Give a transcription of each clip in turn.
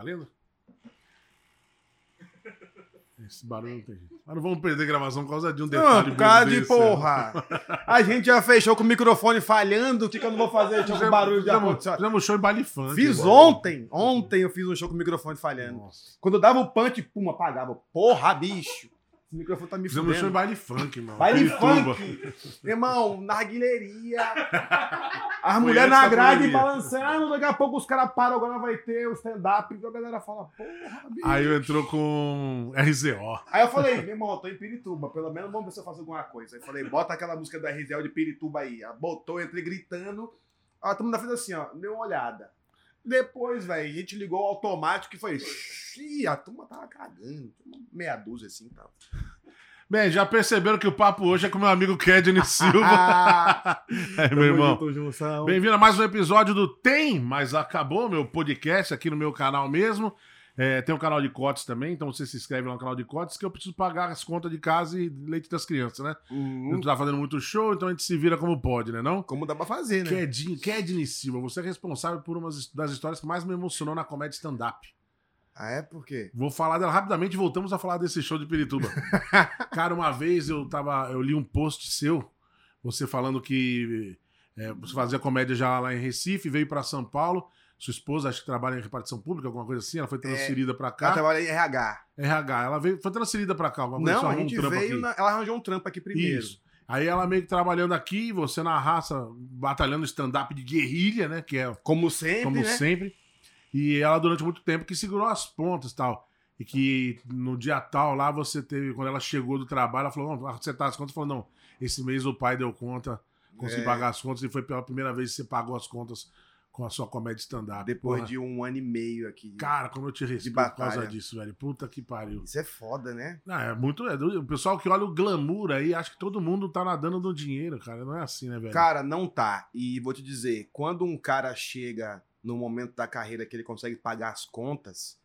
Valendo? Esse barulho não tem jeito. Mas não vamos perder a gravação por causa de um detalhe. Não, por causa bobo de porra. A gente já fechou com o microfone falhando. O que, que eu não vou fazer? Deixa eu com barulho de Fizemos, fizemos show em funk. Fiz ontem. Ontem eu fiz um show com o microfone falhando. Nossa. Quando eu dava o punch, pum, apagava. Porra, bicho. Esse microfone tá me Fizemos fudendo. baile funk, mano. Baile funk. Irmão, narguileria. As mulheres na grade balançando. Daqui a pouco os caras param. Agora vai ter o stand-up. E a galera fala, porra, bicho. Aí eu entrou com RZO. Aí eu falei, meu irmão, eu tô em Pirituba, pelo menos vamos ver se eu faço alguma coisa. Aí eu falei, bota aquela música do RZL de Pirituba aí. Ela botou, eu entrei gritando. Aí todo mundo fez assim, ó, deu uma olhada. Depois, velho, a gente ligou automático e foi. Ih, a turma tava cagando. Meia dúzia assim e tal. Bem, já perceberam que o papo hoje é com meu amigo Kedney Silva. É, meu irmão. Bem-vindo a mais um episódio do Tem, mas acabou, meu podcast aqui no meu canal mesmo. É, tem um canal de cotes também, então você se inscreve lá no canal de cotes que eu preciso pagar as contas de casa e leite das crianças, né? A Hum, gente tá fazendo muito show, então a gente se vira como pode, né não? como dá pra fazer, né? Kedney, Kedney Silva, você é responsável por uma das histórias que mais me emocionou na comédia stand-up. Ah, é? Por quê? Vou falar dela rapidamente voltamos a falar desse show de Pirituba. Cara, uma vez eu tava. Eu li um post seu, você falando que é, você fazia comédia já lá em Recife, veio pra São Paulo. Sua esposa, acho que trabalha em repartição pública, alguma coisa assim, ela foi transferida pra Ela cá. trabalha em RH. RH, ela veio, foi transferida pra cá. alguma coisa, Não, a gente um veio, na- ela arranjou um trampo aqui primeiro. Isso. Aí ela meio que trabalhando aqui, você na raça, batalhando stand-up de guerrilha, né? Que é Como sempre, como né? sempre. E ela, durante muito tempo, que segurou as pontas e tal. E que no dia tal lá você teve, quando ela chegou do trabalho, ela falou: Não, você tá as contas? Falou: Não, esse mês o pai deu conta, consegui É. pagar as contas, e foi pela primeira vez que você pagou as contas com a sua comédia stand-up. Depois Porra. de um ano e meio aqui. Cara, como eu te respeito por causa disso, velho. Puta que pariu. Isso é foda, né? Ah, é muito. É, o pessoal que olha o glamour aí, acha que todo mundo tá nadando no dinheiro, cara. Não é assim, né, velho? Cara, não tá. E vou te dizer, quando um cara chega no momento da carreira que ele consegue pagar as contas,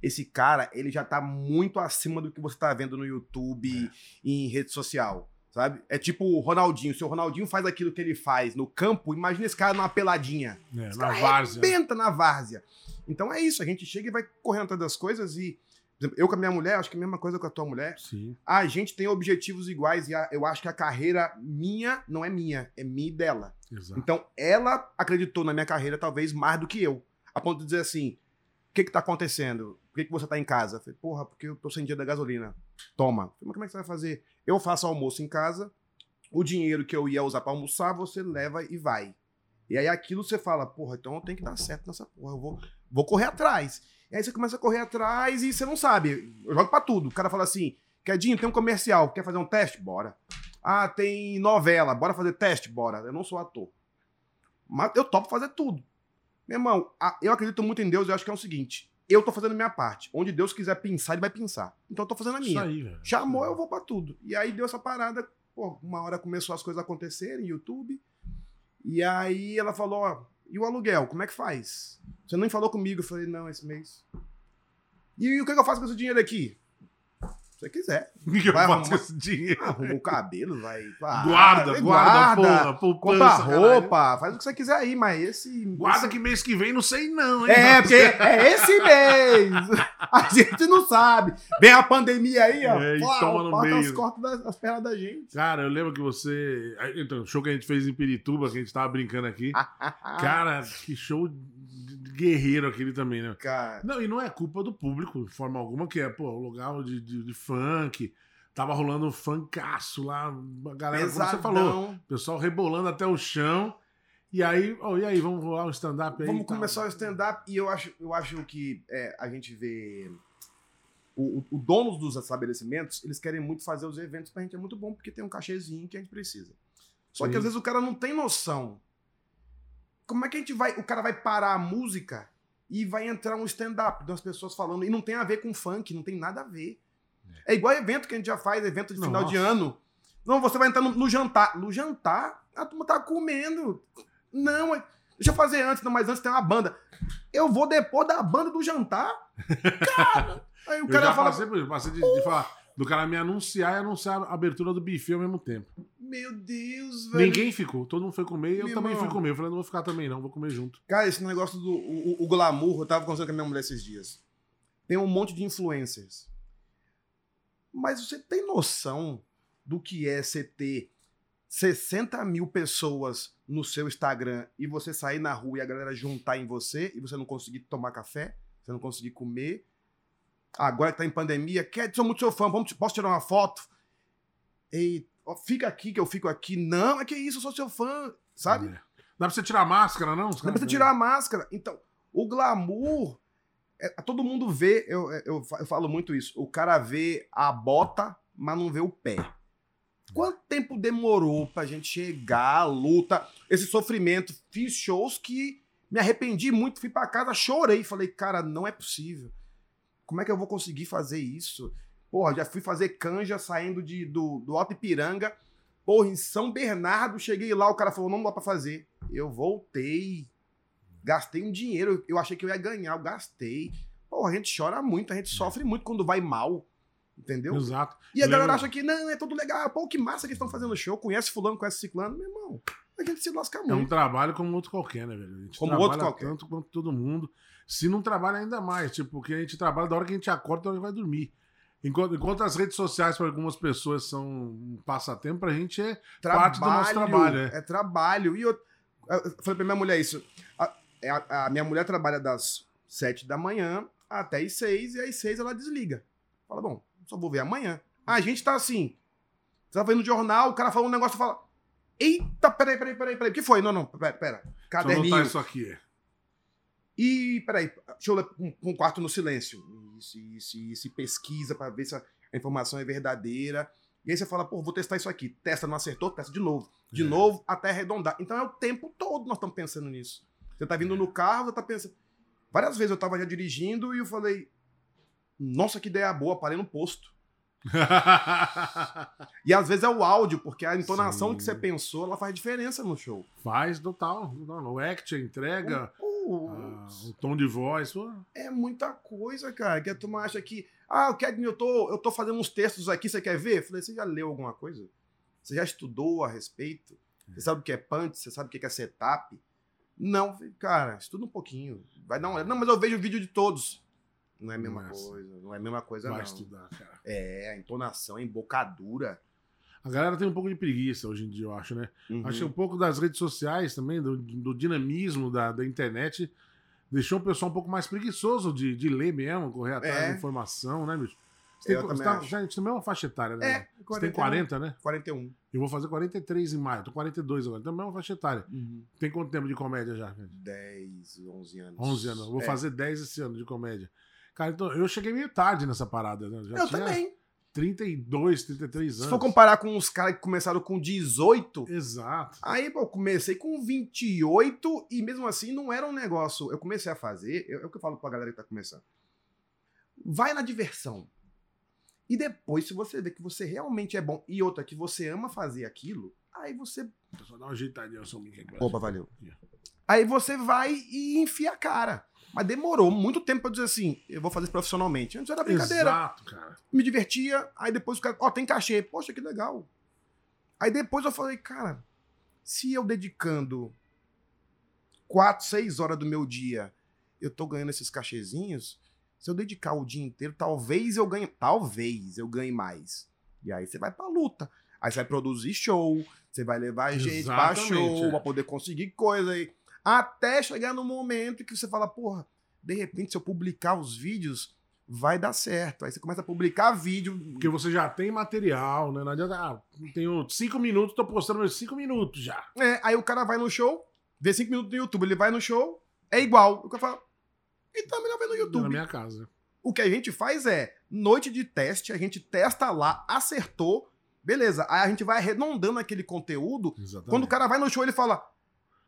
esse cara, ele já tá muito acima do que você tá vendo no YouTube e em rede social. Sabe? É tipo o Ronaldinho. Se o Ronaldinho faz aquilo que ele faz no campo, imagina esse cara numa peladinha. É, Esse na várzea. arrebenta na várzea. Então é isso, a gente chega e vai correndo atrás das coisas e. exemplo, Eu com a minha mulher, acho que é a mesma coisa com a tua mulher. Sim. A gente tem objetivos iguais e a- eu acho que a carreira minha não é minha, é minha e dela. Exato. Então, ela acreditou na minha carreira talvez mais do que eu. A ponto de dizer assim: o que que tá acontecendo? Por que, que você tá em casa? Eu falei, porra, porque eu tô sem dia da gasolina. Toma. Falei, Mas como é que você vai fazer? Eu faço almoço em casa, o dinheiro que eu ia usar pra almoçar, você leva e vai. E aí aquilo você fala, porra, então eu tenho que dar certo nessa porra, eu vou, vou correr atrás. E aí você começa a correr atrás e você não sabe. Eu jogo pra tudo. O cara fala assim: Quedinho, tem um comercial, quer fazer um teste? Bora. Ah, tem novela, bora fazer teste? Bora. Eu não sou ator. Mas eu topo fazer tudo. Meu irmão, eu acredito muito em Deus, eu acho que é o seguinte: eu tô fazendo a minha parte. Onde Deus quiser pensar, ele vai pensar. Então eu tô fazendo a Isso minha. aí, velho. Chamou, eu vou pra tudo. E aí deu essa parada, pô, uma hora começou as coisas a acontecerem, YouTube. E aí ela falou, ó, e o aluguel, como é que faz? Você nem falou comigo, eu falei, não, esse mês. E o que, que eu faço com esse dinheiro aqui? Você quiser. O que eu Vai faço arrumar- com esse dinheiro? Arruma o cabelo, vai. Ah, Guarda, guarda, porra, poupança, Compra caralho. roupa, faz o que você quiser aí, mas esse. Guarda esse- que mês que vem não sei não, hein? É, porque é esse mês. A gente não sabe. Vem a pandemia aí, ó. É, toma no meio. as cortas das as pernas da gente. Cara, eu lembro que você... Então, o show que a gente fez em Pirituba, que a gente tava brincando aqui. Cara, que show guerreiro aquele também, né? Cara, Não, e não é culpa do público, de forma alguma, que é, pô, lugar de, de, de funk. Tava rolando um funkaço lá, a galera, como você falou, pesadão. o pessoal rebolando até o chão. E aí, ó, e aí, vamos rolar um stand-up aí? Vamos começar o stand-up e eu acho, eu acho que é, a gente vê. O, o, o dono dos estabelecimentos, eles querem muito fazer os eventos pra gente, é muito bom porque tem um cachezinho que a gente precisa. Só que Sim. às vezes o cara não tem noção. Como é que a gente vai. O cara vai parar a música e vai entrar um stand-up das pessoas falando. E não tem a ver com funk, não tem nada a ver. É igual evento que a gente já faz, evento de final de Nossa. ano. Não, você vai entrar no, no jantar. No jantar, a turma tá comendo. Não, é- deixa eu fazer antes, não, mas antes tem uma banda. Eu vou depois da banda do jantar? Cara! Aí o Eu cara já fala. passei passei de, de falar, Do cara me anunciar e anunciar a abertura do buffet ao mesmo tempo. Meu Deus, velho. Ninguém ficou. Todo mundo foi comer e eu Meu também irmão. fui comer. Eu falei, não vou ficar também, não, vou comer junto. Cara, esse negócio do o, o- glamour, eu tava conversando com a minha mulher esses dias. Tem um monte de influencers. Mas você tem noção do que é você ter 60 mil pessoas no seu Instagram e você sair na rua e a galera juntar em você e você não conseguir tomar café, você não conseguir comer? Agora que tá em pandemia, quer, sou muito seu fã, vamos, posso tirar uma foto? Ei, ó, fica aqui que eu fico aqui. Não, é que isso, eu sou seu fã, sabe? É. Dá pra você tirar a máscara, não? Não caras- precisa tirar a máscara. Então, o glamour. é- todo mundo vê, eu, eu, eu falo muito isso. O cara vê a bota, mas não vê o pé. Quanto tempo demorou pra gente chegar à luta, esse sofrimento? Fiz shows que me arrependi muito, fui pra casa, chorei. Falei, cara, não é possível. Como é que eu vou conseguir fazer isso? Porra, já fui fazer canja saindo de, do, do Alto Ipiranga. Porra, em São Bernardo, cheguei lá, o cara falou, não dá pra fazer. Eu voltei. Gastei um dinheiro. Eu achei que eu ia ganhar, eu gastei. Porra, a gente chora muito, a gente sofre muito quando vai mal. Entendeu? Exato. E a galera acha que não, é tudo legal. Pô, que massa que eles estão fazendo show. Conhece fulano, conhece ciclano. Meu irmão, a gente se lasca É um muito. trabalho como outro qualquer, né, velho? A gente Como outro qualquer. tanto quanto todo mundo. Se não trabalha ainda mais, tipo, porque a gente trabalha da hora que a gente acorda, da hora que vai dormir. Enquanto, enquanto as redes sociais para algumas pessoas são um passatempo, pra gente é parte do nosso trabalho, é. É trabalho. E eu, eu falei pra minha mulher isso. A, é a- a minha mulher trabalha das sete da manhã até as seis, e às seis ela desliga. Fala, bom, só vou ver amanhã. A gente tá assim. Você tá vendo o jornal, o cara fala um negócio e fala. Eita, peraí, peraí, peraí, peraí. O que foi? Não, não, pera, pera. Caderninho. anotar isso aqui. É. E, peraí, deixa eu ler um, um quarto no silêncio. Isso, isso, isso, e pesquisa pra ver se a informação é verdadeira. E aí você fala, pô, vou testar isso aqui. Testa, não acertou, testa de novo. De É. novo, até arredondar. Então é o tempo todo nós estamos pensando nisso. Você tá vindo no carro, você tá pensando. Várias vezes eu tava já dirigindo e eu falei, nossa, que ideia boa, parei no posto. E às vezes é o áudio, porque a entonação Sim. que você pensou, ela faz diferença no show. Faz total. total. O act, a entrega, Pô, ah, o tom de voz. pô. É muita coisa, cara. Que a turma acha que. Ah, o Kedmin, eu tô, eu tô fazendo uns textos aqui, você quer ver? Eu falei, você já leu alguma coisa? Você já estudou a respeito? Você sabe o que é punch? Você sabe o que é setup? Não, cara, estuda um pouquinho. Vai dar uma... Não, mas eu vejo o vídeo de todos. Não é a mesma Nossa. coisa. Não é a mesma coisa, Vai não. estudar, cara. É, a entonação, a embocadura. A galera tem um pouco de preguiça hoje em dia, eu acho, né? Uhum. Acho que um pouco das redes sociais também, do, do dinamismo da, da internet, deixou o pessoal um pouco mais preguiçoso de, de ler mesmo, correr atrás É. de informação, né, bicho? Você tem, também você tá, já, a gente tem a mesma faixa etária, né? É, Você tem 40, né? 41. Eu vou fazer 43 em maio, tô 42 agora, então é a mesma faixa etária. Uhum. Tem quanto tempo de comédia já? cara? 10, 11 anos. 11 anos. Eu vou É. fazer 10 esse ano de comédia. Cara, então eu cheguei meio tarde nessa parada, né? Já Eu tinha também. 32, 33 Se anos. for comparar com os caras que começaram com 18, Exato. Aí, pô, eu comecei com 28 e mesmo assim não era um negócio. Eu comecei a fazer, é o que eu falo pra galera que tá começando. Vai na diversão. E depois, se você vê que você realmente é bom e outra, que você ama fazer aquilo, aí você. Deixa eu só dar uma ajeitadinha seu mic aqui. Opa, valeu. Aí você vai e enfia a cara. Mas demorou muito tempo pra eu dizer assim: eu vou fazer isso profissionalmente. Antes era brincadeira. Exato, cara. Me divertia. Aí depois o cara, ó, tem cachê. Poxa, que legal. Aí depois eu falei, cara, se eu dedicando quatro, seis horas do meu dia, eu tô ganhando esses cachezinhos, se eu dedicar o dia inteiro, talvez eu ganhe, talvez eu ganhe mais. E aí você vai pra luta. Aí você vai produzir show, você vai levar gente pra Exatamente, show, é. pra poder conseguir coisa aí. Até chegar no momento que você fala, porra, de repente se eu publicar os vídeos, vai dar certo. Aí você começa a publicar vídeo. Porque você já tem material, né? Não adianta. Ah, tenho cinco minutos, tô postando meus cinco minutos já. É, aí o cara vai no show, vê cinco minutos no YouTube, ele vai no show, é igual. O cara fala, então é melhor ver no Na YouTube. minha casa. O que a gente faz é, noite de teste, a gente testa lá, acertou, beleza. Aí a gente vai arredondando aquele conteúdo. Exatamente. Quando o cara vai no show, ele fala,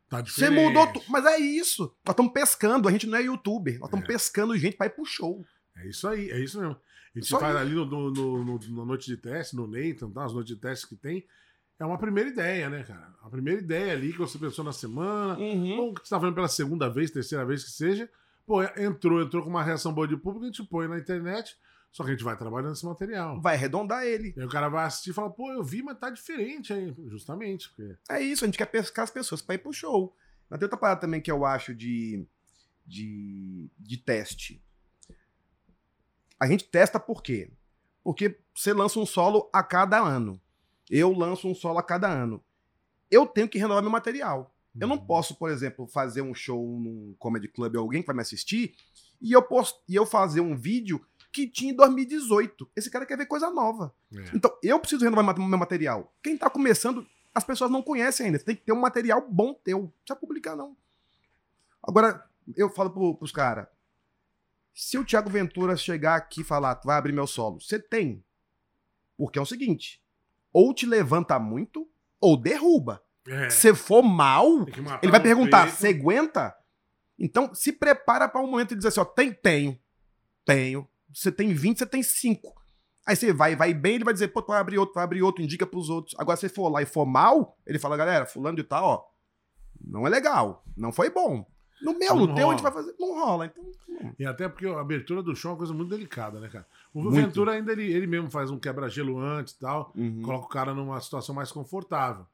Tá você mudou tudo. Mas é isso. Nós estamos pescando, a gente não é youtuber. Nós estamos É. pescando gente pra ir pro show. É isso aí, é isso mesmo. A gente Só faz isso. ali no, no, no- no- na noite de teste, no Nathan, tá? as noites de teste que tem. É uma primeira ideia, né, cara? A primeira ideia ali que você pensou na semana, Uhum. ou que você tá vendo pela segunda vez, terceira vez que seja. Pô, entrou, entrou com uma reação boa de público, a gente põe na internet. Só que a gente vai trabalhando esse material. vai arredondar ele. E aí o cara vai assistir e fala, pô, eu vi, mas tá diferente aí. Justamente. Porque... É isso, a gente quer pescar as pessoas pra ir pro show. Mas tem outra parada também que eu acho de, de, de teste. A gente testa por quê? Porque você lança um solo a cada ano. Eu lanço um solo a cada ano. Eu tenho que renovar meu material. Eu não Uhum. posso, por exemplo, fazer um show num comedy club alguém que vai me assistir e eu posso e eu fazer um vídeo que tinha em 2018. Esse cara quer ver coisa nova. É. Então, eu preciso renovar meu material. Quem tá começando, as pessoas não conhecem ainda. Você tem que ter um material bom teu. Não precisa publicar, não. Agora, eu falo pro, pros caras. Se o Thiago Ventura chegar aqui e falar, tu vai abrir meu solo, você tem. Porque é o seguinte: ou te levanta muito, ou derruba. É. Se for mal, ele vai no perguntar, você aguenta? Então, se prepara para um momento e dizer assim, ó, tem, tenho, tenho. Você tem 20, você tem 5. Aí você vai, vai bem, ele vai dizer, pô, tu vai abrir outro, vai abrir outro, indica pros outros. Agora, se for lá e for mal, ele fala, galera, fulano de tal, ó, não é legal, não foi bom. No meu, Não no teu, a gente vai fazer, não rola. Então, não. E até porque a abertura do show é uma coisa muito delicada, né, cara? O Muito. Ventura ainda, ele, ele mesmo faz um quebra-gelo antes e tal, Uhum. coloca o cara numa situação mais confortável.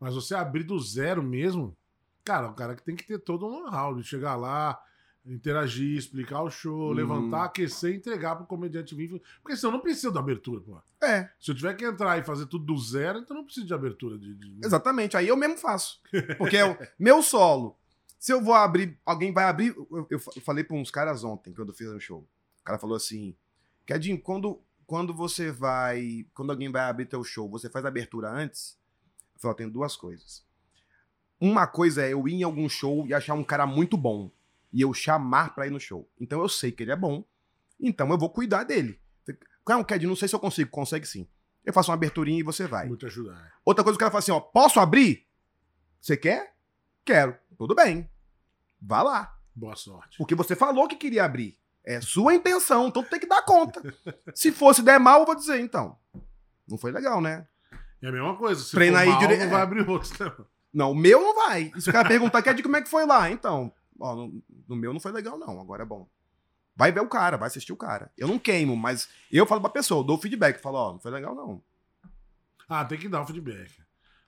Mas você abrir do zero mesmo, cara, o cara que tem que ter todo um know-how de chegar lá, interagir, explicar o show, Uhum. levantar, aquecer e entregar pro comediante vir. Porque senão não precisa da abertura, pô. É, Se eu tiver que entrar e fazer tudo do zero, então não precisa de abertura. De, de- exatamente. Aí eu mesmo faço. Porque é o meu solo. Se eu vou abrir, alguém vai abrir. Eu, eu fa- eu falei pra uns caras ontem, quando eu fiz um show. O cara falou assim: Kedinho, quando, quando você vai. Quando alguém vai abrir teu show, você faz a abertura antes? Eu falei: ó, tem duas coisas. Uma coisa é eu ir em algum show e achar um cara muito bom. E eu chamar pra ir no show. Então eu sei que ele é bom. Então eu vou cuidar dele. Não, Kedinho, não sei se eu consigo. Consegue sim. Eu faço uma aberturinha e você vai. Muito ajudar. Outra coisa, o cara fala assim, ó, posso abrir? Você quer? Quero. Tudo bem. Vá lá. Boa sorte. Porque você falou que queria abrir. É sua intenção, então tu tem que dar conta. Se fosse der mal, eu vou dizer, então. Não foi legal, né? É a mesma coisa. Se Treina for aí mal, dire- não vai abrir outro. Não. Não, o meu não vai. E se o cara perguntar, quer de como é que foi lá? Então, ó, no, no meu não foi legal, não. Agora é bom. Vai ver o cara, vai assistir o cara. Eu não queimo, mas eu falo pra pessoa, eu dou feedback, falo, ó, não foi legal, não. Ah, tem que dar o feedback.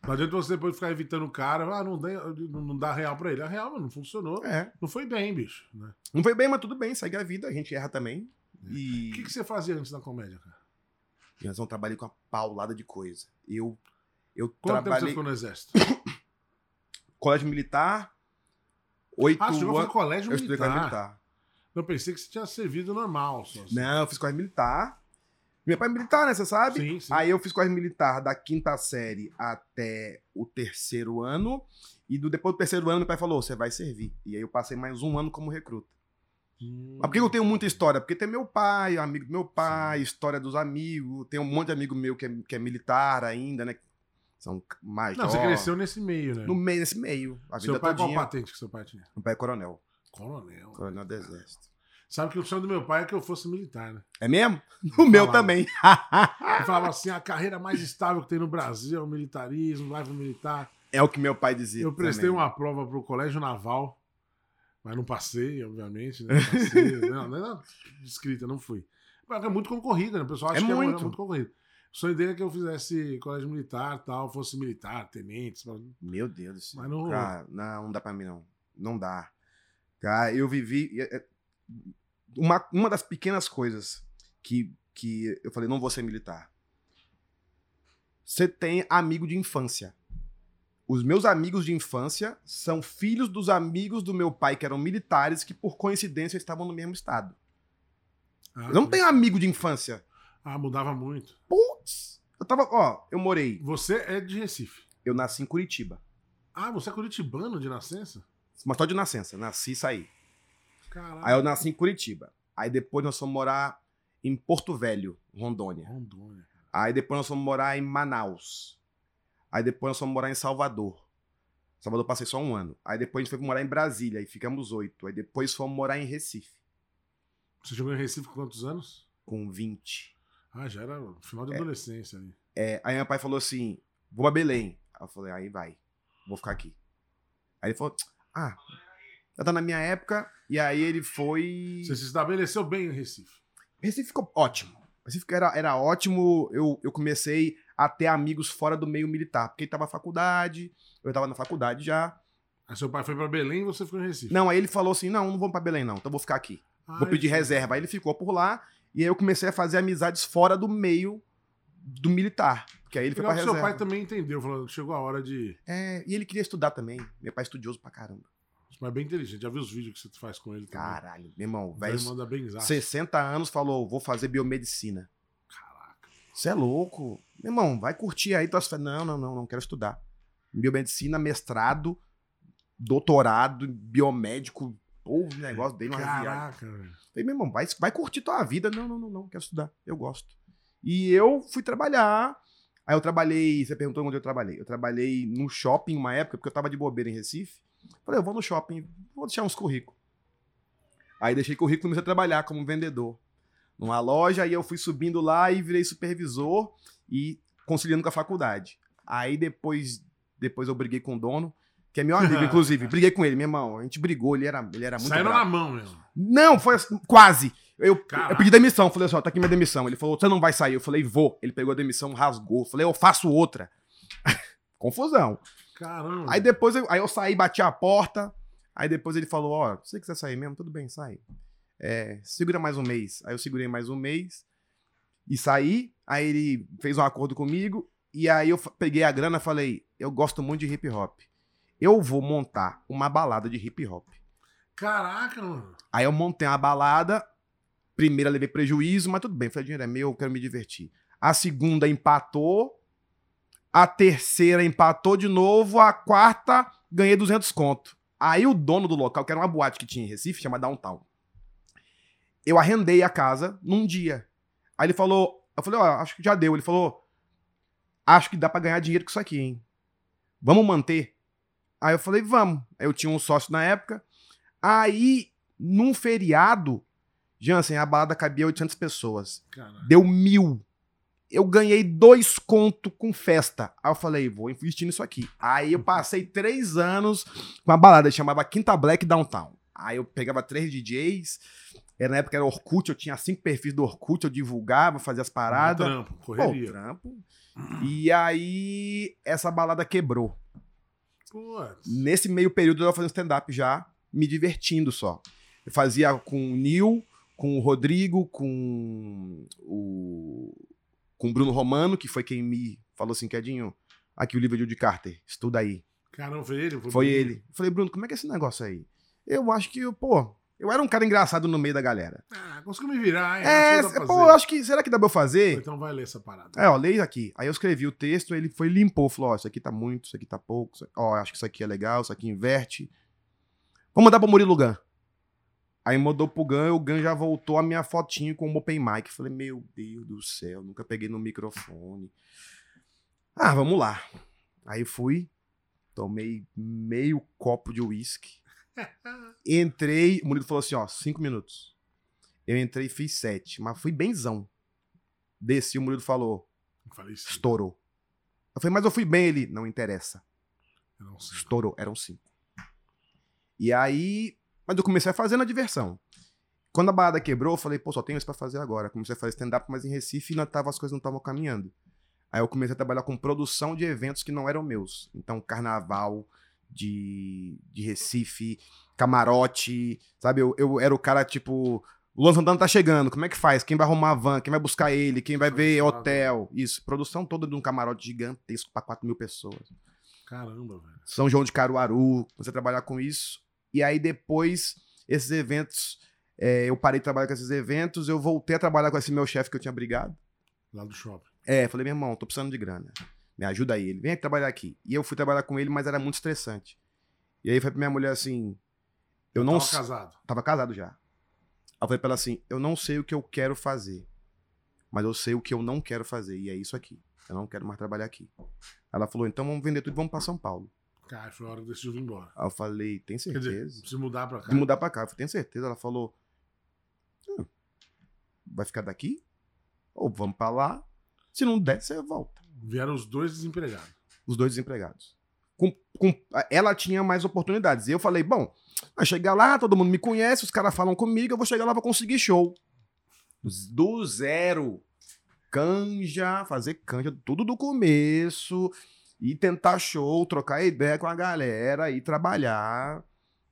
Não adianta você depois ficar evitando o cara, ah, não, dá, não dá real pra ele. A real, mas não funcionou. É. Não foi bem, bicho. Né? Não foi bem, mas tudo bem, segue a vida, a gente erra também. E. O que, que você fazia antes da comédia, cara? Não trabalhei com uma paulada de coisa. Eu, eu Quanto tempo você trabalhei ficou no exército? colégio militar, oito Ah, você chegou a fazer anos. colégio Eu estudei colégio militar. militar. Eu pensei que você tinha servido normal. Só, assim. Não, eu fiz colégio militar. Meu pai é militar, né? Você sabe? Sim, sim. Aí eu fiz colégio militar da quinta série até o terceiro ano. E do, depois do terceiro ano, meu pai falou: você vai servir. E aí eu passei mais um ano como recruta. Hum. Mas por que eu tenho muita história? Porque tem meu pai, amigo do meu pai, história dos amigos. Tem um monte de amigo meu que é, que é militar ainda, né? São mais Não, você cresceu nesse meio, né? no meio, nesse meio. A vida seu pai, qual todinha. patente que seu pai tinha? Meu pai é coronel. Coronel. Coronel do exército. Sabe que o sonho do meu pai é que eu fosse militar, né? É mesmo? O meu Falava. também. Ele falava assim: a carreira mais estável que tem no Brasil é o militarismo, vai pro militar. É o que meu pai dizia. Eu prestei também. uma prova pro colégio naval, mas não passei, obviamente. Né? Não passei, não, não era escrita, não fui. É muito concorrida, né? O pessoal acha É que muito. é muito concorrido. O sonho dele é que eu fizesse colégio militar tal, fosse militar, tenente. Meu Deus do céu. Mas não. Cara, não, não dá pra mim, não. Não dá. Cara, eu vivi. é, Uma, uma das pequenas coisas que, que eu falei, não vou ser militar. Você tem amigo de infância. Os meus amigos de infância são filhos dos amigos do meu pai, que eram militares, que por coincidência estavam no mesmo estado. Ah, Eu não tenho amigo de infância. Ah, mudava muito. Putz! Eu tava, ó, eu morei. Você é de Recife. Eu nasci em Curitiba. Ah, você é curitibano de nascença? Mas só de nascença, nasci e saí. Caralho. Aí eu nasci em Curitiba. Aí depois nós fomos morar em Porto Velho, Rondônia. Rondônia. Aí depois nós fomos morar em Manaus. Aí depois nós fomos morar em Salvador. Salvador passei só um ano. Aí depois a gente foi morar em Brasília, aí ficamos oito. Aí depois fomos morar em Recife, Você chegou em Recife com quantos anos? com 20. Ah, já era final de adolescência ali. É, aí meu pai falou assim: vou pra Belém. Aí eu falei, aí vai, vou ficar aqui. Aí ele falou, ah, já tá na minha época. E aí ele foi. Você se estabeleceu bem em Recife. Recife ficou ótimo. Recife era, era ótimo. Eu, eu comecei a ter amigos fora do meio militar. Porque ele tava na faculdade, eu tava na faculdade já. Aí seu pai foi pra Belém e você ficou em Recife. Não, aí ele falou assim: não, não vou pra Belém, não. Então vou ficar aqui. Ah, Vou pedir isso. reserva. Aí ele ficou por lá. E aí eu comecei a fazer amizades fora do meio do militar. Porque aí ele foi pra que seu reserva. pai também entendeu, falou que chegou a hora de. É, e ele queria estudar também. Meu pai é estudioso pra caramba. Mas bem inteligente, já viu os vídeos que você faz com ele também. Caralho, meu irmão, Velho, manda bem exato. 60 anos falou, vou fazer biomedicina. Caraca. Você é louco. Meu irmão, vai curtir aí tuas. Não, não, não, não quero estudar. Biomedicina, mestrado, doutorado, biomédico. Pô, o negócio dele, uma. Caraca. Falei, meu irmão, vai, vai curtir tua vida. Não, não, não, não, quero estudar. Eu gosto. E eu fui trabalhar. Aí eu trabalhei, você perguntou onde eu trabalhei. Eu trabalhei no shopping uma época, porque eu tava de bobeira em Recife. Falei, eu vou no shopping, vou deixar uns currículos. Aí deixei currículo e comecei a trabalhar como vendedor. Numa loja, aí eu fui subindo lá e virei supervisor e conciliando com a faculdade. Aí depois, depois eu briguei com o dono, que é meu amigo, inclusive. Briguei com ele, meu irmão. A gente brigou, ele era, ele era muito Saíram bravo. na mão mesmo. Não, foi assim, quase. Eu, Caraca. eu pedi demissão. Falei assim, ó, tá aqui minha demissão. Ele falou, você não vai sair. Eu falei, vou. Ele pegou a demissão, rasgou. Eu falei, eu faço outra. Confusão. Caramba. Aí depois eu, aí eu saí, bati a porta. Aí depois ele falou, ó, se você quiser sair mesmo, tudo bem, sai. É, segura mais um mês. Aí eu segurei mais um mês e saí. Aí ele fez um acordo comigo. E aí eu peguei a grana e falei, eu gosto muito de hip hop. Eu vou montar uma balada de hip hop. Caraca, mano. Aí eu montei uma balada. Primeira levei prejuízo, mas tudo bem. Falei, dinheiro é meu, eu quero me divertir. A segunda empatou. A terceira empatou de novo. A quarta ganhei 200 conto. Aí o dono do local, que era uma boate que tinha em Recife, chama Downtown. Eu arrendei a casa num dia. Aí ele falou, eu falei, ó, acho que já deu. Ele falou, acho que dá pra ganhar dinheiro com isso aqui, hein? Vamos manter? Aí eu falei, vamos. Aí eu tinha um sócio na época. Aí, num feriado, Jansen, a balada cabia 800 pessoas. Deu mil. Eu ganhei dois conto com festa. Aí eu falei, vou investir nisso aqui. Aí eu passei três anos com a balada, chamava Quinta Black Downtown. Aí eu pegava três DJs. Era, na época era Orkut, eu tinha cinco perfis do Orkut, eu divulgava, fazia as paradas. Trampo, Pô, correria. trampo. E aí, essa balada quebrou. Putz. Nesse meio período eu tava fazendo stand-up já, me divertindo só. Eu fazia com o Nil, com o Rodrigo, com o. com o Bruno Romano, que foi quem me falou assim, Quedinho, aqui o livro de Judy Carter, estuda aí. Caramba, foi ele? Foi ele. Eu falei, Bruno, como é que é esse negócio aí? Eu acho que, pô, eu era um cara engraçado no meio da galera. Ah, conseguiu me virar, hein? É, pra pô, eu acho que. Será que dá pra eu fazer? Então vai ler essa parada. É, ó, leia aqui. Aí eu escrevi o texto, ele foi limpou, falou, ó, isso aqui tá muito, isso aqui tá pouco, aqui- ó, acho que isso aqui é legal, isso aqui inverte. Vou mandar pro Murilo Gun. Aí mandou pro Gun, e o Gun já voltou a minha fotinho com o Open Mic. Falei, meu Deus do céu, nunca peguei no microfone. Ah, vamos lá. Aí fui, tomei meio copo de uísque. Entrei, o Murilo falou assim, ó, cinco minutos. Eu entrei e fiz sete, mas fui benzão. Desci, o Murilo falou. Estourou. Eu falei, mas eu fui bem. Ele, não interessa. Sei. Estourou. Eram cinco. E aí, mas eu comecei a fazer na diversão. Quando a balada quebrou, eu falei, pô, só tenho isso pra fazer agora. Comecei a fazer stand-up, mas em Recife não tava, as coisas não estavam caminhando. Aí eu comecei a trabalhar com produção de eventos que não eram meus. Então, carnaval de, de Recife, camarote, sabe? Eu, eu era o cara, tipo, o Luan Santana tá chegando, como é que faz? Quem vai arrumar a van? Quem vai buscar ele? Quem vai ver Organizado. hotel? Isso, produção toda de um camarote gigantesco pra 4 mil pessoas. Caramba, velho. São João de Caruaru, a trabalhar com isso. E aí depois, esses eventos, é, eu parei de trabalhar com esses eventos, eu voltei a trabalhar com esse meu chefe que eu tinha brigado. Lá do shopping. É, falei, meu irmão, tô precisando de grana. Me ajuda aí. Ele, vem trabalhar aqui. E eu fui trabalhar com ele, mas era muito estressante. E aí foi pra minha mulher assim, eu não... Tava casado. Tava casado já. Aí eu falei pra ela assim, eu não sei o que eu quero fazer, mas eu sei o que eu não quero fazer, e é isso aqui. Eu não quero mais trabalhar aqui. Ela falou, então vamos vender tudo e vamos pra São Paulo. Cara, foi a hora que decidiu vir embora. Aí eu falei, tem Quer certeza? dizer, se mudar pra cá. de mudar pra cá. Eu falei, tem certeza? Ela falou, "Hum, vai ficar daqui? Ou vamos pra lá? Se não der, você volta. Vieram os dois desempregados. Os dois desempregados. Com, com- ela tinha mais oportunidades. E eu falei, bom, vai chegar lá, todo mundo me conhece, os caras falam comigo, eu vou chegar lá pra conseguir show. Do zero. Canja, fazer canja, tudo do começo. E tentar show, trocar ideia com a galera, e trabalhar.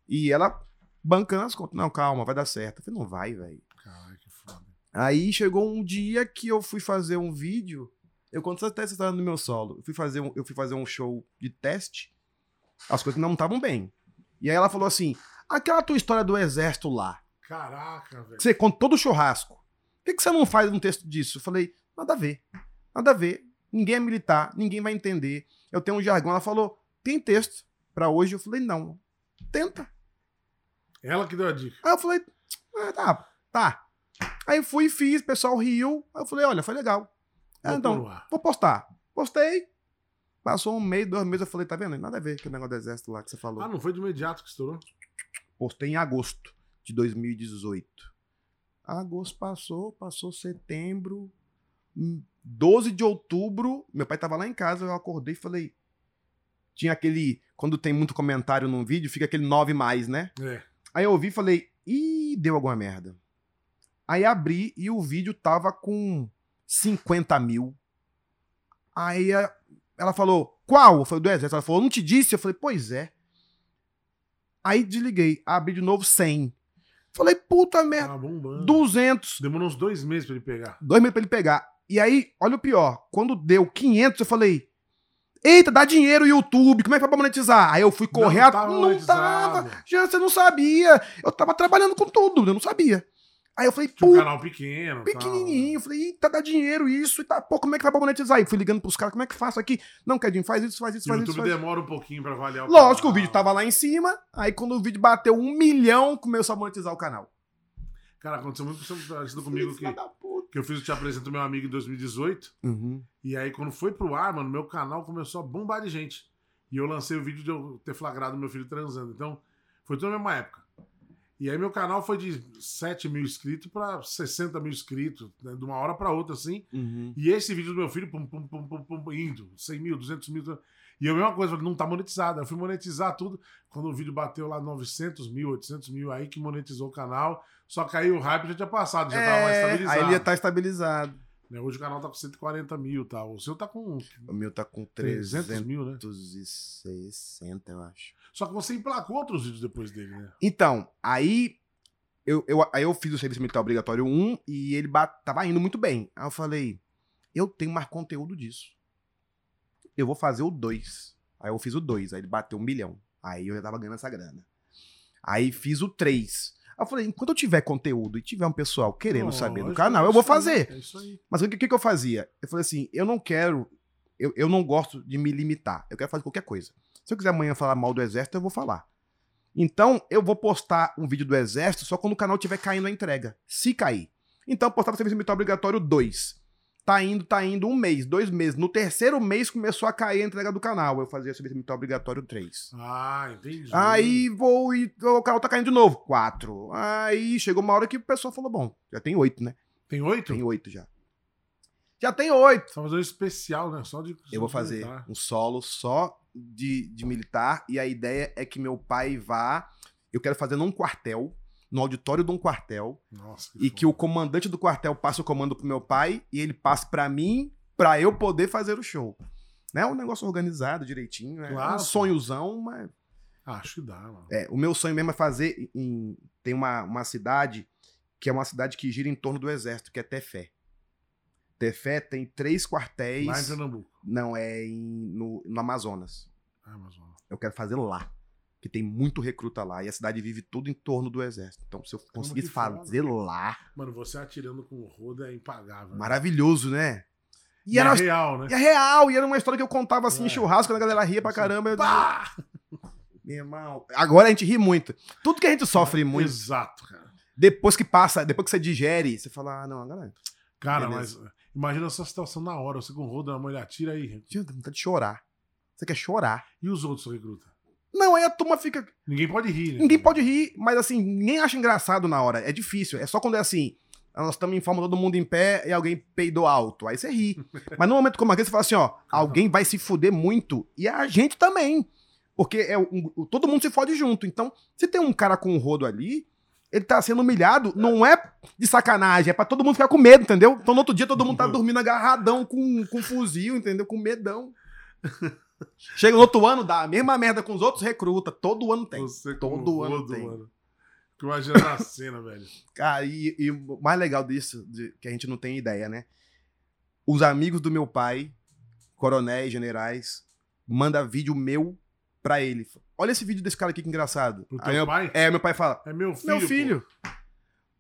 E ela bancando as contas. Não, calma, vai dar certo. Eu falei, não vai, velho. Caralho, que foda. Aí chegou um dia que eu fui fazer um vídeo. Eu conto até essa história no meu solo. Eu fui fazer um, eu fui fazer um show de teste. As coisas não estavam bem. E aí ela falou assim: aquela tua história do exército lá. Caraca, velho. Você conta todo o churrasco. Por que, que você não faz um texto disso? Eu falei, nada a ver. Nada a ver. Ninguém é militar, ninguém vai entender. Eu tenho um jargão. Ela falou, tem texto pra hoje? Eu falei, não. Tenta. Ela que deu a dica. Aí eu falei, ah, tá, tá. Aí fui e fiz, o pessoal riu. Aí eu falei, olha, foi legal. Ah, então, vou postar. Postei. Passou um mês, dois meses, eu falei, tá vendo? Nada a ver com o negócio do exército lá que você falou. Ah, não foi de imediato que estourou? Postei em agosto de 2018. Agosto passou, passou setembro. hum, 12 de outubro, meu pai tava lá em casa, eu acordei e falei. Tinha aquele. Quando tem muito comentário num vídeo, fica aquele 9 mais, né? É. Aí eu ouvi e falei, ih, deu alguma merda. Aí abri e o vídeo tava com 50 mil. Aí ela falou, qual? Eu falei, do exército. Ela falou, não te disse? Eu falei, pois é. Aí desliguei, abri de novo 100. Falei, puta merda, bombando. 200. Demorou uns dois meses pra ele pegar. Dois meses pra ele pegar. E aí, olha o pior, quando deu 500, eu falei, eita, dá dinheiro YouTube, como é que vai pra monetizar? Aí eu fui correr, Não tava não tava. Já você não sabia. Eu tava trabalhando com tudo, eu não sabia. Aí eu falei, Tinha um canal pequeno. pequenininho. Eu falei, eita, dá dinheiro isso e tá, pô, como é que vai pra monetizar? Aí fui ligando pros caras, como é que faço aqui? Não, Kedinho, faz isso, faz isso, Tal. O faz isso, YouTube faz isso. demora um pouquinho pra avaliar o Lógico, o canal. vídeo tava lá em cima, aí quando o vídeo bateu um milhão, começou a monetizar o canal. Cara, aconteceu muito parecido comigo que, que eu fiz o Te Apresento Meu Amigo em 2018. Uhum. E aí, quando foi pro ar, mano, meu canal começou a bombar de gente. E eu lancei o vídeo de eu ter flagrado meu filho transando. Então, foi tudo na mesma época. E aí, meu canal foi de 7 mil inscritos pra 60 mil inscritos, né, de uma hora pra outra, assim. Uhum. E esse vídeo do meu filho, pum, pum, pum, pum, pum, indo, 100 mil, 200 mil. E a mesma coisa, não tá monetizado. Eu fui monetizar tudo. Quando o vídeo bateu lá 900 mil, 800 mil, aí que monetizou o canal. Só que aí o hype já tinha passado, já tava mais É, estabilizado. aí ele ia estar estabilizado. né? Hoje o canal tá com 140 mil e tal. O seu tá com O meu tá com 300 360, mil, né? eu acho. Só que você emplacou outros vídeos depois dele, né? Então, aí eu, eu, aí eu fiz o serviço militar obrigatório 1 e ele tava indo muito bem. Aí eu falei, eu tenho mais conteúdo disso. Eu vou fazer o 2. Aí eu fiz o 2, aí ele bateu um milhão. Aí eu já tava ganhando essa grana. Aí fiz o 3. Aí eu falei, enquanto eu tiver conteúdo e tiver um pessoal querendo saber do Lógico, canal, é eu vou aí, fazer. É isso aí. Mas o que, que que eu fazia? Eu falei assim, eu não quero, eu, eu não gosto de me limitar. Eu quero fazer qualquer coisa. Se eu quiser amanhã falar mal do exército, eu vou falar. Então, eu vou postar um vídeo do exército só quando o canal estiver caindo a entrega. Se cair. Então, eu postava serviço militar obrigatório 2. Tá indo, tá indo um mês, dois meses. No terceiro mês começou a cair a entrega do canal. Eu fazia serviço militar obrigatório 3. Ah, entendi. Aí vou e o canal tá caindo de novo. 4. Aí chegou uma hora que o pessoal falou: bom, já tem 8, né? Tem oito? Tem 8 já. Já tem 8. Você vai fazer um especial, né? Só de. Eu vou só fazer um solo só de, de militar e a ideia é que meu pai vá. Eu quero fazer num quartel, no auditório de um quartel, Nossa. e que o comandante do quartel passe o comando pro meu pai e ele passe pra mim pra eu poder fazer o show. Né? Um negócio organizado direitinho, né? Claro, um pô. sonhozão, mas Acho que dá, mano. é, o meu sonho mesmo é fazer em tem uma, uma cidade que é uma cidade que gira em torno do exército, que é Tefé. Tefé tem três quartéis. Lá em Pernambuco. Não, é em, no, no Amazonas. Ah, ó. Eu quero fazer lá. Que tem muito recruta lá. E a cidade vive tudo em torno do exército. Então, se eu conseguisse foda. fazer lá. Mano, você atirando com o rodo é impagável. né? Maravilhoso, né? E E era, é real, né? e é real. E era uma história que eu contava assim É. em churrasco, quando a galera ria pra Assim, caramba. Eu Pá! meu irmão. Agora a gente ri muito. Tudo que a gente sofre muito. Exato, cara. Depois que passa, depois que você digere, você fala, ah, não, agora. Cara, Beleza. mas imagina essa situação na hora. Você com o rodo, a mulher atira aí. Tinha vontade de chorar. Você quer chorar. E os outros recruta? Não, aí a turma fica. Ninguém pode rir, né? Ninguém pode rir, mas assim, ninguém acha engraçado na hora. É difícil. É só quando é assim. Nós estamos em forma todo mundo em pé e alguém peidou alto. Aí você ri. Mas no momento como aquele, você fala assim: ó, alguém vai se fuder muito. E a gente também. Porque é um- todo mundo se fode junto. Então, se tem um cara com um rodo ali, ele tá sendo humilhado, não é de sacanagem, é pra todo mundo ficar com medo, entendeu? Então no outro dia todo mundo tá dormindo agarradão com, com fuzil, entendeu? Com medão. Chega no outro ano, dá a mesma merda com os outros recruta. Todo ano tem. Você Todo ano rodo, tem. mano. Fico imaginando a cena, velho. Cara, e, e o mais legal disso, de- que a gente não tem ideia, né? Os amigos do meu pai, coronéis, generais, manda vídeo meu pra ele. Olha esse vídeo desse cara aqui que engraçado. Aí teu meu- pai? É, meu pai fala, É meu filho. meu pô. filho.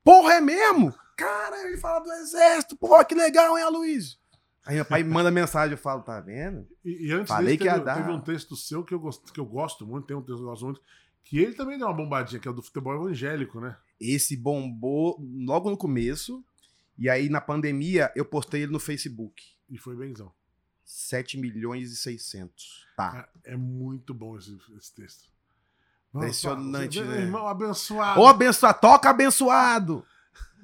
Porra, é mesmo? Cara, ele fala do exército. Porra, que legal, hein, Aloysio? Aí meu pai manda mensagem, eu falo, tá vendo? E, e antes Falei desse, que ia teve, dar. teve um texto seu que eu, gosto, que eu gosto muito, tem um texto que eu gosto muito, que ele também deu uma bombadinha, que é o do futebol evangélico, né? Esse bombou logo no começo. E aí, na pandemia, eu postei ele no Facebook. E foi benzão. 7 milhões e 600. Tá. É muito bom esse, esse texto. Impressionante, Nossa, né? Irmão abençoado. Ô, abençoado, toca abençoado!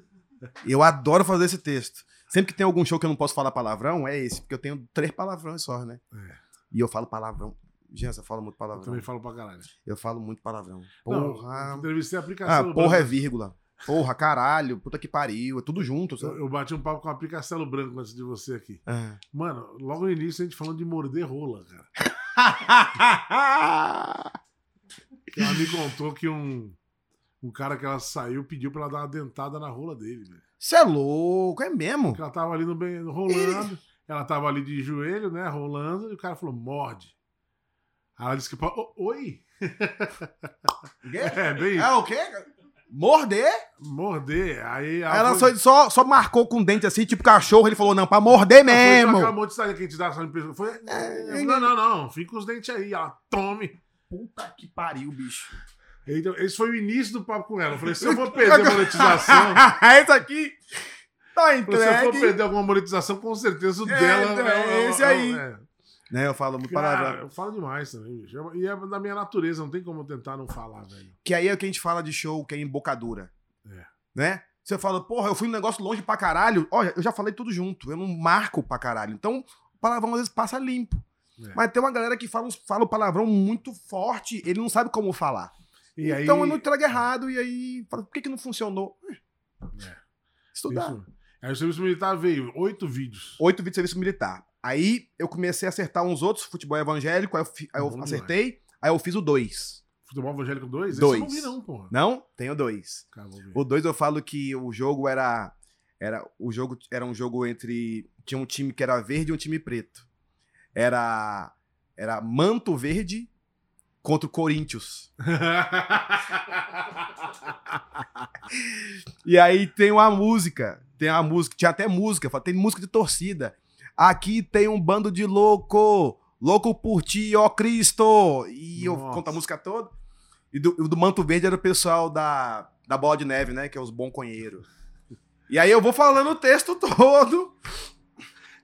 Eu adoro fazer esse texto. Sempre que tem algum show que eu não posso falar palavrão, é esse, porque eu tenho três palavrões só, né? É. E eu falo palavrão. Gente, eu falo muito Eu palavrão. também falo pra caralho. Eu falo muito palavrão. Não, Porra. eu entrevistei a aplicação. ah, porra é vírgula. Porra, caralho, puta que pariu. É tudo junto. Eu, sabe? eu bati um papo com a Picastelo Branco antes de você aqui. Ah. Mano, logo no início a gente falando de morder rola, cara. Ela me contou que um, um cara que ela saiu pediu pra ela dar uma dentada na rola dele, velho. Você é louco, é mesmo? Porque ela tava ali no bem, rolando, ela tava ali de joelho, né, rolando, e o cara falou, morde. Aí ela disse que... "Ô, Oi? É, bem É o quê? Morder? morder. Aí Ela foi- só, só, marcou com o dente assim, tipo cachorro. Ele falou, não, pra morder Ela foi, mesmo. Acabou de sair que a gente dá essa. Foi, É, não, não, não, fica os dentes aí, ela tome. Puta que pariu, bicho. Então, esse foi o início do papo com ela. Eu falei, se eu vou perder a monetização, Esse aqui tá se eu for entregue. perder alguma monetização, com certeza o É, dela então, é, esse aí. é. Né, eu falo muito Cara, palavrão. eu falo demais também, bicho. E é da minha natureza, não tem como eu tentar não falar, velho. Que aí é o que a gente fala de show, que é embocadura. É. Né? Você fala, porra, eu fui um negócio longe pra caralho. Olha, eu já falei tudo junto. Eu não marco pra caralho. Então, o palavrão às vezes passa limpo. É. Mas tem uma galera que fala, fala o palavrão muito forte, ele não sabe como falar. E aí, então eu não entrego errado, e aí, fala, por que, que não funcionou? É. Estudar. isso. Aí o serviço militar veio, oito vídeos. Oito vídeos de serviço militar. Aí eu comecei a acertar uns outros, futebol evangélico, aí eu, fi- aí eu acertei, aí eu fiz o dois. Futebol evangélico 2? Esse Dois. eu não vi, não, porra. Não? Tenho dois. Cara. O dois eu falo que o jogo era. Era, o jogo era um jogo entre. Tinha um time que era verde e um time preto. Era. Era Manto Verde contra o Corinthians. E aí tem uma música. Tem uma música. Tinha até música. Tem música de torcida. Aqui tem um bando de louco. Louco por ti, ó Cristo. E eu Nossa. conto a música toda. E do, o do Manto Verde era o pessoal da, da Bola de Neve, né? Que é os bonconheiros. E aí eu vou falando o texto todo.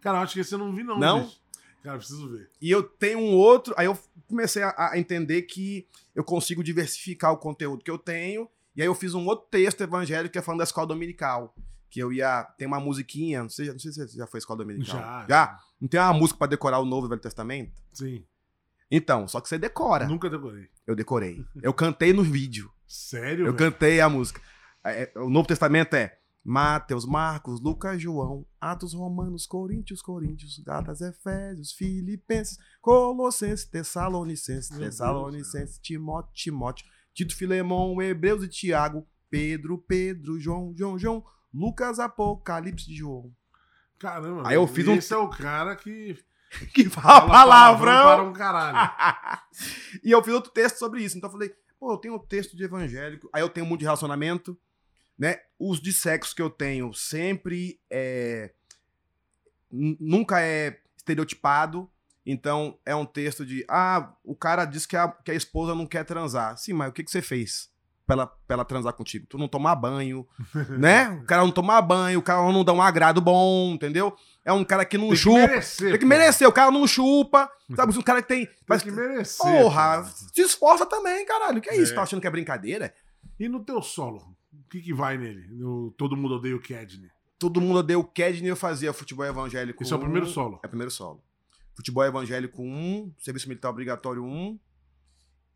Cara, eu acho que esse eu não vi, não. Não? bicho. Cara, eu preciso ver. E eu tenho um outro. Aí eu comecei a, a entender que eu consigo diversificar o conteúdo que eu tenho. E aí eu fiz um outro texto evangélico que é falando da escola dominical. Que eu ia. Tem uma musiquinha. Não sei, não sei se você já foi à escola dominical. Já. Já? Não tem uma música pra decorar o Novo e o Velho Testamento? Sim. Então, só que você decora. Nunca decorei. Eu decorei. Eu cantei no vídeo. Sério? Eu velho? cantei a música. É, é, O Novo Testamento é Mateus, Marcos, Lucas, João, Atos, Romanos, Coríntios, Coríntios, Gatas, Efésios, Filipenses, Colossenses, Tessalonicenses, Meu Tessalonicenses, Timóteo, Timóteo, Tito, Filemão, Hebreus e Tiago, Pedro, Pedro, João, João, João, Lucas, Apocalipse de João. Caramba. Aí eu fiz um- Esse é o cara que. Que fala palavrão. para um caralho. e eu fiz outro texto sobre isso. Então eu falei, pô, eu tenho um texto de evangélico, aí eu tenho muito de relacionamento, né? Os de sexo que eu tenho sempre é. Nunca é estereotipado. Então é um texto de, ah, o cara diz que a, que a esposa não quer transar. Sim, mas o que, que você fez pra ela, pra ela transar contigo? Tu não tomar banho, né? O cara não tomar banho, o cara não dá um agrado bom, entendeu? É um cara que não Tem que chupa. merecer. Tem que pô. merecer, o cara não chupa. Sabe, um cara que tem. Tem Mas, que merecer. porra, pô. se esforça também, caralho. Que é isso? É. Tá achando que é brincadeira? E no teu solo? O que, que vai nele? No Todo Mundo Odeia o Kedney. Todo mundo odeia o Kedney, eu fazia futebol evangélico. Esse é o um. primeiro solo. É o primeiro solo. Futebol evangélico 1, serviço militar obrigatório 1.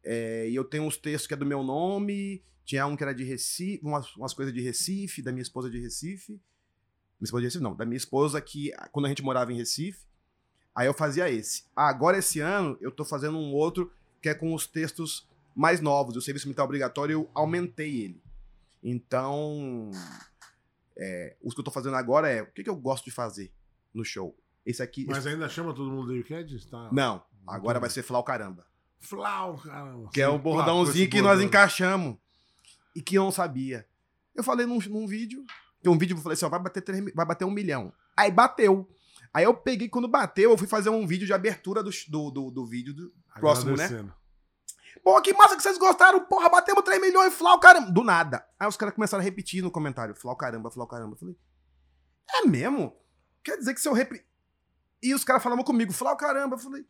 É, e eu tenho uns textos que é do meu nome. Tinha um que era de Recife, umas, umas coisas de Recife, da minha esposa de Recife. Minha esposa de Recife, não, da minha esposa que, quando a gente morava em Recife, aí eu fazia esse. Agora, esse ano, eu tô fazendo um outro que é com os textos mais novos. O serviço militar obrigatório, eu aumentei ele. Então, é, os que eu tô fazendo agora é o que, que eu gosto de fazer no show. Esse aqui. Mas esse- ainda chama todo mundo de Wicked? Tá. Não, agora vai ser Flau Caramba. Flau, caramba. Que é o Sim, claro, bordãozinho que nós bordão. encaixamos. E que eu não sabia. Eu falei num, num vídeo. Tem um vídeo que eu falei assim: ó, vai bater, três mi- vai bater um milhão. Aí bateu. Aí eu peguei, quando bateu, eu fui fazer um vídeo de abertura do, do, do, do vídeo. Do... próximo, né? Pô, que massa que vocês gostaram. Porra, batemos 3 milhões, Flau caramba. Do nada. Aí os caras começaram a repetir no comentário: Flau caramba, Flau caramba. Eu falei: é mesmo? Quer dizer que se eu repetir. E os caras falavam comigo: Flau caramba. Eu falei: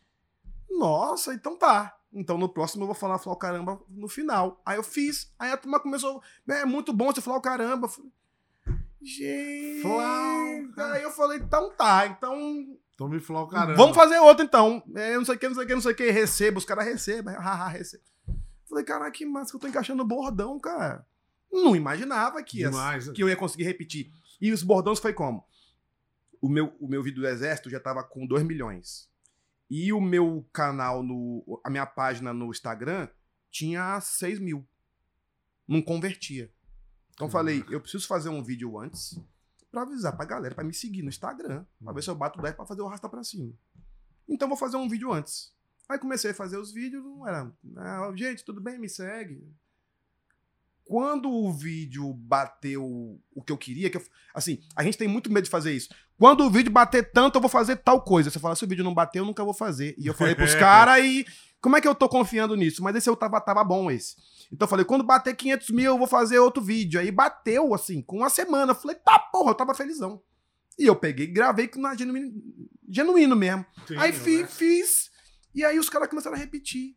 nossa, então tá. Então no próximo eu vou falar Flau caramba no final. Aí eu fiz. Aí a turma começou: é muito bom você falar o caramba. Gente. Flau. Aí eu falei: então tá. Então Então me Flau, caramba. Vamos fazer outro então. É, não sei o que, não sei o que, não sei o que. Receba, os caras recebem. Haha, receba. Falei, caraca, que massa que eu tô encaixando bordão, cara. Não imaginava que, Demais. que eu ia conseguir repetir. E os bordões foi como? O meu, o meu vídeo do Exército já tava com 2 milhões. E o meu canal, no, a minha página no Instagram, tinha 6 mil. Não convertia. Então eu falei, eu preciso fazer um vídeo antes pra avisar pra galera, pra me seguir no Instagram, pra ver se eu bato 10 pra fazer o rasta pra cima. Então vou fazer um vídeo antes. Aí comecei a fazer os vídeos, não era. "Ah, gente, tudo bem, me segue. Quando o vídeo bateu o que eu queria, que eu- assim, a gente tem muito medo de fazer isso. Quando o vídeo bater tanto, eu vou fazer tal coisa. Você fala, se o vídeo não bater, eu nunca vou fazer. E eu falei pros caras e. Como é que eu tô confiando nisso? Mas esse eu tava, tava bom, esse. Então eu falei, quando bater 500 mil, eu vou fazer outro vídeo. Aí bateu, assim, com uma semana. Eu falei, tá, porra, eu tava felizão. E eu peguei e gravei com na genuíno, genuíno mesmo. Sim, aí né? fiz, fiz. E aí os caras começaram a repetir.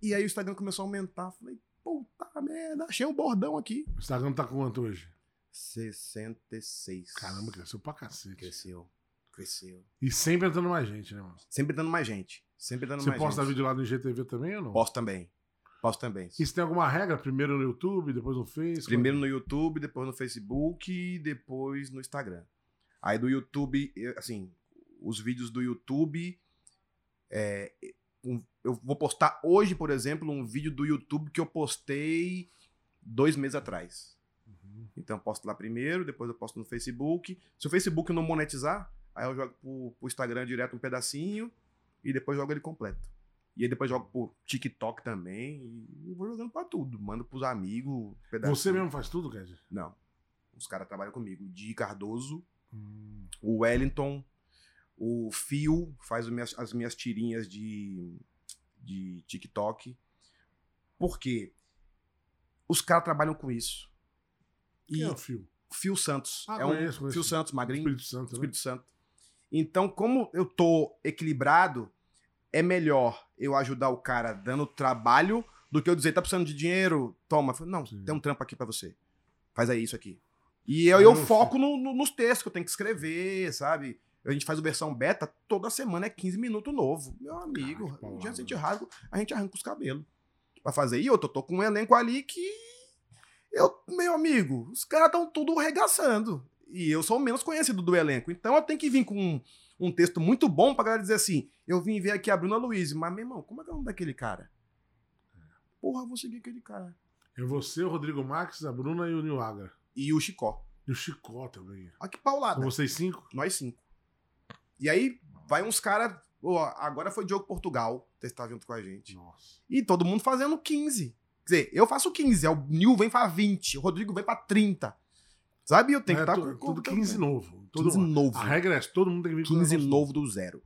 E aí o Instagram começou a aumentar. Falei, puta merda, achei um bordão aqui. O Instagram tá com quanto hoje? 66. Caramba, cresceu pra cacete. Cresceu. Cresceu. E sempre entrando mais gente, né, mano? Sempre dando mais gente. Sempre dando Você mais posta gente. vídeo lá no IGTV também ou não? Posso também. Posso também. E você tem alguma regra? Primeiro no YouTube, depois no Face? Primeiro no YouTube, depois no Facebook e depois no Instagram. Aí do YouTube, assim, os vídeos do YouTube. é, um- eu vou postar hoje, por exemplo, um vídeo do YouTube que eu postei dois meses atrás. Uhum. Então eu posto lá primeiro, depois eu posto no Facebook. Se o Facebook não monetizar, aí eu jogo pro, pro Instagram direto um pedacinho e depois jogo ele completo. E aí depois jogo pro TikTok também e vou jogando pra tudo. Mando pros amigos. pedacinho. Você mesmo faz tudo, Ked? Não. Os caras trabalham comigo. Di Cardoso, Hum. o Wellington, o Fio faz as minhas, as minhas tirinhas de, de TikTok. Por quê? Os caras trabalham com isso. E Quem é o Fio? Fio Santos. Ah, é um conheço, conheço. Fio Santos, magrinho. Espírito Santo, né? Espírito Santo. Então, como eu tô equilibrado, é melhor eu ajudar o cara dando trabalho do que eu dizer, tá precisando de dinheiro? Toma. Não, Sim. tem um trampo aqui pra você. Faz aí isso aqui. E eu eu- foco no- no- nos textos que eu tenho que escrever, sabe? A gente faz o versão beta, toda semana é 15 minutos novo. Meu amigo, palavra. já a gente rasga, a gente arranca os cabelos. Pra fazer. E eu tô, tô com um elenco ali que. Eu, meu amigo, os caras estão tudo regaçando. E eu sou o menos conhecido do elenco. Então eu tenho que vir com um, um texto muito bom pra galera dizer assim: eu vim ver aqui a Bruna Luiz, mas meu irmão, como é que é o nome daquele cara? Porra, eu vou seguir aquele cara. É você, o Rodrigo Max, a Bruna e o Nil Agra. E o Chicó. E o Chicó também. Olha que paulada. São vocês cinco? Nós cinco. E aí vai uns caras. agora foi Diogo Portugal testar junto com a gente. Nossa. E todo mundo fazendo 15. Quer dizer, eu faço 15, é o Nil vem pra 20, o Rodrigo vem pra 30. Sabe? Eu tenho que é, estar tu- tudo 15 novo. Todo 15 novo. A regra é essa, todo mundo tem que vir com 15 um negócio novo do zero.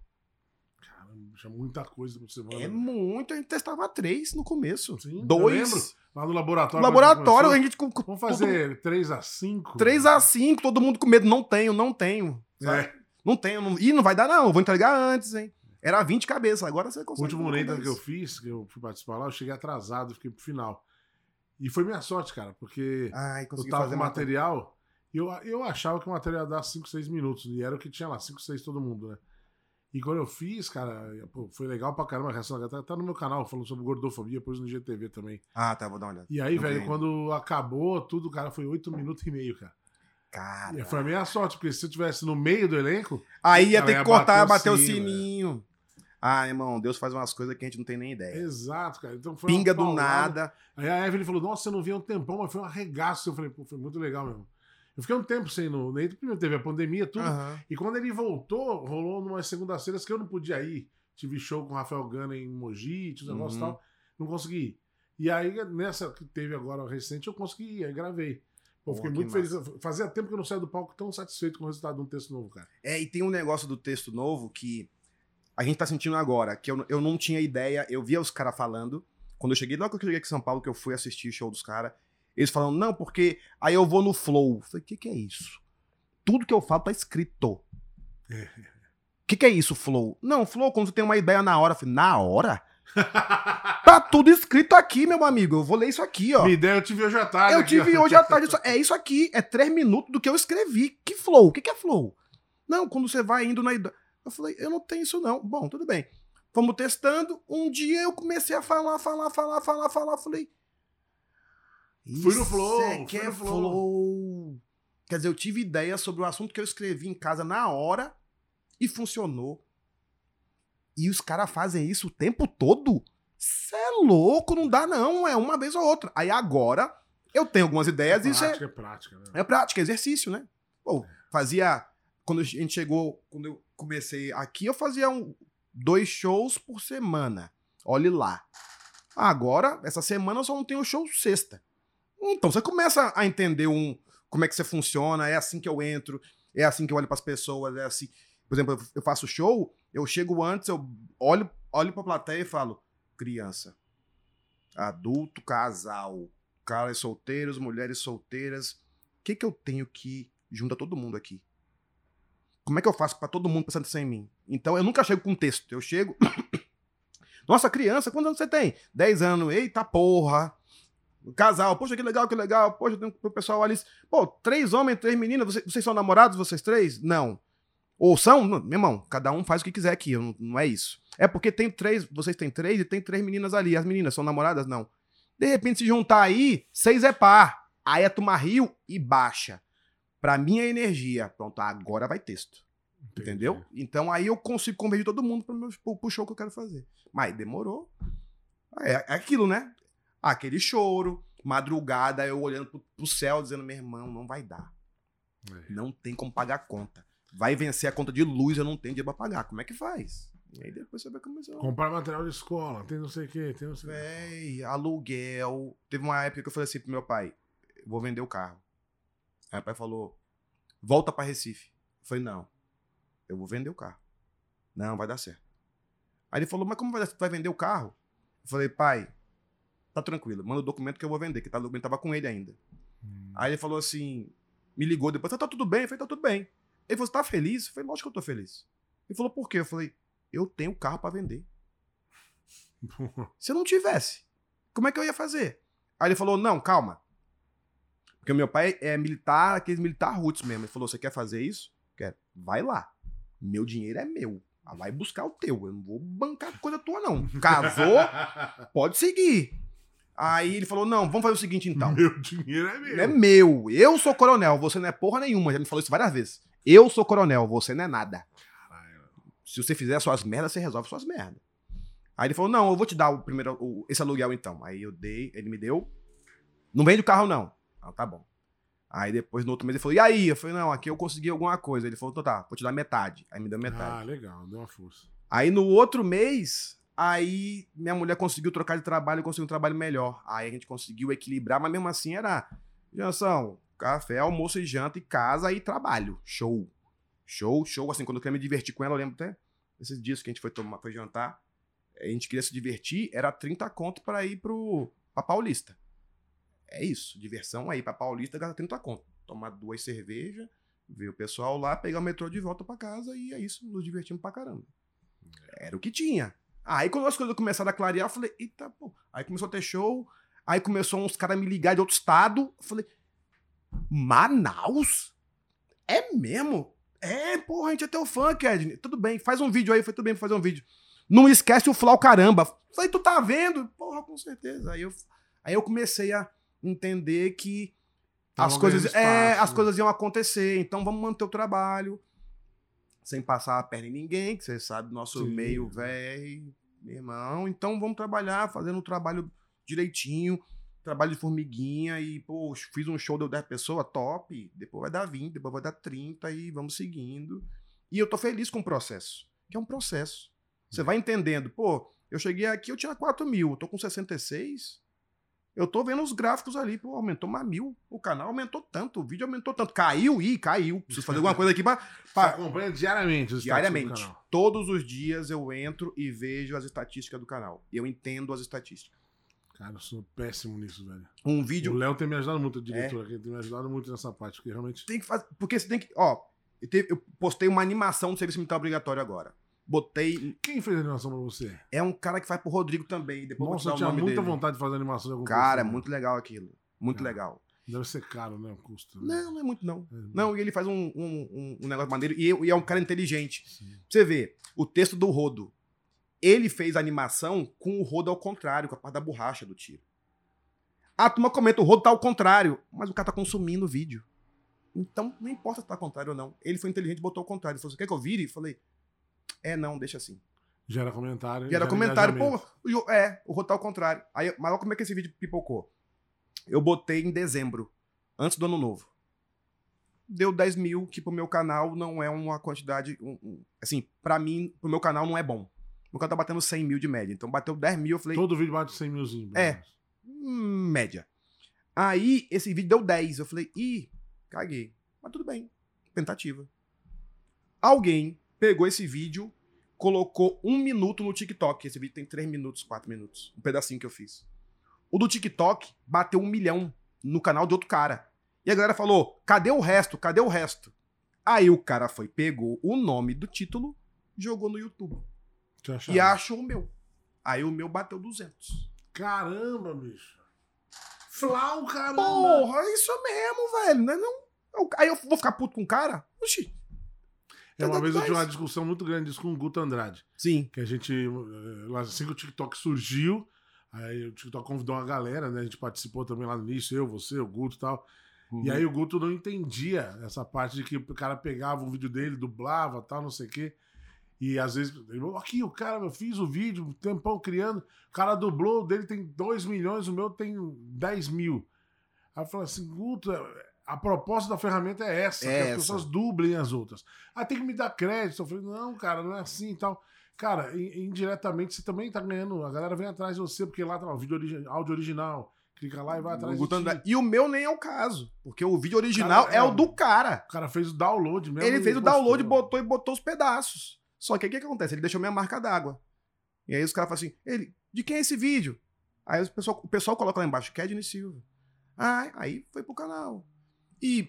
Caramba, já muita coisa por semana. É muito, a gente testava três no começo. Sim, Dois. lembro. Lá no laboratório. No laboratório, a gente com, com Vamos fazer 3 a 5 3 a 5 todo mundo com medo. Não tenho, não tenho. sabe? É. Não tenho. Não... Ih, não vai dar, não. Vou entregar antes, hein? Era 20 cabeças, agora você O consegue. último fazer com Nathan que eu 10. fiz, que eu fui participar lá, eu cheguei atrasado, fiquei pro final. E foi minha sorte, cara, porque Ai, eu tava com material eu, eu achava que o material ia dar 5, 6 minutos. E era o que tinha lá, 5, 6 todo mundo, né? E quando eu fiz, cara, pô, foi legal pra caramba a reação. Tá, tá no meu canal falando sobre gordofobia, depois no GTV também. Ah, tá, vou dar uma olhada. E aí, Não velho, quando acabou tudo, cara, foi oito minutos e meio, cara. Cara. Foi a minha sorte, porque se eu tivesse no meio do elenco, Aí ia ter ia que cortar, bater o bater o sino, sininho. Ah, irmão, Deus faz umas coisas que a gente não tem nem ideia. exato, cara. Então foi Pinga do nada. Aí a Evelyn falou: Nossa, você não via um tempão, mas foi um arregaço. Eu falei: Pô, foi muito legal mesmo. Eu fiquei um tempo sem no. Nem primeiro teve a pandemia, tudo. Aham. E quando ele voltou, rolou numas segundas-feiras que eu não podia ir. Tive show com o Rafael Gana em Mogi, um negócio e Uhum. tal. Não consegui ir. E aí, nessa que teve agora recente, eu consegui ir, aí gravei. Pô, fiquei que muito massa. feliz. Fazia tempo que eu não saía do palco tão satisfeito com o resultado de um texto novo, cara. É, e tem um negócio do texto novo que a gente tá sentindo agora, que eu, eu não tinha ideia, eu via os caras falando. Quando eu cheguei, logo que eu cheguei aqui em São Paulo, que eu fui assistir o show dos caras, eles falando, não, porque aí eu vou no flow. Eu falei, o que, que é isso? Tudo que eu falo tá escrito. O que, que é isso, flow? Não, flow, quando você tem uma ideia na hora. Eu falei, na hora? Tá tudo escrito aqui, meu amigo. Eu vou ler isso aqui, ó. Minha ideia eu tive hoje à tarde. Eu aqui, tive ó. hoje à tarde. É isso aqui. É três minutos do que eu escrevi. Que flow? O que, que é flow? Não, quando você vai indo na ideia. Eu falei, eu não tenho isso não. Bom, tudo bem. Fomos testando. Um dia eu comecei a falar, falar, falar, falar, falar. Falei. Fui no "Isso flow, É que é flow." flow. Quer dizer, eu tive ideia sobre o assunto que eu escrevi em casa na hora e funcionou. E os caras fazem isso o tempo todo? Cê é louco, não dá não, é uma vez ou outra. Aí agora eu tenho algumas ideias e isso é, prática, é prática, né? é prática, é exercício, né? Pô, fazia. Quando a gente chegou, quando eu comecei aqui, eu fazia um, dois shows por semana. Olhe lá. Agora, essa semana eu só não tenho show sexta. Então você começa a entender um, como é que você funciona, é assim que eu entro, é assim que eu olho pras pessoas, é assim. Por exemplo, eu- faço show, eu chego antes, eu olho, olho pra plateia e falo: criança, adulto, casal, caras solteiros, mulheres solteiras. O que, que eu tenho que juntar todo mundo aqui? Como é que eu faço pra todo mundo atenção em mim? Então eu nunca chego com texto. Eu chego. Nossa, criança, quantos anos você tem? 10 anos. Eita porra. Casal, poxa, que legal, que legal. Poxa, tem o pessoal ali. Pô, três homens, três meninas. Vocês, vocês são namorados, vocês três? Não. Ou são? Meu irmão, cada um faz o que quiser aqui. Não, não é isso. É porque tem três, vocês têm três e tem três meninas ali. As meninas são namoradas? Não. De repente, se juntar aí, seis é par. Aí a turma riu e baixa. Pra minha energia. Pronto, agora vai texto. Entendi. Entendeu? Então aí eu consigo converter todo mundo pro, meu, pro, pro show que eu quero fazer. Mas demorou. É, é aquilo, né? Aquele choro, madrugada, eu olhando pro, pro céu, dizendo, meu irmão, não vai dar. É. Não tem como pagar a conta. Vai vencer a conta de luz, eu não tenho dinheiro pra pagar. Como é que faz? E aí depois você vai começar. Comprar material de escola, tem não sei o que, tem não sei o quê. Véi, aluguel. Teve uma época que eu falei assim pro meu pai: vou vender o carro. Aí o pai falou: volta pra Recife. Eu falei: não, eu vou vender o carro. Não, vai dar certo. Aí ele falou: mas como vai, dar certo? Tu vai vender o carro? Eu falei: pai, tá tranquilo, manda o documento que eu vou vender, que tá, o documento tava com ele ainda. Hum. Aí ele falou assim: me ligou depois: tá, tá tudo bem? Eu falei: tá tudo bem. Ele falou: você tá feliz? Eu falei: lógico que eu tô feliz. Ele falou: por quê? Eu falei: eu tenho carro pra vender. Se eu não tivesse, como é que eu ia fazer? Aí ele falou: não, calma. Porque meu pai é militar, aqueles militar roots mesmo. Ele falou: você quer fazer isso? Quero. Vai lá. Meu dinheiro é meu. Ah, Vai buscar o teu. Eu não vou bancar coisa tua, não. Casou, pode seguir. Aí ele falou: não, vamos fazer o seguinte então. Meu dinheiro é meu. É meu. Eu sou coronel, você não é porra nenhuma. Já me falou isso várias vezes. Eu sou coronel, você não é nada. Se você fizer suas merdas, você resolve suas merdas. Aí ele falou: Não, eu vou te dar o primeiro, o- esse aluguel então. Aí eu dei, ele me deu. Não vende o carro, não. Ah, tá bom. Aí depois, no outro mês, ele falou: E aí? Eu falei: Não, aqui eu consegui alguma coisa. Ele falou: Então tá, vou te dar metade. Aí me deu metade. Ah, legal, deu uma força. Aí no outro mês, aí minha mulher conseguiu trocar de trabalho, conseguiu um trabalho melhor. Aí a gente conseguiu equilibrar, mas mesmo assim era Jansão, café, almoço e janta e casa e trabalho. Show. Show, show. Assim, quando eu queria me divertir com ela, eu lembro até esses dias que a gente foi tomar, foi jantar, a gente queria se divertir, era 30 conto pra ir pro pra Paulista. É isso, diversão aí pra Paulista, gasta 30 conto. Tomar duas cervejas, ver o pessoal lá, pegar o metrô de volta pra casa e é isso, nos divertimos pra caramba. Era o que tinha. Aí quando as coisas começaram a clarear, eu falei, eita, pô. Aí começou a ter show, aí começou uns caras me ligar de outro estado. Eu falei, Manaus? É mesmo? É, porra, a gente é teu fã, Kedney. Tudo bem, faz um vídeo aí. Foi tudo bem pra fazer um vídeo. Não esquece o Flau caramba. Falei, tu tá vendo? Porra, com certeza. Aí eu, aí eu comecei a entender que as coisas, é, espaço, as né? coisas iam acontecer. Então vamos manter o trabalho sem passar a perna em ninguém, que você sabe, nosso Sim. meio velho, meu irmão. Então vamos trabalhar, fazendo o trabalho direitinho, trabalho de formiguinha e, pô, fiz um show, deu 10 pessoas, top. Depois vai dar 20, depois vai dar 30 e vamos seguindo. E eu tô feliz com o processo, que é um processo. Você vai entendendo, pô, eu cheguei aqui, eu tinha 4 mil, eu tô com 66. Eu tô vendo os gráficos ali, pô, aumentou mais mil. O canal aumentou tanto, o vídeo aumentou tanto. Caiu, ih, caiu. Preciso fazer alguma coisa aqui pra. Você pra- acompanha diariamente os Diariamente. Todos os dias eu entro e vejo as estatísticas do canal. Eu entendo as estatísticas. Cara, eu sou péssimo nisso, velho. Um O vídeo Léo tem me ajudado muito, o É. diretor aqui, tem me ajudado muito nessa parte, porque realmente. tem que fazer. Porque você tem que. Ó, eu, te- eu postei uma animação do serviço militar obrigatório agora. Botei. Quem fez a animação pra você? É um cara que faz pro Rodrigo também. Depois Nossa, eu tinha o muita dele. vontade de fazer animação de algum Cara, é curso, muito legal aquilo. Muito Cara. legal. Deve ser caro, né? O custo. né? Não, não é muito, não. É, Não, e ele faz um, um, um- negócio maneiro. E, e é um cara inteligente. sim. Você vê, o texto do Rodo. Ele fez a animação com o Rodo ao contrário, com a parte da borracha do tiro. A turma comenta, o Rodo tá ao contrário, mas o cara tá consumindo o vídeo. Então, não importa se tá ao contrário ou não. Ele foi inteligente e botou ao contrário. Ele falou, você quer que eu vire? Eu falei, é, não, deixa assim. Gera comentário. Gera comentário, pô, é, o Rodo tá ao contrário. Aí, mas olha como é que esse vídeo pipocou. Eu botei em dezembro, antes do ano novo. Deu 10 mil, que pro meu canal não é uma quantidade. um- um- assim, pra mim, pro meu canal não é bom. Meu canal tá batendo 100 mil de média. Então bateu 10 mil, eu falei, Todo vídeo bate 100 milzinho. É. hum, média. Aí, esse vídeo deu 10. Eu falei, ih, caguei. Mas tudo bem. Tentativa. Alguém pegou esse vídeo, colocou um minuto no TikTok. Esse vídeo tem 3 minutos, 4 minutos. Um pedacinho que eu fiz. O do TikTok bateu um milhão no canal de outro cara. E a galera falou: cadê o resto? Cadê o resto? Aí o cara foi, pegou o nome do título, jogou no YouTube. E achou o meu. Aí o meu bateu 200. Caramba, bicho. Flau, caramba. Porra, é isso mesmo, velho. Não é não? Eu- Aí eu vou ficar puto com o cara? Oxi. É, uma Tanto vez eu tive uma discussão muito grande disso com o Guto Andrade. Sim. Que a gente, lá assim que o TikTok surgiu, aí o TikTok convidou uma galera, né? A gente participou também lá no início, eu, você, o Guto e tal. Uhum. E aí o Guto não entendia essa parte de que o cara pegava o vídeo dele, dublava tal, não sei o quê. E às vezes, aqui o cara, eu fiz o vídeo, tempão criando, o cara dublou, o dele tem 2 milhões, o meu tem 10 mil. Aí eu falei assim, Guto, a proposta da ferramenta é essa, É que as pessoas dublem as outras. Ah, tem que me dar crédito. Eu falei, não, cara, não é assim e tal. Cara, in- indiretamente você também tá ganhando. A galera vem atrás de você, porque lá tá o vídeo origi- áudio original. Clica lá e vai atrás de E o meu nem é o caso. Porque o vídeo original Cara, é, é o do cara. O cara fez o download mesmo. Ele fez o postou. download, botou e botou os pedaços. Só que o que, que acontece? Ele deixou minha marca d'água. E aí os caras falam assim: ele, de quem é esse vídeo? Aí o pessoal, o pessoal coloca lá embaixo, Kedney Silva. Ah, aí foi pro canal. E,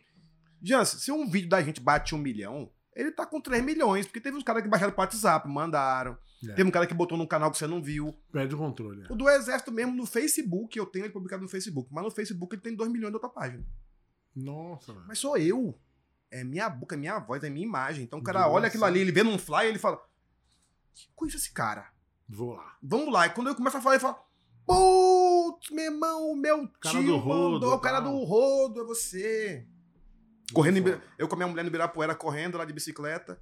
Jans, se um vídeo da gente bate um milhão, ele tá com 3 milhões, porque teve uns caras que baixaram pro WhatsApp, mandaram. É. Teve um cara que botou num canal que você não viu. Perde o controle. é. O do Exército mesmo, no Facebook, eu tenho ele publicado no Facebook. Mas no Facebook ele tem 2 milhões de outra página. Nossa, velho. Mas sou eu. É minha boca, é minha voz, é minha imagem. Então o cara Nossa. olha aquilo ali, ele vê num flyer ele fala: Que coisa esse cara? Vou lá. Vamos lá. E quando eu começo a falar, ele fala: Putz, meu irmão, o meu Cara tio do rodo, mandou, o cara do rodo, é você. Correndo em, Muito eu com a minha mulher no Ibirapuera correndo lá de bicicleta.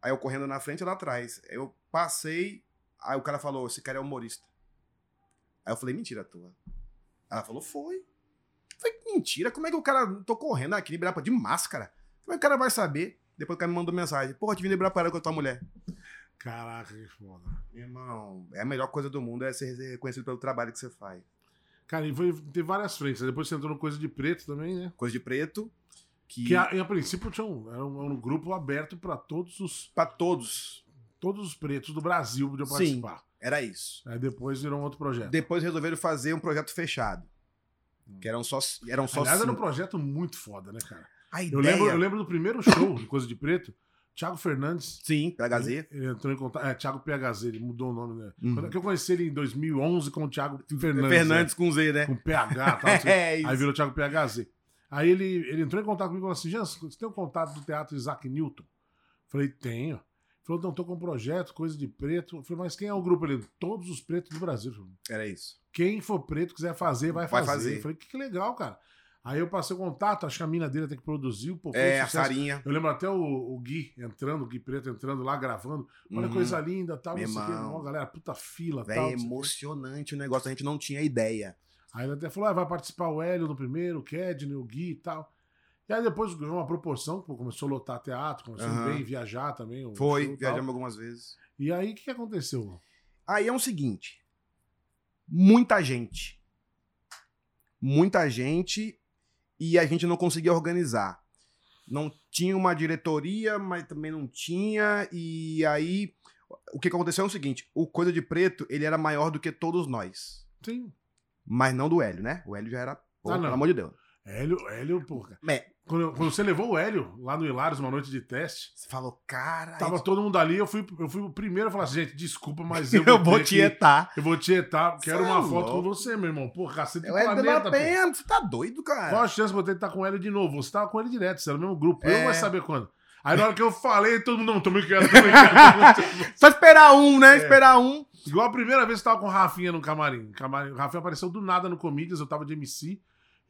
Aí eu correndo na frente e lá atrás. Eu passei, aí o cara falou: Esse cara é humorista. Aí eu falei: Mentira tua. Ela falou: Foi. Eu falei: Mentira, como é que o cara. Tô correndo aqui no Ibirapuera de máscara. Como é que o cara vai saber? Depois o cara me mandou mensagem: Porra, te vim no Ibirapuera com a tua mulher. Caraca, que foda. Irmão, é a melhor coisa do mundo é ser reconhecido pelo trabalho que você faz. Cara, e foi, teve várias frentes. Depois você entrou no Coisa de Preto também, né? Coisa de preto. Que, Que a, a princípio tinha um, era um, um grupo aberto pra todos os, pra todos, todos os pretos do Brasil podiam Sim. participar. era isso. Aí depois virou um outro projeto. Depois resolveram fazer um projeto fechado. Que eram só, eram só Aliás, era um cinco. projeto muito foda, né, cara? A Eu ideia... lembro, eu lembro do primeiro show de Coisa de Preto, Thiago Fernandes. Sim, PHZ. Ele, ele entrou em contato. É, Thiago PHZ, ele mudou o nome, né? Uhum. Quando que eu conheci ele em 2011 com o Thiago Fernandes. Fernandes né? com Z, né? Com PH tal. sei. É isso. Aí virou Thiago PHZ. Aí ele, ele entrou em contato comigo e falou assim: Jans, você tem o contato do teatro Isaac Newton? Falei, tenho. Ele falou, não, tô com um projeto, coisa de preto. Eu falei, mas quem é o grupo ali? Todos os pretos do Brasil. Falei, Era isso. quem for preto, quiser fazer, vai Vai fazer. fazer. Eu falei, que, que legal, cara. Aí eu passei o contato, acho que a mina dele tem que produzir, pô, um É, a. Sarinha. Eu lembro até o, o Gui entrando, o Gui Preto entrando lá, gravando. Olha Uhum. coisa linda, tal, Meu não sei que. galera, puta fila, Véi, tal. quê. emocionante o negócio, a gente não tinha ideia. Aí ele até falou, ah, vai participar o Hélio no primeiro, o Kedney, o Gui e tal. E aí depois ganhou uma proporção, pô, começou a lotar teatro, começou Aham. bem, viajar também. Foi, show e tal. viajamos algumas vezes. E aí, o que, que aconteceu? Aí é o seguinte: muita gente. Muita gente e a gente não conseguia organizar. Não tinha uma diretoria, mas também não tinha. E aí, o que aconteceu é o seguinte: o Coisa de Preto, ele era maior do que todos nós. Sim. Mas não do Hélio, né? O Hélio já era. Pô, Ah, pelo amor de Deus. Hélio, Hélio, pô, cara. É, Quando, quando você levou o Hélio lá no Hilários, uma noite de teste, você falou, cara. tava todo mundo ali, eu fui, eu fui o primeiro a falar assim, gente, desculpa, mas eu, eu vou, vou que- tietar. Eu vou tietar, quero Cê uma é foto com você, meu irmão. Pô, cacete O Hélio de planeta, La pô. Penha, você tá doido, cara? Qual a chance de eu ter que estar com o Hélio de novo? Você tava com ele direto, você era no mesmo grupo. É. Eu vai saber quando. Aí na hora que eu falei, todo mundo, não, também quero, também quero. Só esperar um, né? É. Esperar um. Igual a primeira vez que eu tava com o Rafinha no camarim. camarim. O Rafinha apareceu do nada no Comedians, eu tava de MC.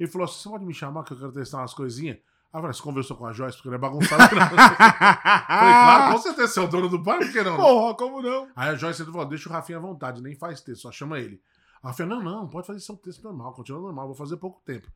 Ele falou assim: você pode me chamar que eu quero testar umas coisinhas? Aí eu falei, você conversou com a Joyce porque não é bagunçado, falei, claro, com certeza, você é o dono do bar, por que não? Porra, como não? Aí a Joyce falou: deixa o Rafinha à vontade, nem faz texto, só chama ele. A Rafinha, não, não, pode fazer seu texto normal, continua normal, vou fazer pouco tempo.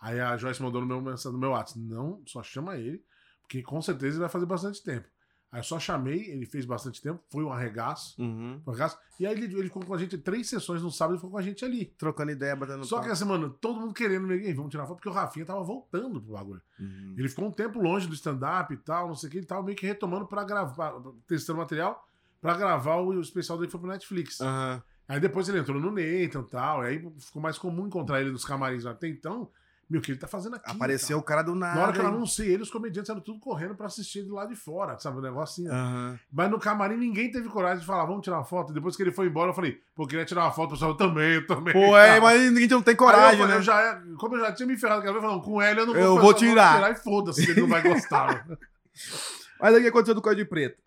Aí a Joyce mandou no meu mensagem no meu WhatsApp: não, só chama ele, porque com certeza ele vai fazer bastante tempo. Aí eu só chamei, ele fez bastante tempo, foi um arregaço. Uhum. um arregaço. E aí ele, ele ficou com a gente três sessões no sábado e ficou com a gente ali. Trocando ideia, batendo Só que assim, mano, todo mundo querendo, ninguém, vamos tirar foto, porque o Rafinha tava voltando pro bagulho. Uhum. Ele ficou um tempo longe do stand-up e tal, não sei o que, ele tava meio que retomando pra gravar, testando material, pra gravar o especial dele que foi pro Netflix. Aham. Aí depois ele entrou no Nathan e tal, aí ficou mais comum encontrar ele nos camarins até então. Meu, o que ele tá fazendo aqui? Apareceu o e cara do nada. Na hora que eu anunciei ele, os comediantes eram tudo correndo pra assistir do lado de fora, sabe? O negócio assim. Aham. Mas no camarim ninguém teve coragem de falar, vamos tirar uma foto. Depois que ele foi embora, eu falei, pô, eu queria tirar uma foto, o pessoal, eu também, eu também. Pô, é, mas ninguém não tem coragem, eu, né? eu já, como eu já tinha me ferrado, aquela vez, falando, com ele eu não vou Eu fazer, vou tirar. e foda-se, ele não vai gostar. Mas aí o que aconteceu do Coisa de Preto?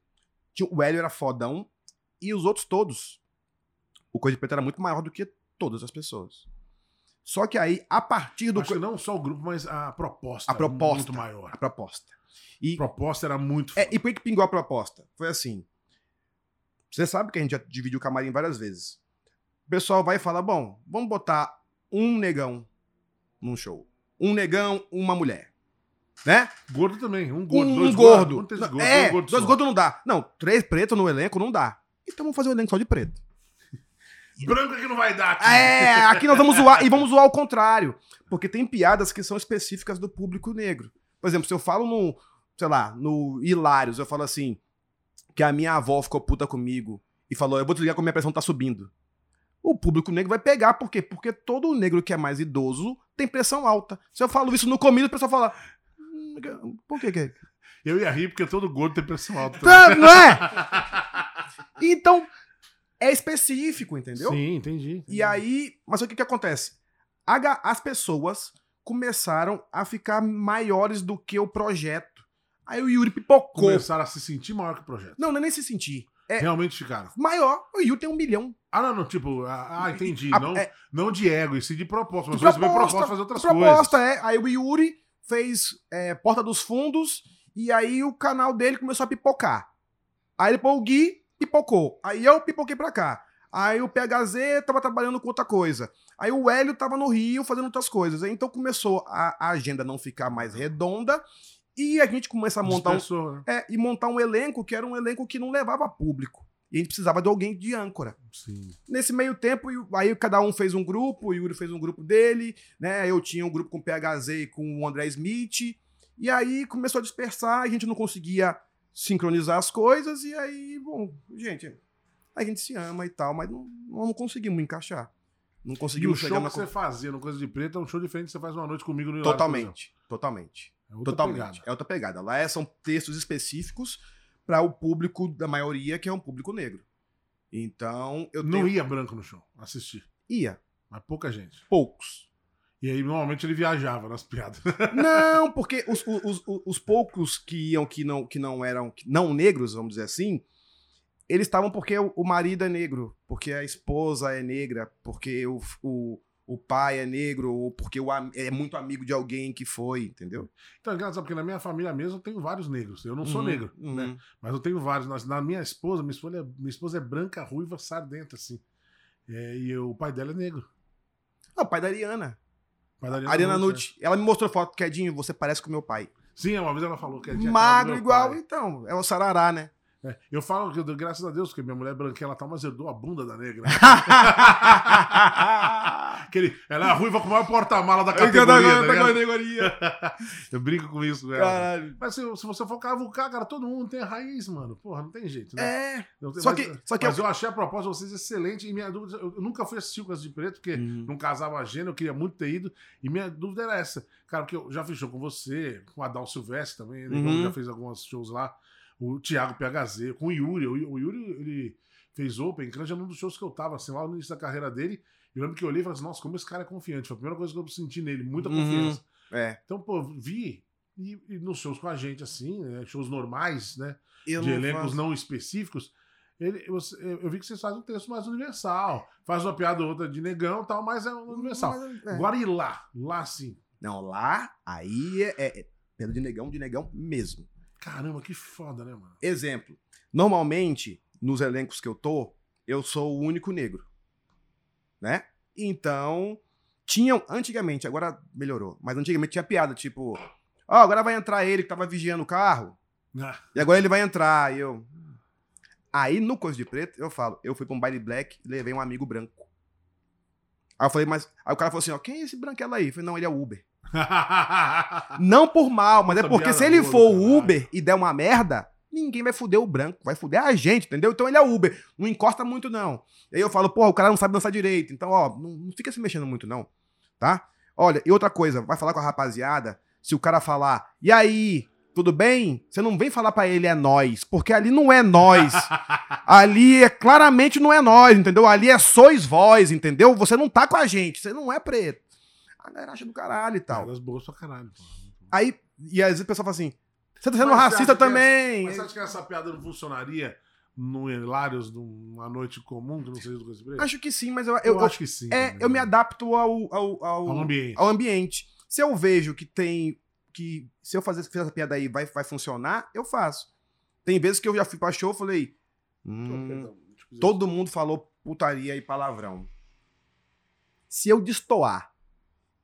O Hélio era fodão e os outros todos. O Coisa de Preto era muito maior do que todas as pessoas. Só que aí, a partir do. Acho que não só o grupo, mas a proposta. A era proposta. Muito maior. A proposta. A E, proposta era muito é, e por que pingou a proposta? Foi assim. Você sabe que a gente já dividiu o camarim várias vezes. O pessoal vai falar: bom, vamos botar um negão num show. Um negão, uma mulher. Né? Gordo também, um gordo. um dois gordo. gordos. Não, gordo, é, um gordo dois gordos não dá. Não, três pretos no elenco não dá. Então vamos fazer o elenco só de preto. Branco é que não vai dar aqui. É, aqui nós vamos zoar. E vamos zoar ao contrário. Porque tem piadas que são específicas do público negro. Por exemplo, se eu falo no, sei lá, no Hilários, eu falo assim, que a minha avó ficou puta comigo e falou, eu vou desligar quando minha pressão tá subindo. O público negro vai pegar, por quê? Porque todo negro que é mais idoso tem pressão alta. Se eu falo isso no comida, o pessoal fala, "Hum, por que que é? Eu ia rir porque todo gordo tem pressão alta. Não é? Então, é específico, entendeu? Sim, entendi. E aí, mas o que que acontece? As pessoas começaram a ficar maiores do que o projeto. Aí o Yuri pipocou. Começaram a se sentir maior que o projeto. Não, não é nem se sentir. É Realmente ficaram. maior. O Yuri tem um milhão. Ah, não, não, tipo, ah, ah, entendi. A- não, é, não de ego, e sim de proposta. Mas proposta de fazer outras proposta, coisas. é. Aí o Yuri fez é, Porta dos Fundos e aí o canal dele começou a pipocar. Aí depois o Gui pipocou. Aí eu pipoquei pra cá. Aí o PHZ tava trabalhando com outra coisa. Aí o Hélio tava no Rio fazendo outras coisas. Aí então começou a, a agenda não ficar mais redonda e a gente começa a montar um, né? é, e montar um elenco que era um elenco que não levava público. E a gente precisava de alguém de âncora. Sim. Nesse meio tempo, aí cada um fez um grupo, o Yuri fez um grupo dele, né? Eu tinha um grupo com o PHZ e com o André Smith. E aí começou a dispersar, a gente não conseguia sincronizar as coisas, e aí, bom, gente, a gente se ama e tal, mas não, não conseguimos encaixar. Não E o conseguimos show chegar que na você fazia no Coisa de Preto é um show diferente que você faz uma noite comigo no Hilário. Totalmente, totalmente. É outra Totalmente. pegada. É outra pegada. Lá é- são textos específicos para o público da maioria, que é um público negro. Então, eu Não tenho... ia branco no show assistir, ia. mas pouca gente. Poucos. E aí, normalmente, ele viajava nas piadas. Não, porque os, os, os, os poucos que iam que não, que não eram não negros, vamos dizer assim, eles estavam porque o, o marido é negro, porque a esposa é negra, porque o, o, o pai é negro, ou porque o, é muito amigo de alguém que foi, entendeu? Então, é engraçado, porque na minha família mesmo eu tenho vários negros. Eu não sou Uhum, negro, uhum. né? Mas eu tenho vários. Na, na minha esposa, minha esposa, é, minha esposa é branca, ruiva, sardenta, assim. É, e o pai dela é negro. Não, o pai da Ariana. Da A Ariana Nutt, Nutt. Ela me mostrou foto, Quedinho, você parece com meu pai. é. Sim, uma vez ela falou que é tinha Magro igual, pai. então. É o Sarará, né? É, eu falo que, graças a Deus, porque minha mulher é branquinha, ela tá, mas eu dou a bunda da negra. Aquele, ela é a ruiva com o maior porta-mala da categoria, tá ligado? categoria. Eu brinco com isso, velho. Caralho. Mas se, se você for cavucar, cara, todo mundo tem raiz, mano. Porra, não tem jeito, né? É. Tem- Só mas, que- só que mas eu- eu achei a proposta de vocês excelente e minha dúvida, eu nunca fui assistir o Casa de Preto, porque Uhum. não casava gênero, eu queria muito ter ido, e minha dúvida era essa. Cara, porque eu já fiz show com você, com o Adal Silvestre também, ele Uhum. já fez alguns shows lá, o Thiago PHZ, com o Yuri, o Yu- o Yuri, ele fez Open, Cranja num dos shows que eu tava, assim, lá no início da carreira dele, eu lembro que eu olhei e falei assim, nossa, como esse cara é confiante, foi a primeira coisa que eu senti nele, muita Uhum. confiança. É. Então, pô, vi, e, e nos shows com a gente, assim, né, shows normais, né, Eu de não elencos faço. não específicos, ele, eu eu vi que vocês fazem um texto mais universal. Faz uma piada ou outra de negão e tal, mas é um universal. Mas, é. Agora ir lá, lá sim. Não, lá, aí é, é, é de negão, de negão mesmo. Caramba, que foda, né, mano? Exemplo. Normalmente, nos elencos que eu tô, eu sou o único negro. Né? Então, tinham, antigamente, agora melhorou, mas antigamente tinha piada, tipo, ó, agora vai entrar ele que tava vigiando o carro, Ah, e agora ele vai entrar, e eu... Aí, no Coisa de Preto, eu falo, eu fui pra um baile black e levei um amigo branco. Aí eu falei, mas... Aí o cara falou assim, ó, quem é esse branquelo aí? Eu falei, não, ele é o Uber. Não por mal, mas é porque se ele for o. Uber e der uma merda, ninguém vai fuder o branco, vai fuder a gente, entendeu? Então ele é Uber, não encosta muito não. E aí eu falo, pô, o cara não sabe dançar direito, então ó, não, não fica se mexendo muito não, tá? Olha, e outra coisa, vai falar com a rapaziada, se o cara falar, e aí, tudo bem? Você não vem falar pra ele é nós, porque ali não é nós. ali é claramente não é nós, entendeu? Ali é sois vós, entendeu? Você não tá com a gente, você não é preto. A galera acha do caralho e tal. Piadas boas pra caralho. pô. Aí, e às vezes o pessoal fala assim: você tá sendo Mas racista que também. Mas você acha que essa piada não funcionaria no Hilários, numa noite comum, que não seja do Preta? Acho que sim, mas eu, eu, eu, acho que sim. é, também. eu me adapto ao, ao, ao, Ao ambiente. ao ambiente. Se eu vejo que tem. que Se eu fazer fizer essa piada aí vai, vai funcionar, eu faço. Tem vezes que eu já fui pra show e falei. hum, eu todo mundo falou putaria e palavrão. Se eu destoar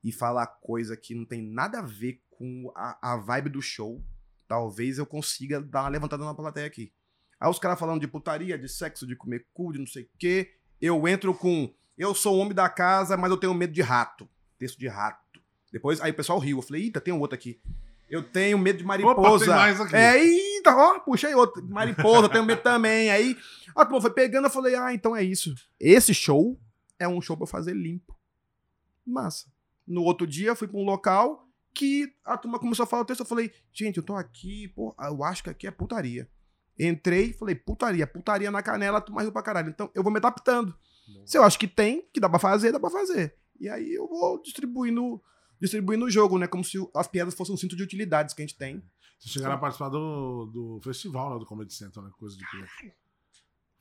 e falar coisa que não tem nada a ver com a, a vibe do show, talvez eu consiga dar uma levantada na plateia aqui. Aí os caras falando de putaria, de sexo, de comer cu, de não sei o quê, eu entro com eu sou o homem da casa, mas eu tenho medo de rato. Texto de rato. Depois, aí o pessoal riu. Eu falei, eita, tem um outro aqui. Eu tenho medo de mariposa. tem mais aqui. É, eita, ó, puxei outro. Mariposa, tenho medo também. Aí a turma foi pegando, eu falei, ah, então é isso. Esse show é um show pra eu fazer limpo. Massa. No outro dia, eu fui pra um local que a turma começou a falar o texto. Eu falei, gente, eu tô aqui, pô, eu acho que aqui é putaria. Entrei, falei, putaria, putaria na canela, a turma riu pra caralho. Então eu vou me adaptando. Se eu acho que tem, que dá pra fazer, dá pra fazer. E aí eu vou distribuindo, distribuindo o jogo, né? Como se as piadas fossem um cinto de utilidades que a gente tem. Vocês chegaram a participar do, do festival lá do Comedy Central, né? Coisa de preto.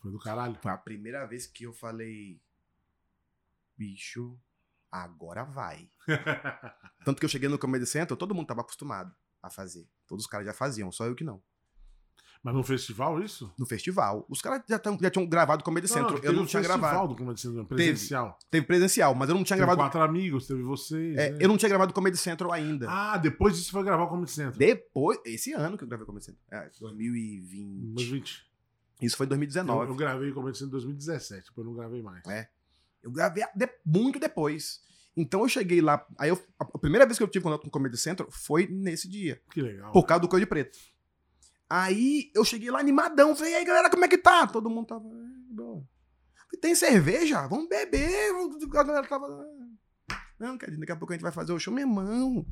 Foi do caralho. Foi a primeira vez que eu falei, bicho, agora vai. Tanto que eu cheguei no Comedy Central, todo mundo tava acostumado a fazer. Todos os caras já faziam, só eu que não. Mas no festival, isso? No festival. Os caras já, tão- já tinham gravado Comedy Central. eu teve não o tinha festival gravado. do Comedy Central, presencial. Teve presencial, mas eu não tinha Teve gravado. quatro amigos, teve vocês. é, né? eu não tinha gravado Comedy Central ainda. Ah, depois disso foi gravar o Comedy Central. Depois, esse ano que eu gravei Comedy Central. É, 2020. 2020. Isso foi em Eu, 2019. eu gravei o Comedy Central em 2017, depois eu não gravei mais. É. Eu gravei de- muito depois. Então eu cheguei lá. Aí eu, a, primeira vez que eu tive contato com o Comedy Central foi nesse dia. Que legal. Por causa do Coisa de Preto. Aí eu cheguei lá animadão. Falei, e aí galera, como é que tá? Todo mundo tava. "É, boa." Falei, Tem cerveja? Vamos beber. A galera tava. "Ah." Não, dizer, daqui a pouco a gente vai fazer o show, meu irmão.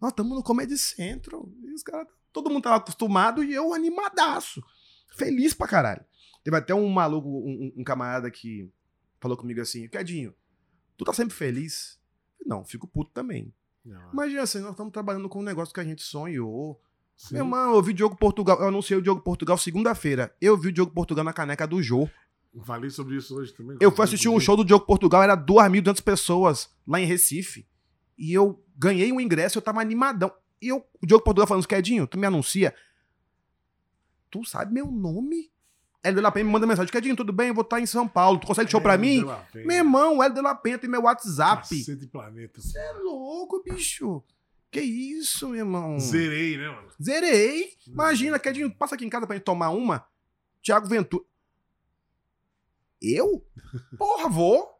Nós estamos no Comedy Central. E os caras. Todo mundo tava acostumado e eu animadaço. Feliz pra caralho. Teve até um maluco, um- um camarada que falou comigo assim: Quedinho, tu tá sempre feliz? Não, fico puto também. Não, Imagina assim, nós estamos trabalhando com um negócio que a gente sonhou. sim. Meu irmão, eu vi o Diogo Portugal, eu anunciei o Diogo Portugal segunda-feira. Eu vi o Diogo Portugal na caneca do Jô. Falei sobre isso hoje também. Eu fui assistir um show do Diogo Portugal, era 2.200 pessoas lá em Recife. E eu ganhei um ingresso, eu tava animadão. E eu, o Diogo Portugal falando, Quedinho, tu me anuncia? Tu sabe meu nome? Hélio de La Penha me manda mensagem, Quedinho, tudo bem? Eu vou estar em São Paulo. Tu consegue show pra mim? Meu irmão, Hélio de La Penha tem meu WhatsApp. Cacete planeta. Você é louco, bicho. Que isso, meu irmão? Zerei, né, mano? Zerei. Imagina, Quedinho, passa aqui em casa pra gente tomar uma. Tiago Ventura. Eu? Porra, vou.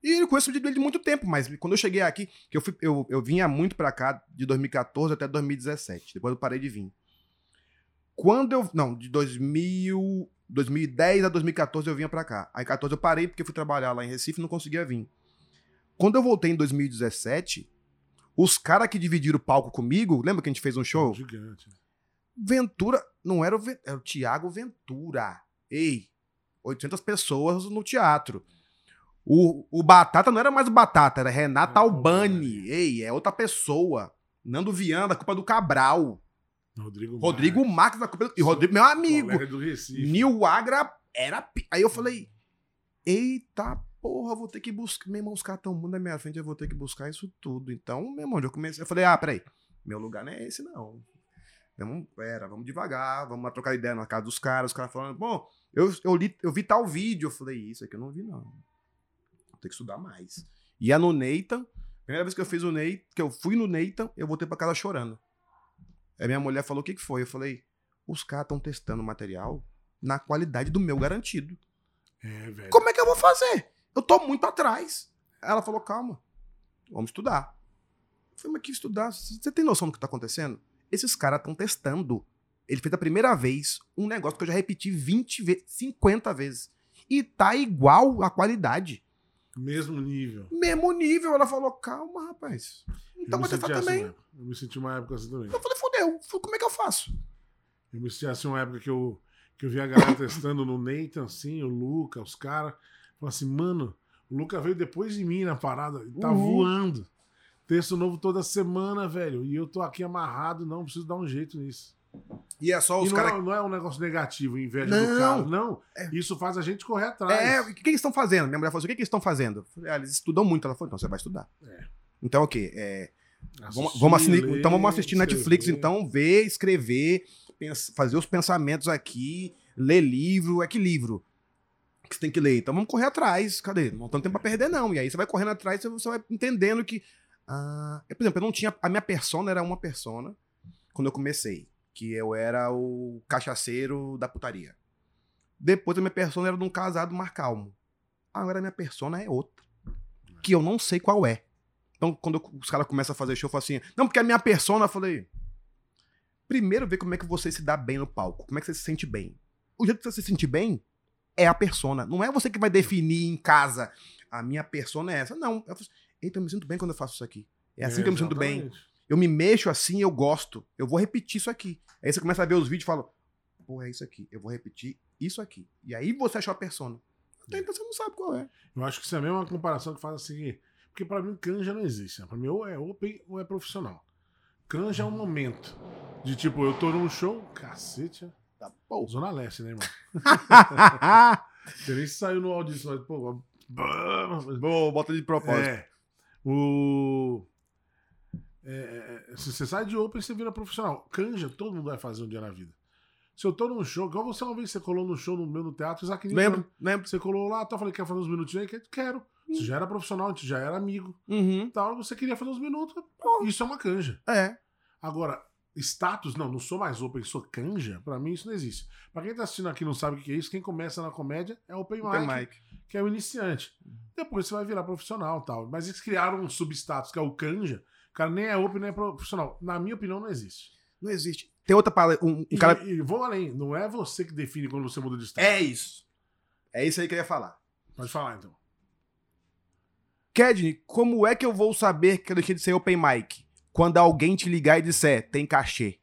E eu conheço ele de muito tempo, mas quando eu cheguei aqui, que eu, fui, eu, eu vinha muito pra cá de 2014 até 2017. Depois eu parei de vir. Quando eu. Não, de 2000, 2010 a 2014 eu vinha pra cá. Aí 14 eu parei porque fui trabalhar lá em Recife e não conseguia vir. Quando eu voltei em 2017, os caras que dividiram o palco comigo, lembra que a gente fez um show? Gigante. Ventura, não era o, era o Tiago Ventura. Ei, 800 pessoas no teatro. O, o Batata não era mais o Batata, era Renata É, Albani. Albani. Ei, é outra pessoa. Nando Viana, culpa do Cabral. Rodrigo Rodrigo Marques, Marques, da do... E Rodrigo, meu amigo. Nil Agra era. Aí eu falei: Eita porra, vou ter que buscar. Meu irmão, os caras estão muito na minha frente, eu vou ter que buscar isso tudo. Então, meu irmão, eu comecei. Eu falei: Ah, peraí, meu lugar não é esse, não. Vamos, pera, vamos devagar, vamos trocar ideia na casa dos caras. Os caras falando: Bom, eu, eu, li, eu vi tal vídeo. Eu falei: Isso aqui eu não vi, não. Vou ter que estudar mais. Ia no Nathan. Primeira vez que eu fiz o Nathan, que eu fui no Nathan, eu voltei pra casa chorando. Aí minha mulher falou: O que, que foi? Eu falei: Os caras estão testando o material na qualidade do meu garantido. É, velho. Como é que eu vou fazer? Eu tô muito atrás. Ela falou, calma, vamos estudar. Eu falei, mas que estudar? Você tem noção do que tá acontecendo? Esses caras estão testando. Ele fez a primeira vez um negócio que eu já repeti 20 vezes, 50 vezes. E tá igual a qualidade. Mesmo nível. Mesmo nível. Ela falou, calma, rapaz. Então vai assim também. época. Eu me senti uma época assim também. Eu falei, fodeu. Como é que eu faço? Eu me senti assim uma época que eu, que eu vi a galera testando no Nathan, assim, o Luca, os caras. Falei assim, mano, o Luca veio depois de mim na parada. Ele tá Uhum. voando. Texto novo toda semana, velho. E eu tô aqui amarrado, não, preciso dar um jeito nisso. E é só os não, caras... é, não é um negócio negativo, inveja Não. do cara. Não. É. Isso faz a gente correr atrás. É, o que, que eles estão fazendo? Minha mulher falou assim, o que, que eles estão fazendo? Falei, ah, eles estudam muito. Ela falou, então você vai estudar. É. Então, o quê? É, vamos, Assistir, vamos assistir- ler, então vamos assistir Netflix, escrever. então, ver, escrever, fazer os pensamentos aqui, ler livro. É que livro que você tem que ler? Então vamos correr atrás. Cadê? Não tem tempo pra perder, não. E aí você vai correndo atrás e você vai entendendo que. Ah, eu, por exemplo, eu não tinha. A minha persona era uma persona quando eu comecei. Que eu era o cachaceiro da putaria. Depois a minha persona era de um casado mais calmo. Agora a minha persona é outra. Que eu não sei qual é. Então, quando os caras começam a fazer show, eu falo assim, não, porque a minha persona, eu falei. Primeiro, ver como é que você se dá bem no palco. Como é que você se sente bem. O jeito que você se sente bem é a persona. Não é você que vai definir em casa. A minha persona é essa. Não. Eu falo assim, Eita, eu me sinto bem quando eu faço isso aqui. É assim que eu me sinto bem. Eu me mexo assim, eu gosto. Eu vou repetir isso aqui. Aí você começa a ver os vídeos e fala, pô, é isso aqui. Eu vou repetir isso aqui. E aí você achou a persona. Até então você não sabe qual é. Eu acho que isso é a mesma comparação que faz assim. Porque pra mim, canja não existe. Né? Pra mim, ou é open ou é profissional. Canja é um momento. De tipo, eu tô num show, cacete. é Tá bom. Zona Leste, né, irmão? Você nem saiu no audição, mas, pô. Boa, bota de propósito. É. O. é, é, se você sai de open, você vira profissional. Canja, todo mundo vai fazer um dia na vida. Se eu tô num show, igual você uma vez você colou no show no meu no teatro, Isaac Newton, Lembro, lembro. Você colou lá, tá, eu falei, quer fazer uns minutinhos aí? Quero. Você já era profissional, a gente já era amigo. Uhum. Tal, você queria fazer uns minutos. Isso é uma canja. É. Agora, status, não, não sou mais open, sou canja, pra mim isso não existe. Pra quem tá assistindo aqui e não sabe o que é isso, quem começa na comédia é open mic, Open mic. que é o iniciante. Depois você vai virar profissional tal. Mas eles criaram um substatus, que é o canja. O cara nem é open, nem é profissional. Na minha opinião, não existe. Não existe. Tem outra palavra. Um, um E, cara. e vou além, não é você que define quando você muda de status. É isso. É isso aí que eu ia falar. Pode falar então. Kedney, como é que eu vou saber que eu deixei de ser open mic? Quando alguém te ligar e disser, tem cachê.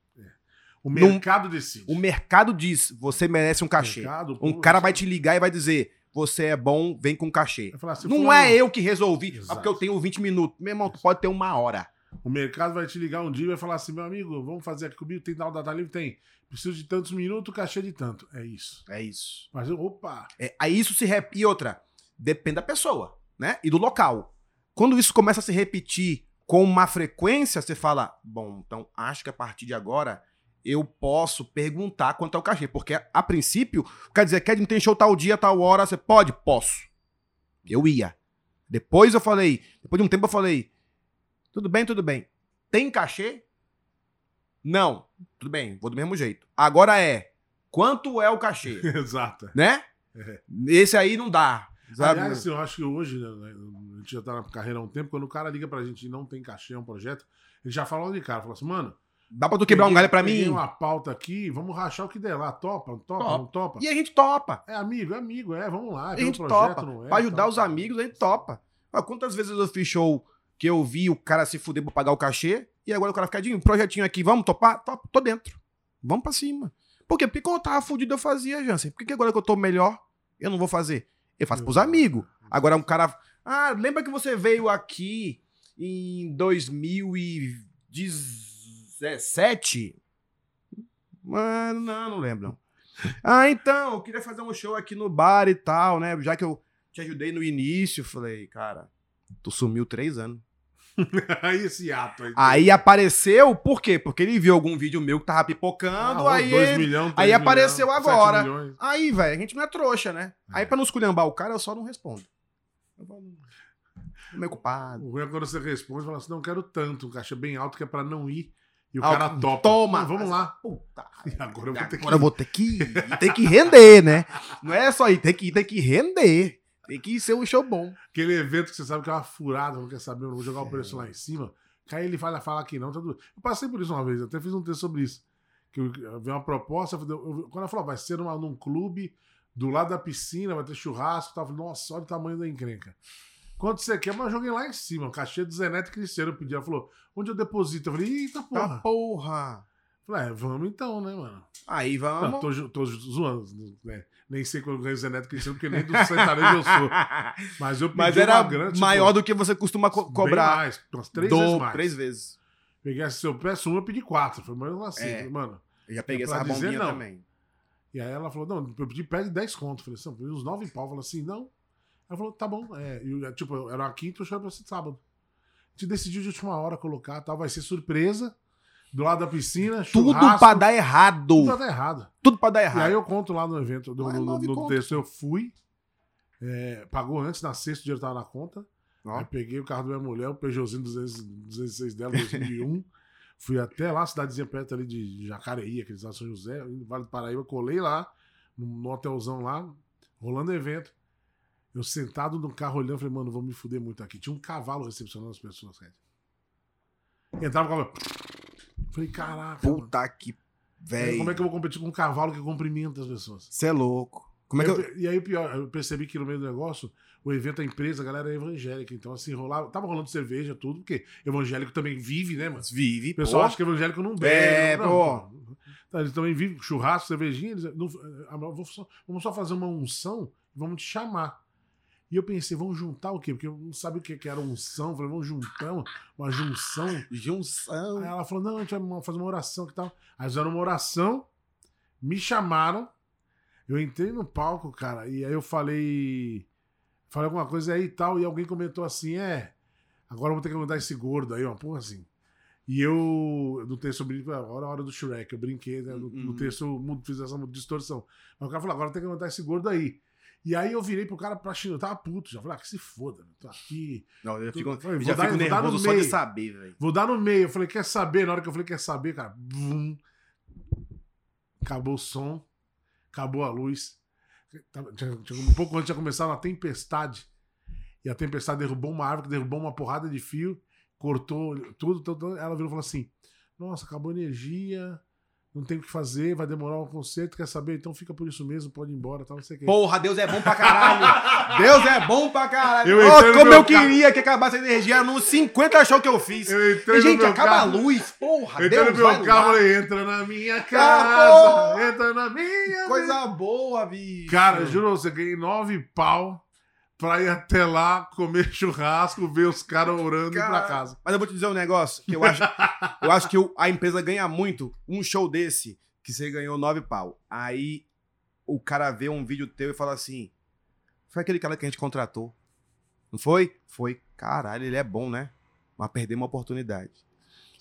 O Num- mercado decide. O mercado diz, você merece um cachê. Mercado, Um cara vai te ligar e vai dizer, você é bom, vem com cachê. Falar assim, Não é eu que resolvi, Exato. porque eu tenho 20 minutos. Meu irmão, tu pode ter uma hora. O mercado vai te ligar um dia e vai falar assim, meu amigo, vamos fazer aqui comigo, tem tal data livre? Tem. Preciso de tantos minutos, cachê de tanto. É isso. É isso. Mas, opa, É, aí isso se repete. E outra, depende da pessoa, né? E do local. Quando isso começa a se repetir com uma frequência, você fala: bom, então acho que a partir de agora eu posso perguntar quanto é o cachê. Porque a princípio, quer dizer, quer não tem show tal dia, tal hora, você pode? Posso. Eu ia. Depois eu falei, depois de um tempo eu falei: tudo bem, tudo bem. Tem cachê? Não. Tudo bem, vou do mesmo jeito. Agora é: quanto é o cachê? exato. né? É. Esse aí não dá. Sabe? Aliás, assim, eu acho que hoje, né, a gente já tá na carreira há um tempo, quando o cara liga pra gente e não tem cachê, é um projeto, ele já fala de cara, fala assim, mano, dá pra tu quebrar um peguei- galho pra mim? uma pauta aqui, vamos rachar o que der lá, topa, não topa, Topa. não topa. E a gente topa. É amigo, é amigo, é, vamos lá. A tem um gente projeto, topa. é, pra ajudar tal, os amigos, a gente topa. Quantas vezes eu fiz show que eu vi o cara se fuder pra pagar o cachê e agora o cara fica, "Dinho, um projetinho aqui, vamos topar? Topa, tô dentro. Vamos pra cima. Por quê? Porque quando eu tava fudido eu fazia, Jansen. Por que, que agora que eu tô melhor, eu não vou fazer? Eu faço pros amigos. Agora um cara. Ah, lembra que você veio aqui em 2017? Mano, não, não lembro. não. Ah, então, eu queria fazer um show aqui no bar e tal, né? Já que eu te ajudei no início, falei, cara, tu sumiu três anos. aí esse ato aí. Aí apareceu, por quê? Porque ele viu algum vídeo meu que tava pipocando, Ah, aí dois milhão, aí três apareceu milhão, agora. milhões. Aí, velho, a gente não é trouxa, né? É. Aí pra não esculhambar o cara, eu só não respondo. Eu Tô meio culpado. O ruim é quando você responde e fala assim: não quero tanto, um cachê bem alto que é pra não ir. E o Ah, cara topa. Toma! Não, vamos lá. Puta. E agora eu vou ter que Agora eu vou ter que ir. Tem que render, né? Não é só ir, tem que ir, tem que render. Tem que ser um show bom. Aquele evento que você sabe que é uma furada, não quer saber, eu não vou jogar o preço lá em cima. Aí ele fala, fala que não. Tá tudo... Eu passei por isso uma vez, até fiz um texto sobre isso. Que eu, eu vi uma proposta, eu- eu- quando ela falou, vai ser numa, num clube do lado da piscina, vai ter churrasco e tal. Eu falei, nossa, olha o tamanho da encrenca. Quanto você quer? Mas eu joguei lá em cima, o cachê do Zeneto Cristiano eu pedi. Ela falou, onde eu deposito? Eu falei, eita Tá porra. porra. Eu Falei, é, vamos então, né, mano? Aí Não, vamos. tô, zo- tô zoando, né? Nem sei eu ganho o Zeneto Cristiano, porque nem do sertanejo eu sou. Mas eu pedi Mas uma era tipo, maior do que você costuma co- cobrar. mais, umas três Do- vezes mais. Três vezes. Peguei assim, se eu peço um, eu pedi quatro. Foi mais assim, É. mano. Eu já peguei É essa dizer bombinha não. também. E aí ela falou, não, eu pedi pede 10 conto. Falei assim, uns 9 pau. Falei assim, não. Ela falou, tá bom. É, eu, tipo, era uma quinta, eu chamei pra ser sábado. A gente decidiu de última hora colocar, tal, vai ser surpresa. Do lado da piscina, Tudo pra dar errado. Tudo pra dar errado. Tudo pra dar E errado. aí eu conto lá no evento, do, no, no, no texto, eu fui, é, pagou antes, na sexta, o dinheiro tava na conta. Ó. Aí peguei o carro da minha mulher, o Peugeotzinho 200 206 dela, 2001. fui até lá, cidadezinha perto ali de Jacareí, aqueles lá São José, no Vale do Paraíba, colei lá, no, hotelzão lá, rolando evento. Eu sentado no carro olhando, falei, mano, vou me fuder muito aqui. Tinha um cavalo recepcionando as pessoas, cara. Entrava o cavalo. Falei, caraca. mano. Puta que Como é velho. que eu vou competir com um cavalo que cumprimenta as pessoas? Você é louco. Como é que Eu eu... E aí, pior, eu percebi que no meio do negócio, o evento, a empresa, a galera é evangélica. Então, assim, rolava. Tava rolando cerveja, tudo, porque evangélico também vive, né, mano? Vive, O pessoal pô. acha que evangélico não bebe. É, não, pô. Tá, eles também vivem churrasco, cervejinha. Eles, não, só- vamos só fazer uma unção e vamos te chamar. E eu pensei, vamos juntar o quê? Porque eu não sabia o que que era unção. Eu Falei, vamos juntar uma, uma junção. Junção. Aí ela falou: não, a gente vai fazer uma oração que tal. Aí fizeram uma oração, me chamaram, eu entrei no palco, cara, e aí eu falei. Falei alguma coisa aí e tal, e alguém comentou assim: é, agora eu vou ter que mandar esse gordo aí, uma porra assim. E eu, no texto, eu brinquei, agora é a hora do Shrek, eu brinquei, né? No, no Uhum. texto eu fiz essa distorção. Mas o cara falou: agora tem que mandar esse gordo aí. E aí eu virei pro cara pra China, eu tava puto, já falei: ah, que se foda, eu tô aqui. Não, eu fico, já dar- fico nervoso só de saber, velho. Vou dar no meio. Eu falei, quer saber? Na hora que eu falei, quer saber, cara, vum, acabou o som, acabou a luz. Tinha- Um pouco antes tinha começado uma tempestade. E a tempestade derrubou uma árvore, derrubou uma porrada de fio, cortou tudo. tudo. Ela virou e falou assim: Nossa, acabou a energia, não tem o que fazer, vai demorar um concerto, quer saber? Então fica por isso mesmo, pode ir embora, tal, não sei o quê. Porra, Deus é bom pra caralho. Deus é bom pra caralho. Eu no como eu queria que acabasse a energia nos 50 shows que eu fiz. Eu entrei E, gente, acaba carro. a luz. Porra, Entrando Deus no meu carro, falei, entra na minha Acabou! casa, entra na minha Coisa boa, bicho. Cara, eu juro, você ganhei nove pau pra ir até lá comer churrasco, ver os caras orando e ir pra Cara, casa. Mas eu vou te dizer um negócio que eu acho, eu acho que a empresa ganha muito um show desse que você ganhou nove pau. Aí o cara vê um vídeo teu e fala assim: foi aquele cara que a gente contratou. Não foi? Foi. Caralho, ele é bom, né? Mas perdeu uma oportunidade.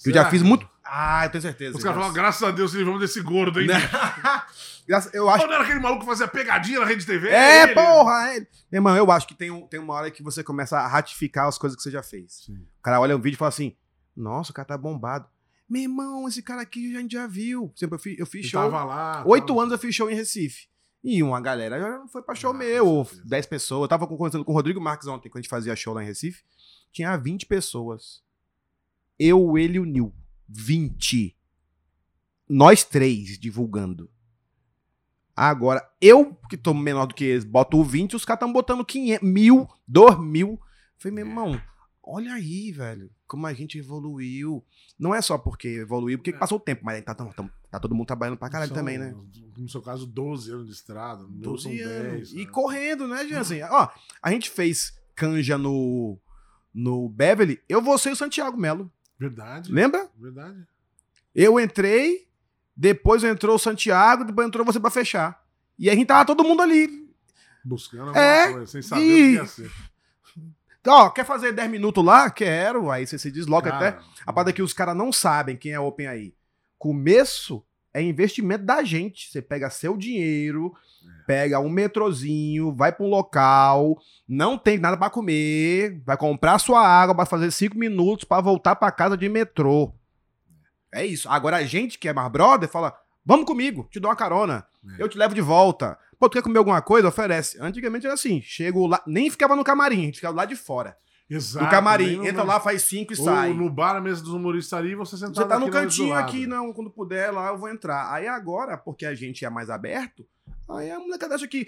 Que eu já fiz muito. Ah, eu tenho certeza. Os caras falam, graças a Deus, se livramos desse gordo, hein? Graças- eu acho Ou não era aquele maluco que fazia pegadinha na rede TV? É, Ele? porra! É. Meu irmão, eu acho que tem, um- tem uma hora que você começa a ratificar as coisas que você já fez. Sim. O cara olha um vídeo e fala assim: Nossa, o cara tá bombado. Meu irmão, esse cara aqui a gente já viu. Por exemplo, eu fiz, eu fiz Ele show. tava lá. Oito tava- anos eu fiz show em Recife. E uma galera já foi pra show Ah, meu, ou. 10 pessoas. Eu tava conversando com o Rodrigo Marques ontem, quando a gente fazia show lá em Recife. Tinha 20 pessoas. Eu, ele e o Nil. 20. Nós três divulgando. Agora, eu, que tô menor do que eles, boto o 20, os caras estão botando 500, mil, 2 mil. Falei, meu irmão, olha aí, velho, como a gente evoluiu. Não é só porque evoluiu, porque É. passou o tempo, mas tá, tá, tá- tá todo mundo trabalhando pra caralho São, também, né? No seu caso, 12 anos de estrada. No meu 12 são anos. 10. E né? correndo, né, Jansen? Ó, a gente fez canja no, no Beverly, eu vou ser o Santiago Melo. Verdade. Lembra? Verdade. Eu entrei, depois entrou o Santiago, depois entrou você pra fechar. E aí a gente tava todo mundo ali. Buscando alguma É, coisa, sem saber e- o que ia ser. Ó, quer fazer 10 minutos lá? Quero. Aí você se desloca até. Cara, A parada é que os caras não sabem quem é Open aí. Começo é investimento da gente. Você pega seu dinheiro, pega um metrozinho, vai pra um local, não tem nada pra comer, vai comprar sua água pra fazer cinco minutos pra voltar pra casa de metrô. É isso. Agora a gente que é mais brother fala: vamos comigo, te dou uma carona, É. eu te levo de volta. Pô, tu quer comer alguma coisa? Oferece. Antigamente era assim: chego lá, nem ficava no camarim, a gente ficava lá de fora. Exato. no camarim, entra lá, faz cinco e sai. no bar, a mesa dos humoristas ali, você sentado Você tá no cantinho aqui, não, quando puder lá eu vou entrar. Aí agora, porque a gente é mais aberto, aí a molecada acha que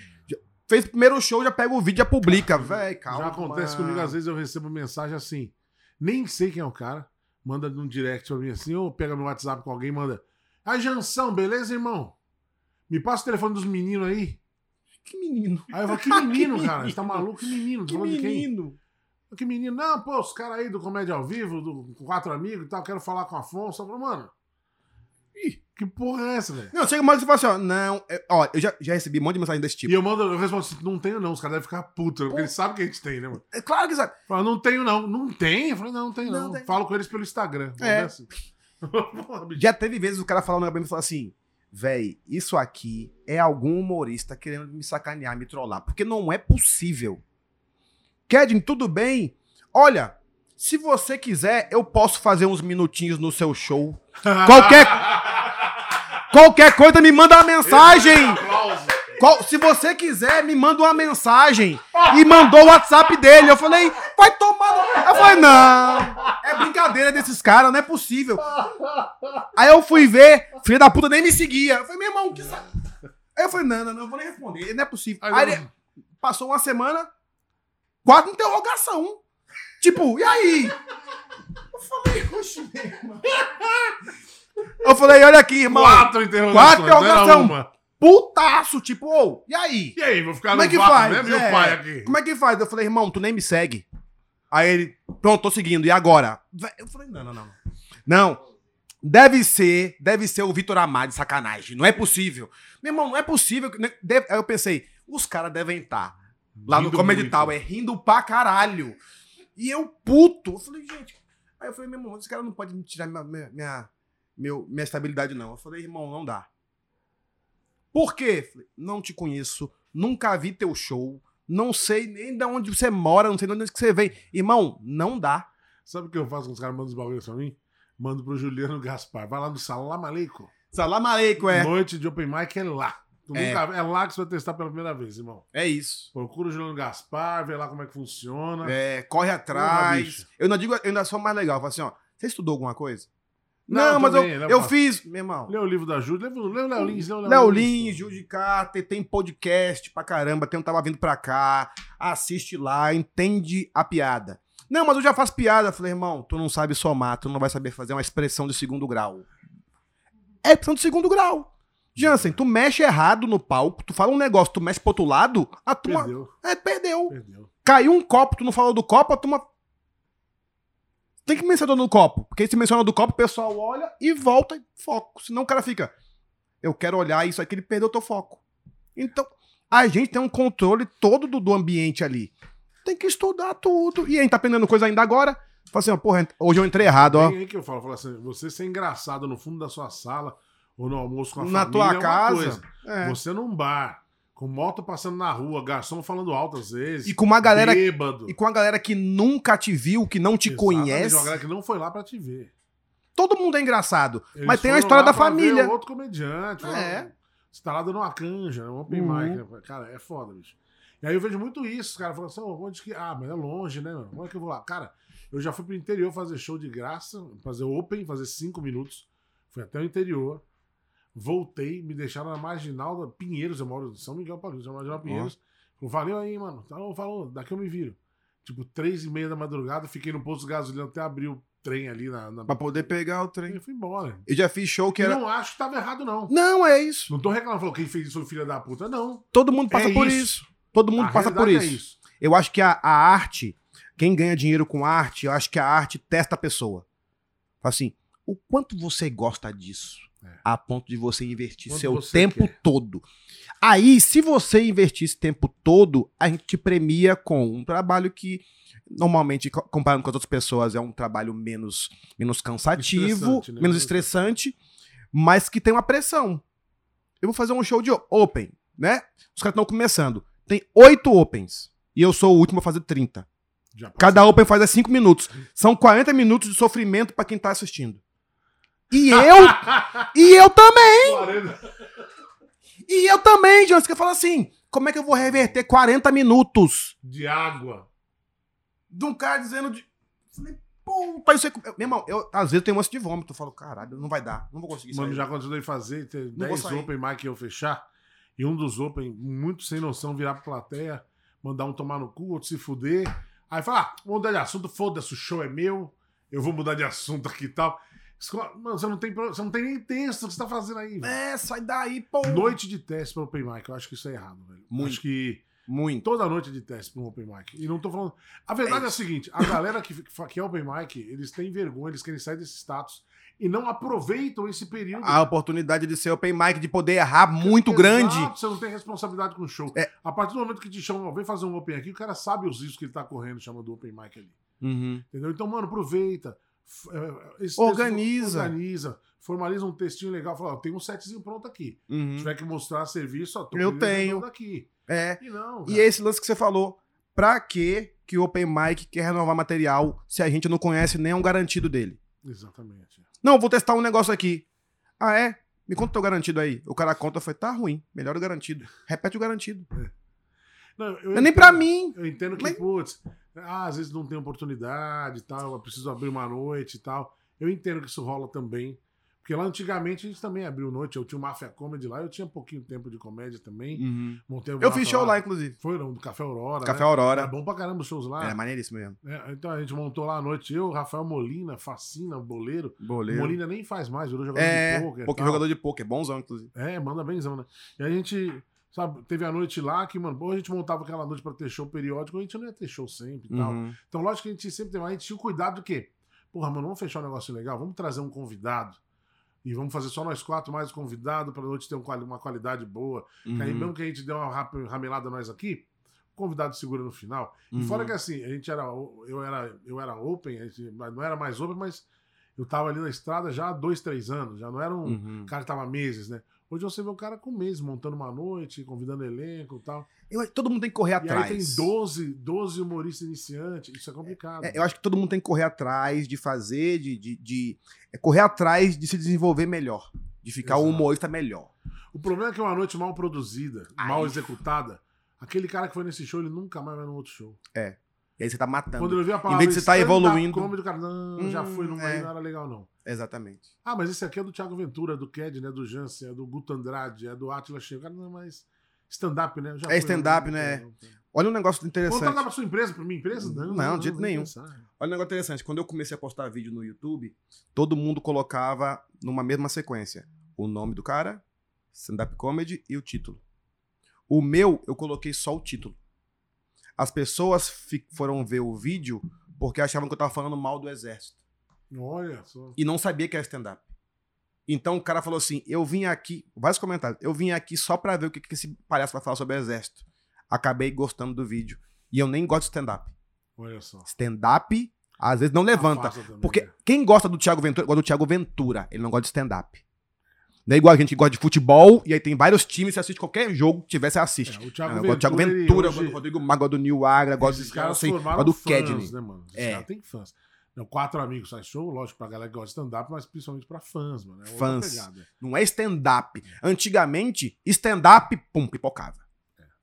fez o primeiro show, já pega o vídeo e já publica. Véi, calma. Já acontece comigo, às vezes eu recebo mensagem assim, nem sei quem é o cara, manda num direct pra mim assim, ou pega meu WhatsApp com alguém, manda. Ah, Jansão, beleza, irmão? Me passa o telefone dos meninos aí. Que menino. Aí eu falo, que menino, Que cara? menino. Você tá maluco? Que menino? Que quem? menino. Que menino? Não, pô, os caras aí do Comédia ao Vivo, do com quatro amigos e tal, quero falar com o Afonso. Eu falo, mano, ih, que porra é essa, velho? Não, chega uma hora que você fala assim, ó, não, é- ó, eu já, já recebi um monte de mensagem desse E tipo. eu mando, eu respondo assim, não tenho não, os caras devem ficar putos, porque eles sabem que a gente tem, né, mano? É claro que sabe. Fala, não tenho não. Não tem? Eu falei, não, não tem não. Não tem. Falo com eles pelo Instagram. É. Assim. Já teve vezes o cara falando pra mim e falou assim, véi, isso aqui é algum humorista querendo me sacanear, me trollar, porque não é possível. Kedin, tudo bem? Olha, se você quiser, eu posso fazer uns minutinhos no seu show. Qualquer, qualquer coisa, me manda uma mensagem. Qual- se você quiser, me manda uma mensagem. E mandou o WhatsApp dele. Eu falei, vai tomar. no-" Eu falei, não. É brincadeira desses caras, não é possível. Aí eu fui ver, filho da puta nem me seguia. Eu falei, meu irmão, que sa... Aí eu falei, não, não, não, eu vou nem responder, não é possível. Aí Aí ele passou uma semana, quatro interrogação. Tipo, e aí? Eu falei, oxe, meu irmão. Eu falei, olha aqui, irmão. Quatro interrogações. Quatro interrogação. uma. Putaço, tipo, ô, e aí? E aí, vou ficar Como no é que faz? mesmo? E É. pai aqui? Como é que faz? Eu falei, irmão, tu nem me segue. Aí ele, pronto, tô seguindo. E agora? Vé- Eu falei, não, não, não. Não. Deve ser, deve ser o Vitor Amado de sacanagem. Não é possível. Meu irmão, não é possível. que- né, deve- Aí eu pensei, os caras devem estar lá no Rindo Comedy muito. Tower, rindo pra caralho. E eu, puto. Eu falei, gente. Aí eu falei, meu irmão, esse cara não pode me tirar minha, minha, minha, meu- minha estabilidade, não. Eu falei, irmão, não dá. Por quê? Falei, não te conheço, nunca vi teu show, não sei nem de onde você mora, não sei de onde você vem. Irmão, não dá. Sabe o que eu faço quando os caras mandam os bagulhos pra mim? Mando pro Juliano Gaspar. Vai lá no Salam Aleikum. Salam aleikum, é. Noite de Open Mic é lá. É. é lá que você vai testar pela primeira vez, irmão. É isso. Procura o Juliano Gaspar, vê lá como é que funciona. É, corre Porra, atrás. bicho. eu não digo, eu ainda sou mais legal. Eu falo assim, ó, você estudou alguma coisa? Não, Não, mas também, eu, né, eu fiz, meu irmão. Lê o livro da Júlia. Lê o Léo Lins. Lê o Léo Lins, Gil de Carter, tem podcast pra caramba, tem um tava vindo pra cá, assiste lá, entende a piada. Não, mas eu já faço piada. Eu falei, irmão, tu não sabe somar, tu não vai saber fazer uma expressão de segundo grau. É expressão de segundo grau. Jansen, tu mexe errado no palco, tu fala um negócio, tu mexe pro outro lado, a turma. Perdeu, É, perdeu. perdeu. Caiu um copo, tu não falou do copo, a turma. Tem que mencionar do copo. Porque se menciona do copo, o pessoal olha e volta e foco. Senão o cara fica. Eu quero olhar isso aqui, ele perdeu o teu foco. Então, a gente tem um controle todo do, do ambiente ali. Tem que estudar tudo. E a gente tá aprendendo coisa ainda agora. Fala assim, ó, porra, hoje eu entrei errado, ó. Tem aí que eu falo, falo assim, você ser engraçado no fundo da sua sala ou no almoço com a Na família tua é uma casa. coisa. É. Você num bar, com moto passando na rua, garçom falando alto às vezes. E com uma galera. Bêbado. E com a galera que nunca te viu, que não te Exatamente, conhece. Uma galera que não foi lá pra te ver. Todo mundo é engraçado. Eles mas tem a história lá da família. ver outro comediante. É. É. Você tá lá dando uma canja, um open Uhum. mic. né? Cara, é foda, bicho. E aí eu vejo muito isso. Os caras falam assim, "Ô, onde que. Ah, mas é longe, né, mano? Onde é que eu vou lá? Cara, eu já fui pro interior fazer show de graça, fazer open, fazer cinco minutos. Fui até o interior. Voltei, me deixaram na marginal da Pinheiros, eu moro em São Miguel Paulista, na marginal Pinheiros. Falou, valeu aí, mano. Falou, falou, daqui eu me viro. Tipo, três e meia da madrugada, fiquei no posto de gasolina até abrir o trem ali na. na... Pra poder pegar o trem. E fui embora. Eu já fiz show que era. não acho que tava errado, não. Não, é isso. Não tô reclamando, falou quem fez isso foi filha da puta. Não. Todo mundo passa É por isso. isso. Todo mundo A passa por realidade isso. é Eu acho que a, a arte, quem ganha dinheiro com arte, eu acho que a arte testa a pessoa. Fala assim, o quanto você gosta disso? É. A ponto de você investir Quanto seu você tempo quer. todo. Aí, se você investir esse tempo todo, a gente te premia com um trabalho que, normalmente, co- comparando com as outras pessoas, é um trabalho menos, menos cansativo, Estressante, né? menos estressante, mas que tem uma pressão. Eu vou fazer um show de open, né? Os caras estão começando. Tem oito opens. E eu sou o último a fazer 30. Já passei. Cada open faz é 5 minutos. São 40 minutos de sofrimento pra quem tá assistindo. E eu, e eu também, 40. e eu também, Jones, que eu falo assim, como é que eu vou reverter 40 minutos De água. de um cara dizendo de... Falei, puta, isso é... Meu irmão, eu, às vezes eu tenho um lance de vômito, eu falo, caralho, não vai dar, não vou conseguir Mano, sair. já continuei fazer, ter vou 10 sair. open mic que eu fechar. E um dos open, muito sem noção, virar pra plateia, mandar um tomar no cu, outro se fuder. Aí fala, ah, vamos mudar de assunto, foda-se, o show é meu, eu vou mudar de assunto aqui e tal. Escola- Mano, você não tem, você não tem nem texto que você tá fazendo aí, velho. É, sai daí, pô. Noite de teste para open mic, eu acho que isso é errado, velho. Muito. Acho que Muito. toda noite de teste para um open mic. E não tô falando. A verdade é, a seguinte: a galera que, que é open mic, eles têm vergonha, eles querem sair desse status e não aproveitam esse período. A oportunidade de ser open mic, de poder errar muito Exato, grande. Você não tem responsabilidade com o show. É. A partir do momento que te chamam, vem fazer um open aqui, o cara sabe os riscos que ele tá correndo chamando open mic ali. Uhum. Entendeu? Então, mano, aproveita. É, esse Organiza. organiza. Formaliza um textinho legal. Fala, ó, tem um setzinho pronto aqui. Se Uhum. tiver que mostrar serviço, ó, tô Eu tenho. daqui. É. E não. E esse lance que você falou, pra que que o Open Mic quer renovar material se a gente não conhece nem um garantido dele? Exatamente. Não, vou testar um negócio aqui. Ah, é? Me conta o teu garantido aí. O cara conta, foi, tá ruim, melhor o garantido. Repete o garantido. Não, eu Não é nem pra mim. Eu entendo que, Mas- putz, ah, às vezes não tem oportunidade e tal, eu preciso abrir uma noite e tal. Eu entendo que isso rola também. Porque lá antigamente a gente também abriu noite. Eu tinha o Mafia Comedy lá, eu tinha pouquinho tempo de comédia também. Montei o Eu fiz show lá, inclusive. Foi no Café Aurora. Café né? Aurora. É bom pra caramba os shows lá. É maneiríssimo mesmo. É, então a gente montou lá à noite. Eu, Rafael Molina, Fascina, Boleiro. Boleiro. Molina nem faz mais, virou jogador É, de tal. jogador de poker, bonzão, inclusive. É, manda benzão, né? E a gente, sabe, teve a noite lá que, mano, pô, a gente montava aquela noite pra ter show periódico, a gente não ia ter show sempre e tal. Uhum. Então, lógico que a gente sempre tem, mas a gente tinha o cuidado do quê? Porra, mano, vamos fechar um negócio legal, vamos trazer um convidado. E vamos fazer só nós quatro mais convidado pra noite ter um uma qualidade boa. Que aí, Uhum. mesmo que a gente dê uma ramelada nós aqui, o convidado segura no final. E Uhum. fora que assim, a gente era. Eu era, eu era open, a gente não era mais open, mas eu tava ali na estrada já há dois, três anos. Já não era um Uhum. cara que tava meses, né? Hoje você vê o cara com meses, montando uma noite, convidando elenco e tal. Eu todo mundo tem que correr E atrás. aí tem 12, 12 humoristas iniciantes. Isso é complicado. É, eu acho que todo mundo tem que correr atrás de fazer, de, de, de- é correr atrás de se desenvolver melhor, de ficar um Exato. humorista melhor. O problema é que é uma noite mal produzida, Ai. mal executada. Aquele cara que foi nesse show, ele nunca mais vai no outro show. E aí você tá matando. Quando ele vê a Em palavra vez de você tá evoluindo. comedy, cara, não, já Hum, foi, não, é. não era legal não. Exatamente. Ah, mas esse aqui é do Thiago Ventura, é do Ked, né? Do Jansen, é do Guto Andrade, é do Atila Cheio. Cara, não, mas stand-up, né? É foi, stand-up, não, né? não, não. Olha um negócio interessante. tratar pra sua empresa, pra minha empresa? Não, Não, de jeito nenhum. pensar. Olha um negócio interessante. Quando eu comecei a postar vídeo no YouTube, todo mundo colocava numa mesma sequência o nome do cara, stand-up comedy e o título. O meu, eu coloquei só o título. As pessoas foram ver o vídeo porque achavam que eu tava falando mal do exército. Olha só. E não sabia que era stand-up. Então o cara falou assim: eu vim aqui, vários comentários, eu vim aqui só pra ver o que, que esse palhaço vai falar sobre o exército. Acabei gostando do vídeo. E eu nem gosto de stand-up. Olha só. Stand-up, às vezes, não levanta. Também, Porque né? quem gosta do Thiago Ventura, gosta do Thiago Ventura. Ele não gosta de stand-up. Não é igual a gente que gosta de futebol, e aí tem vários times, você assiste qualquer jogo que tiver, você assiste. É, o Thiago do Thiago Ventura, Ventura, gosto do Rodrigo Mago, do Nil Agra, gosto Esses de caras assim, gosto do Kedney. né, mano? Esses É. caras têm fãs. Quatro amigos faz show, lógico, pra galera que gosta de stand-up, mas principalmente pra fãs, mano. É Fãs. pegada. Não é stand-up. Antigamente, stand-up, pum, pipocava.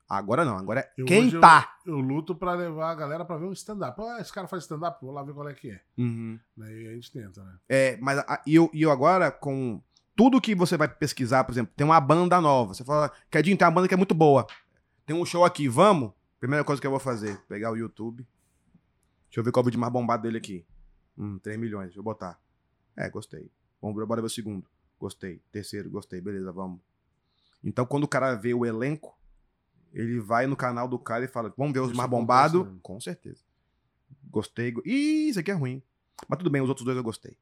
Agora não, agora é Eu quem hoje eu- tá. Eu luto pra levar a galera pra ver um stand-up. Ah, esse cara faz stand-up, vou lá ver qual é que é. Uhum. Né, aí a gente tenta, né? É, mas a- e eu, e eu agora, com tudo que você vai pesquisar, por exemplo, tem uma banda nova. Você fala, Kedinho, tem uma banda que é muito boa. Tem um show aqui, vamos? Primeira coisa que eu vou fazer, pegar o YouTube. Deixa eu ver qual é o vídeo mais bombado dele aqui. Hum, 3 milhões, deixa eu botar. É, gostei. Vamos, bora ver o segundo. Gostei. Terceiro, gostei. Beleza, vamos. Então, quando o cara vê o elenco, ele vai no canal do cara e fala, vamos ver os Isso mais bombados? mesmo. Com certeza. Gostei. go- Ih, isso aqui é ruim. Mas tudo bem, os outros dois eu gostei.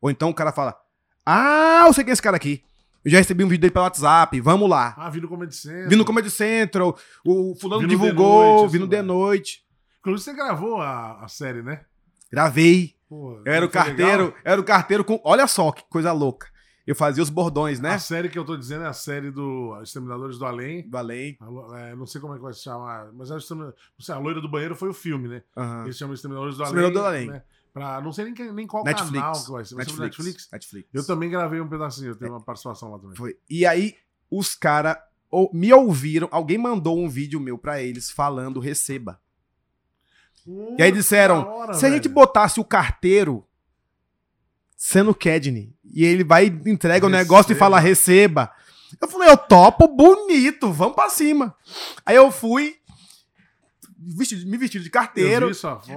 Ou então o cara fala, ah, eu sei quem é esse cara aqui. Eu já recebi um vídeo dele pelo WhatsApp, vamos lá. Ah, vi no Comedy Central. Vi no Comedy Central, o fulano divulgou, vi no The noite. Inclusive, você gravou a, a série, né? Gravei. Pô, Eu era o carteiro, legal. era o carteiro com. Olha só que coisa louca. Eu fazia os bordões, né? A série que eu tô dizendo é a série do Exterminadores do Além. Do além. É, não sei como é que vai se chamar, mas é não sei, a loira do banheiro foi o filme, né? Aham. Eles chamam Exterminadores do Além. Exterminador do Além. Né? Pra, não sei nem, nem qual Netflix. canal que vai ser. Vai no Netflix. Netflix? Netflix. Eu também gravei um pedacinho, eu tenho uma participação lá também. Foi. E aí, os caras me ouviram, alguém mandou um vídeo meu pra eles falando receba. Pô, E aí disseram, hora, Se a gente velho. botasse o carteiro sendo Kedney e ele vai, entrega o Receba. negócio e fala receba. Eu falei, eu topo bonito, vamos pra cima. Aí eu fui, vesti- me vestido de carteiro,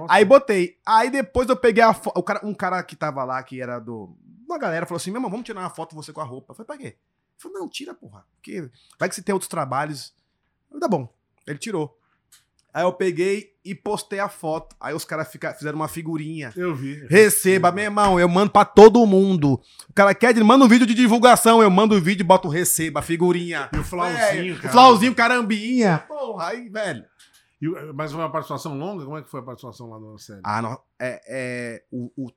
aí botei. Aí depois eu peguei a foto. Cara, um cara que tava lá, que era do. Uma galera falou assim: meu irmão, vamos tirar uma foto você com a roupa. Eu falei, pra quê? Ele falou, não, tira, porra. Porque vai que você tem outros trabalhos. Eu, tá bom. Ele tirou. Aí eu peguei e postei a foto. Aí os caras fizeram uma figurinha. Eu vi. Receba, meu irmão, eu mando pra todo mundo. O cara quer, manda um vídeo de divulgação, eu mando o vídeo e boto receba, figurinha. E o Flauzinho, É, cara. O Flauzinho, carambinha. Porra, aí, velho. E o- mas foi uma participação longa? Como é que foi a participação lá na série? Ah, não, é, é, o, o-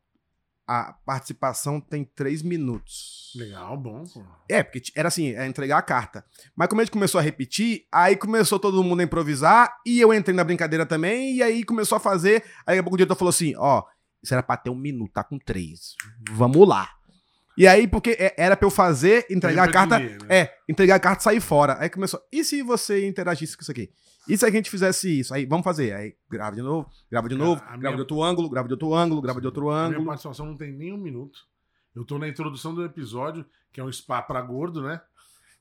a participação tem três minutos. Legal, bom. Pô. É, porque era assim, é entregar a carta. Mas como a gente começou a repetir, aí começou todo mundo a improvisar, e eu entrei na brincadeira também, e aí começou a fazer. Aí daqui a pouco o diretor falou assim: ó, isso era pra ter um minuto, tá com três. Vamos lá. E aí, porque é- era pra eu fazer, entregar a carta. né? É, entregar a carta e sair fora. Aí começou, e se você interagisse com isso aqui? E se a gente fizesse isso? Aí, vamos fazer. Aí, grava de novo, grava de novo, a grava minha- de outro ângulo, grava de outro ângulo, grava de outro A minha ângulo. participação não tem nem um minuto. Eu tô na introdução do episódio, que é um spa pra gordo, né?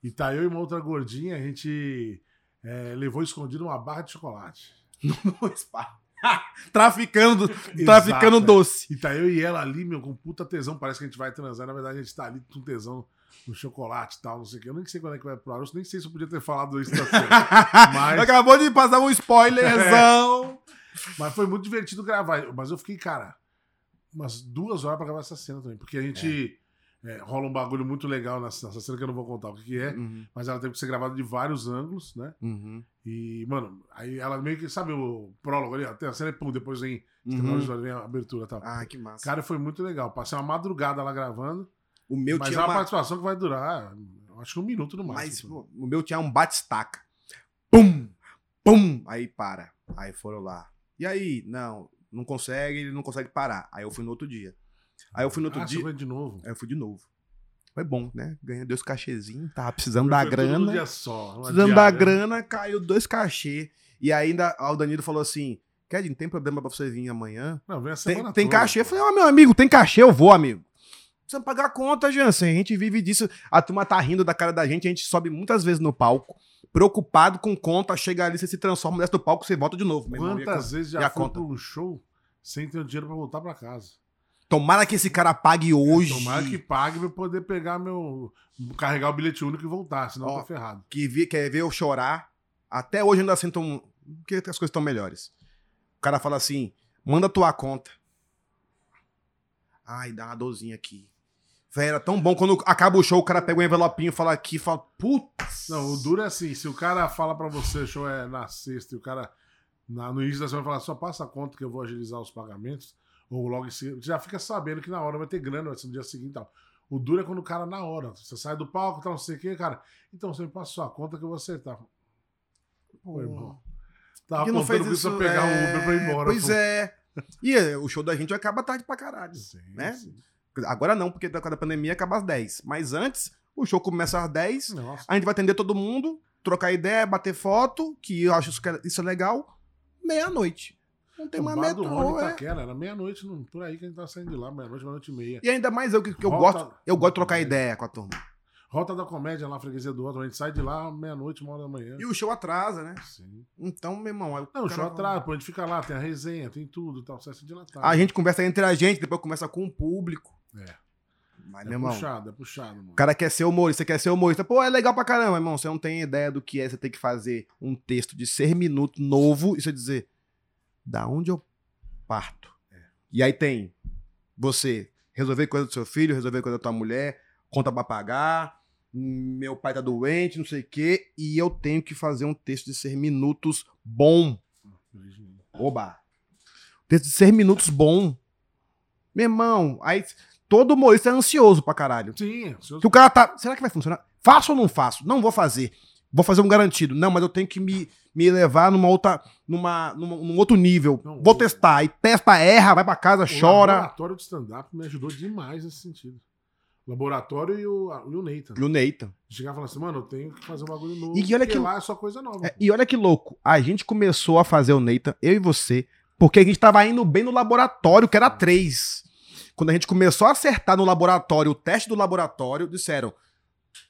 E tá eu e uma outra gordinha, a gente é, levou escondido uma barra de chocolate. traficando, Exato, traficando é. doce. E tá eu e ela ali, meu, com puta tesão. Parece que a gente vai transar. Na verdade, a gente tá ali com tesão no chocolate e tal, não sei o quê. Eu nem sei quando é que vai pro ar. Eu nem sei se eu podia ter falado isso. Certo. Mas- Acabou de passar um spoilerzão. Mas foi muito divertido gravar. Mas eu fiquei, cara, umas duas horas pra gravar essa cena também. Porque a gente. É, rola um bagulho muito legal nessa, nessa cena que eu não vou contar o que, que é. Uhum, Mas ela teve que ser gravada de vários ângulos, né? uhum, E, mano, aí ela meio que, sabe o prólogo ali? Até a cena e pum, depois vem, uhum. vem a abertura e tal. Ah, que massa. Cara, foi muito legal. Passei uma madrugada lá gravando. o meu mas é tinha uma uma... participação que vai durar, acho que um minuto no Mas máximo. pô, o meu tinha um bate-estaca. Pum! Pum! Aí para. Aí foram lá. E aí? Não, não consegue, ele não consegue parar. Aí eu fui no outro dia. Aí eu fui no outro ah, dia. você foi de novo. Aí eu fui de novo. Foi bom, né? Ganhei dois cachezinhos, tava precisando da grana. dia só, Precisando da diária. grana, caiu dois cachê. E ainda ó, o Danilo falou assim: Ked, não tem problema pra você vir amanhã? Não, vem a Tem, semana tem toda, cachê? Eu falei, ó, meu amigo, tem cachê, eu vou, amigo. Precisa pagar a conta, Jansen. A gente vive disso. A turma tá rindo da cara da gente, a gente sobe muitas vezes no palco, preocupado com conta, chega ali, você se transforma, desce do palco, você volta de novo. irmão. Quantas conta- vezes já foi pra um show sem ter o dinheiro pra voltar pra casa? Tomara que esse cara pague hoje. Tomara que pague pra eu poder pegar meu. carregar o bilhete único e voltar, senão Ó. eu tô ferrado. que vi- quer ver eu chorar. Até hoje eu ainda sinto um. Porque as coisas estão melhores. O cara fala assim: manda tua conta. Ai, dá uma dorzinha aqui. Véi, era tão bom quando acaba o show, o cara pega um envelopinho, fala aqui fala, putz. Não, o duro é assim, se o cara fala pra você, o show é na sexta, e o cara na- no início da semana fala, só passa a conta que eu vou agilizar os pagamentos, ou logo em seguida, você já fica sabendo que na hora vai ter grana, vai ser no dia seguinte e tal. O duro é quando o cara na hora, você sai do palco, tá não sei o que, cara, então você me passa sua conta que eu vou acertar. Pô, irmão. Tava que não fez isso isso. pegar o é, Uber pra ir embora. Pois pô. é. E é, o show da gente acaba tarde pra caralho. Sim, né? sim. Agora não, porque da pandemia acaba às 10. Mas antes, o show começa às 10. Nossa. A gente vai atender todo mundo, trocar ideia, bater foto, que eu acho isso, que é- isso é legal. Meia-noite. Não tem o mais bar do Rony metrô, é. Itaquera, era meia-noite, não- por aí que a gente tava saindo de lá, meia-noite, meia-noite e meia. E ainda mais eu que, que eu Rota- gosto, eu gosto de trocar ideia com a turma. Rota da Comédia lá, freguesia do outro, a gente sai de lá meia-noite, uma hora da manhã. E o show atrasa, né? Sim. Então, meu irmão, Não, o show atrás, pô, a gente fica lá, tem a resenha, tem tudo, tal, você de lá tá. A gente conversa entre a gente, depois conversa com o público. É, Mas, é meu irmão, puxado, é puxado, mano. o cara quer ser humorista, quer ser humorista. Pô, é legal pra caramba, irmão. Você não tem ideia do que é você ter que fazer um texto de 6 minutos novo e você dizer, da onde eu parto? E aí tem você resolver coisa do seu filho, resolver coisa da tua mulher, conta pra pagar, meu pai tá doente, não sei o quê, e eu tenho que fazer um texto de 6 minutos bom. Oba! Texto de 6 minutos bom. Meu irmão, aí todo humorista é ansioso pra caralho. Sim, eu- Que o cara tá. Será que vai funcionar? Faço ou não faço? Não vou fazer. Vou fazer um garantido. Não, mas eu tenho que me, me levar numa outra, numa, numa- num outro nível. Não, vou o- testar. E testa, erra, vai pra casa, o chora. laboratório de stand-up me ajudou demais nesse sentido. O laboratório e o, e o Nathan. E o Nathan. Chegar e falar assim, mano, eu tenho que fazer um bagulho novo. E olha que- lá é só coisa nova. É, e olha que louco. A gente começou a fazer o Nathan, eu e você, porque a gente tava indo bem no laboratório, que era três. Quando a gente começou a acertar no laboratório, o teste do laboratório, disseram: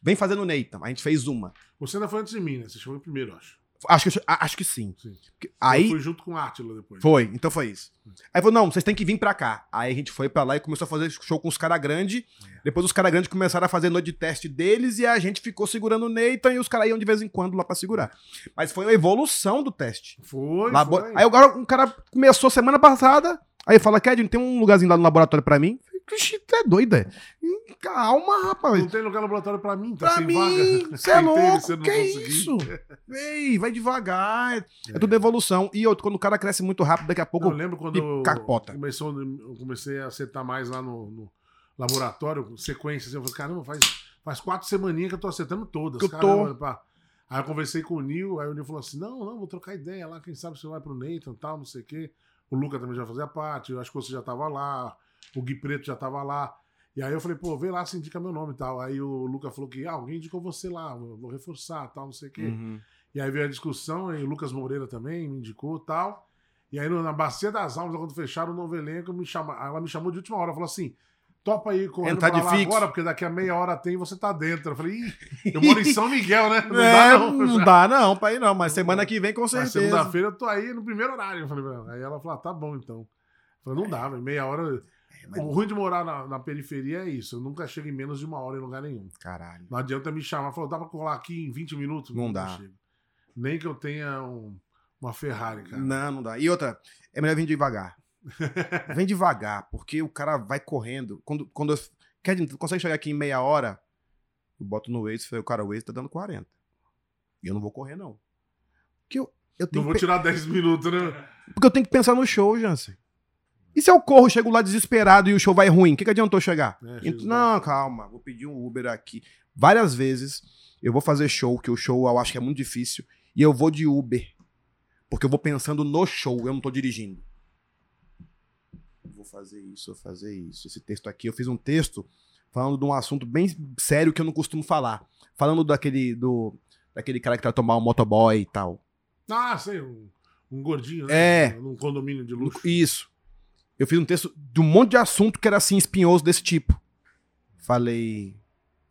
vem fazendo o Nathan. A gente fez uma. Você ainda foi antes de mim, né? Você chegou primeiro, acho. Acho que, acho que sim. Sim. Aí. fui junto com o Átila depois. Foi, então foi isso. Aí falou: não, vocês têm que vir pra cá. Aí a gente foi pra lá e começou a fazer show com os caras grandes. Depois os caras grandes começaram a fazer noite de teste deles e a gente ficou segurando o Nathan e os caras iam de vez em quando lá pra segurar. Mas foi uma evolução do teste. Foi, Labo- foi. Aí agora um cara começou semana passada. Aí fala: Kedin, tem um lugarzinho lá no laboratório pra mim? Ixi, tu é é? Hum, Calma, rapaz. Não tem lugar no laboratório pra mim, tá Pra sem mim, vaga. você é louco, você não que isso? Ei, vai devagar. É, tudo evolução. E outro, quando o cara cresce muito rápido, daqui a pouco Eu lembro quando eu, capota. começou, eu comecei a acertar mais lá no, no laboratório, sequências. Eu falei, caramba, faz, faz quatro semaninhas que eu tô acertando todas. Eu caramba, pá. Aí eu conversei com o Nil, aí o Nil falou assim: não, não, vou trocar ideia lá, quem sabe você vai pro Nathan e tal, não sei o quê. O Luca também já fazia parte, eu acho que você já tava lá, o Gui Preto já tava lá. E aí eu falei, pô, vê lá se indica meu nome e tal. Aí o Luca falou que ah, alguém indicou você lá, vou reforçar tal, não sei o quê. Uhum. E aí veio a discussão, e o Lucas Moreira também me indicou e tal. E aí na Bacia das Almas, quando fecharam o novo elenco, me chama, ela me chamou de última hora, falou assim: topa aí correndo Entrar pra de lá fixo. agora, porque daqui a meia hora tem e você tá dentro. Eu falei, ih, eu moro em São Miguel, né? Não é, dá não. não dá não, pra ir não, mas semana que vem com certeza. segunda-feira eu tô aí no primeiro horário. Eu falei, aí ela falou, ah, tá bom então. Eu falei, não dá, velho, meia hora. Mas- O ruim de morar na, na periferia é isso. Eu nunca chego em menos de uma hora em lugar nenhum. Caralho. Não adianta me chamar. Falou, dá pra colar aqui em 20 minutos? Não dá. Nem que eu tenha um- uma Ferrari, cara. Não, não dá. E outra, é melhor vir devagar. Vem devagar, porque o cara vai correndo. Quando, quando eu, quer dizer, tu consegue chegar aqui em meia hora, eu boto no Waze, falei, o cara, o Waze tá dando 40. E eu não vou correr, não. Porque eu, eu Não tenho vou que, pe- tirar 10 minutos, né? porque eu tenho que pensar no show, Jansen. E se eu corro, chego lá desesperado e o show vai ruim? O que, que adiantou chegar? É, Ent- Jesus. não, calma, vou pedir um Uber aqui. Várias vezes eu vou fazer show, que o show eu acho que é muito difícil, e eu vou de Uber. Porque eu vou pensando no show, eu não tô dirigindo. Vou fazer isso, vou fazer isso. Esse texto aqui, eu fiz um texto falando de um assunto bem sério que eu não costumo falar. Falando daquele, do, daquele cara que vai tomar um motoboy e tal. Ah, sei, um, um gordinho, né? É. Num condomínio de luxo. Isso. Eu fiz um texto de um monte de assunto que era assim, espinhoso desse tipo. Falei,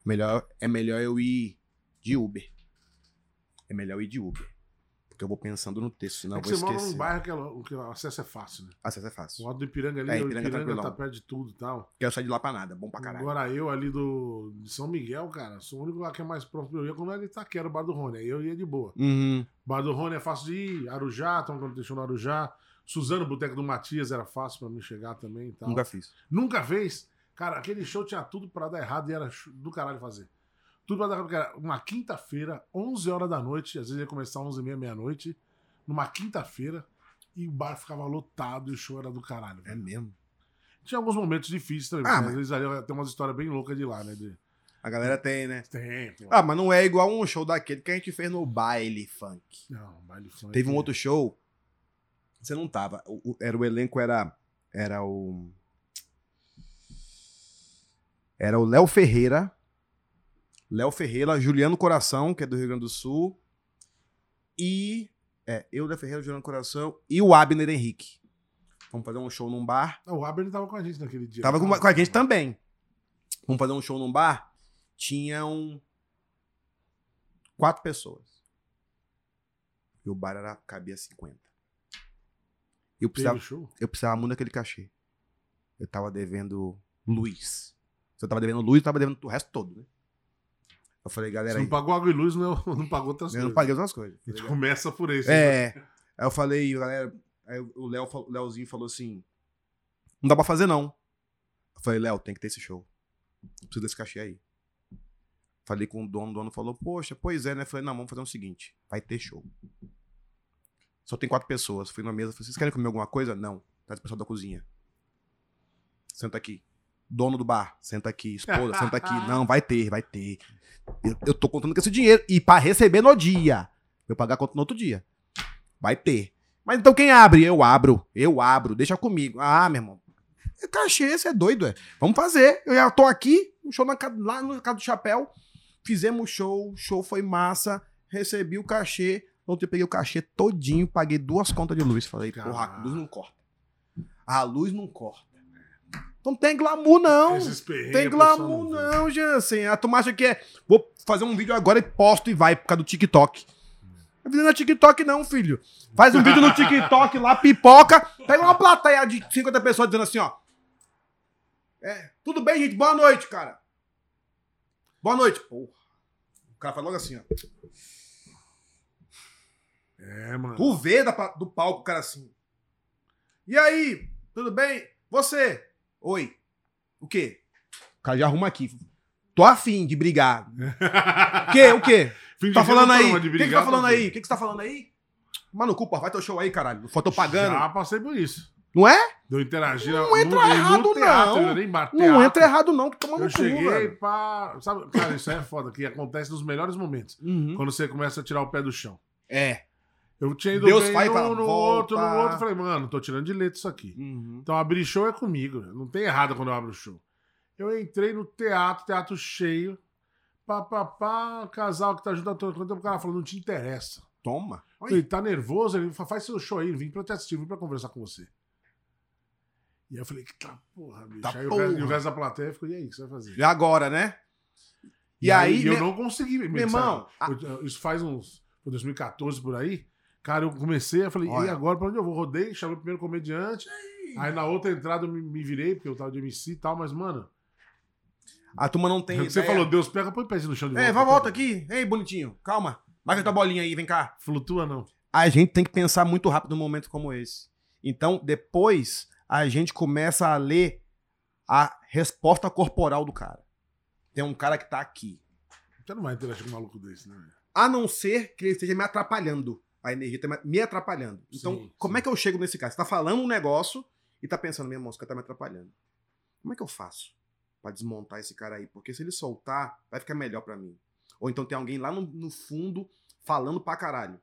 melhor, é melhor eu ir de Uber. É melhor eu ir de Uber. Porque eu vou pensando no texto, senão é eu vou você mora esquecer. num bairro que, ela- que o acesso é fácil, né? Acesso é O fácil. lado do Ipiranga ali, É, o Ipiranga Ipiranga, tranquilão. tá perto de tudo e tal. Quero sair de lá pra nada. Bom pra caralho. Agora eu ali do de São Miguel, cara, sou o único lá que é mais próximo. Eu ia quando era Itaquera, o Bar do Rony. Aí eu ia de boa. Uhum. Bar do Rony é fácil de ir. Arujá, então quando deixou no Arujá. Suzano, Boteco do Matias, era fácil pra mim chegar também e tal. Nunca fiz. Nunca fez. Cara, aquele show tinha tudo pra dar errado e era do caralho fazer. Tudo pra dar errado, porque era uma quinta-feira, 11 horas da noite, às vezes ia começar 11 e meia, meia-noite, numa quinta-feira, e o bar ficava lotado e o show era do caralho. É velho. mesmo. Tinha alguns momentos difíceis também, Ah, mas- às vezes ali tem umas histórias bem loucas de lá, né? De... A galera tem, né? Tem, pô. Ah, mas não é igual um show daquele que a gente fez no baile funk. Não, baile funk. Teve um outro show. Você não tava. O, o- era o elenco era era o era o Léo Ferreira, Léo Ferreira, Juliano Coração, que é do Rio Grande do Sul, e é, eu Léo Ferreira, Juliano Coração e o Abner Henrique. Vamos fazer um show num bar. Não, o Abner tava com a gente naquele dia. Tava com, com a gente também. Vamos fazer um show num bar. Tinham quatro pessoas. E o bar era, cabia 50. Eu precisava, show? eu precisava muito daquele cachê. Eu tava devendo luz. Se eu tava devendo luz, eu tava devendo o resto todo, né? Eu falei, Você galera, não aí, pagou água e luz, não, não pagou outras eu não coisas. paguei as outras coisas. A gente começa por esse. É. Aí eu falei, galera. Aí o Léo, o Léozinho falou assim: Não dá pra fazer, não. Eu falei, Léo, tem que ter esse show. Eu preciso desse cachê aí. Falei com o dono, o dono falou, poxa, pois é, né? Falei, não, vamos fazer o seguinte: vai ter show. Só tem quatro pessoas. Fui na mesa, falei, vocês querem comer alguma coisa? Não. Traz o pessoal da cozinha. Senta aqui. Dono do bar, senta aqui. Esposa, senta aqui. Não, vai ter, vai ter. Eu, eu tô contando com esse dinheiro. E pra receber no dia. Eu pagar a conta no outro dia. Vai ter. Mas então quem abre? Eu abro. Eu abro. Deixa comigo. Ah, meu irmão. É cachê, você é doido, é. Vamos fazer. Eu já tô aqui, um show na, lá no Casa do Chapéu. Fizemos o show, o show foi massa. Recebi o cachê. Ontem eu peguei o cachê todinho, paguei duas contas de luz. Falei, porra, a luz não corta. A luz não corta. Não tem glamour, não. Tem a glamour, não, Jansen. A turma acha que é. Vou fazer um vídeo agora e posto e vai por causa do TikTok. Não é TikTok, não, filho. Faz um vídeo no TikTok lá, pipoca. Pega uma plateia de 50 pessoas dizendo assim, ó. É, tudo bem, gente? Boa noite, cara. Boa noite. Porra. O cara faz logo assim, ó. É, mano. Tu vê da do palco o cara assim. E aí, tudo bem? Você? Oi. O quê? O cara já arruma aqui. Tô afim de brigar. O quê? O quê? Fim Tá dia falando aí? O que, que tá falando tá aí? O que, que você tá falando aí? Mano, culpa, vai teu show aí, caralho. Tô pagando. Já passei por isso. Não é? Deu interagir Não no, entra no errado, teatro, não. nem bate Não entra errado, não. Tu toma no Eu cu, cheguei velho. pra. Sabe, cara, isso é foda, que acontece nos melhores momentos. Uhum. Quando você começa a tirar o pé do chão. É. Eu tinha ido Deus bem vai no, pra no outro, no outro. Falei, mano, tô tirando de letra isso aqui. Uhum. Então abrir show é comigo. Não tem errado quando eu abro o show. Eu entrei no teatro, teatro cheio. Pá, pá, pá, casal que tá junto a todo tempo o cara falou, não te interessa. Toma. Ele tá nervoso, ele fala, faz seu show aí, vim pra te assistir, vim pra conversar com você. E aí eu falei, que tá porra, bicho. Tá aí o resto, porra. e o resto da plateia ficou, e aí, o que você vai fazer? E agora, né? E, aí, eu meu- não consegui. meu irmão? Eu- isso faz uns. Foi 2014 por aí. Cara, eu comecei, eu falei, e Olha. agora pra onde eu vou? Rodei, chamei o primeiro comediante. Aí na outra entrada eu me, me virei, porque eu tava de MC e tal, mas, mano, a turma não tem. você ideia. falou, Deus pega, põe o pezinho no chão de volta. É, vai, volta aqui. Ei, bonitinho. Calma. Marca tua bolinha aí, vem cá. Flutua, não. a gente tem que pensar muito rápido num momento como esse. Então, depois, a gente começa a ler a resposta corporal do cara. Tem um cara que tá aqui. Você não vai interagir com um maluco desse, né? velho? A não ser que ele esteja me atrapalhando. A energia tá me atrapalhando. Então, Sim, como sim. é que eu chego nesse cara? Você tá falando um negócio e tá pensando, esse cara tá me atrapalhando. Como é que eu faço pra desmontar esse cara aí? Porque se ele soltar, vai ficar melhor pra mim. Ou então tem alguém lá no, no fundo falando pra caralho.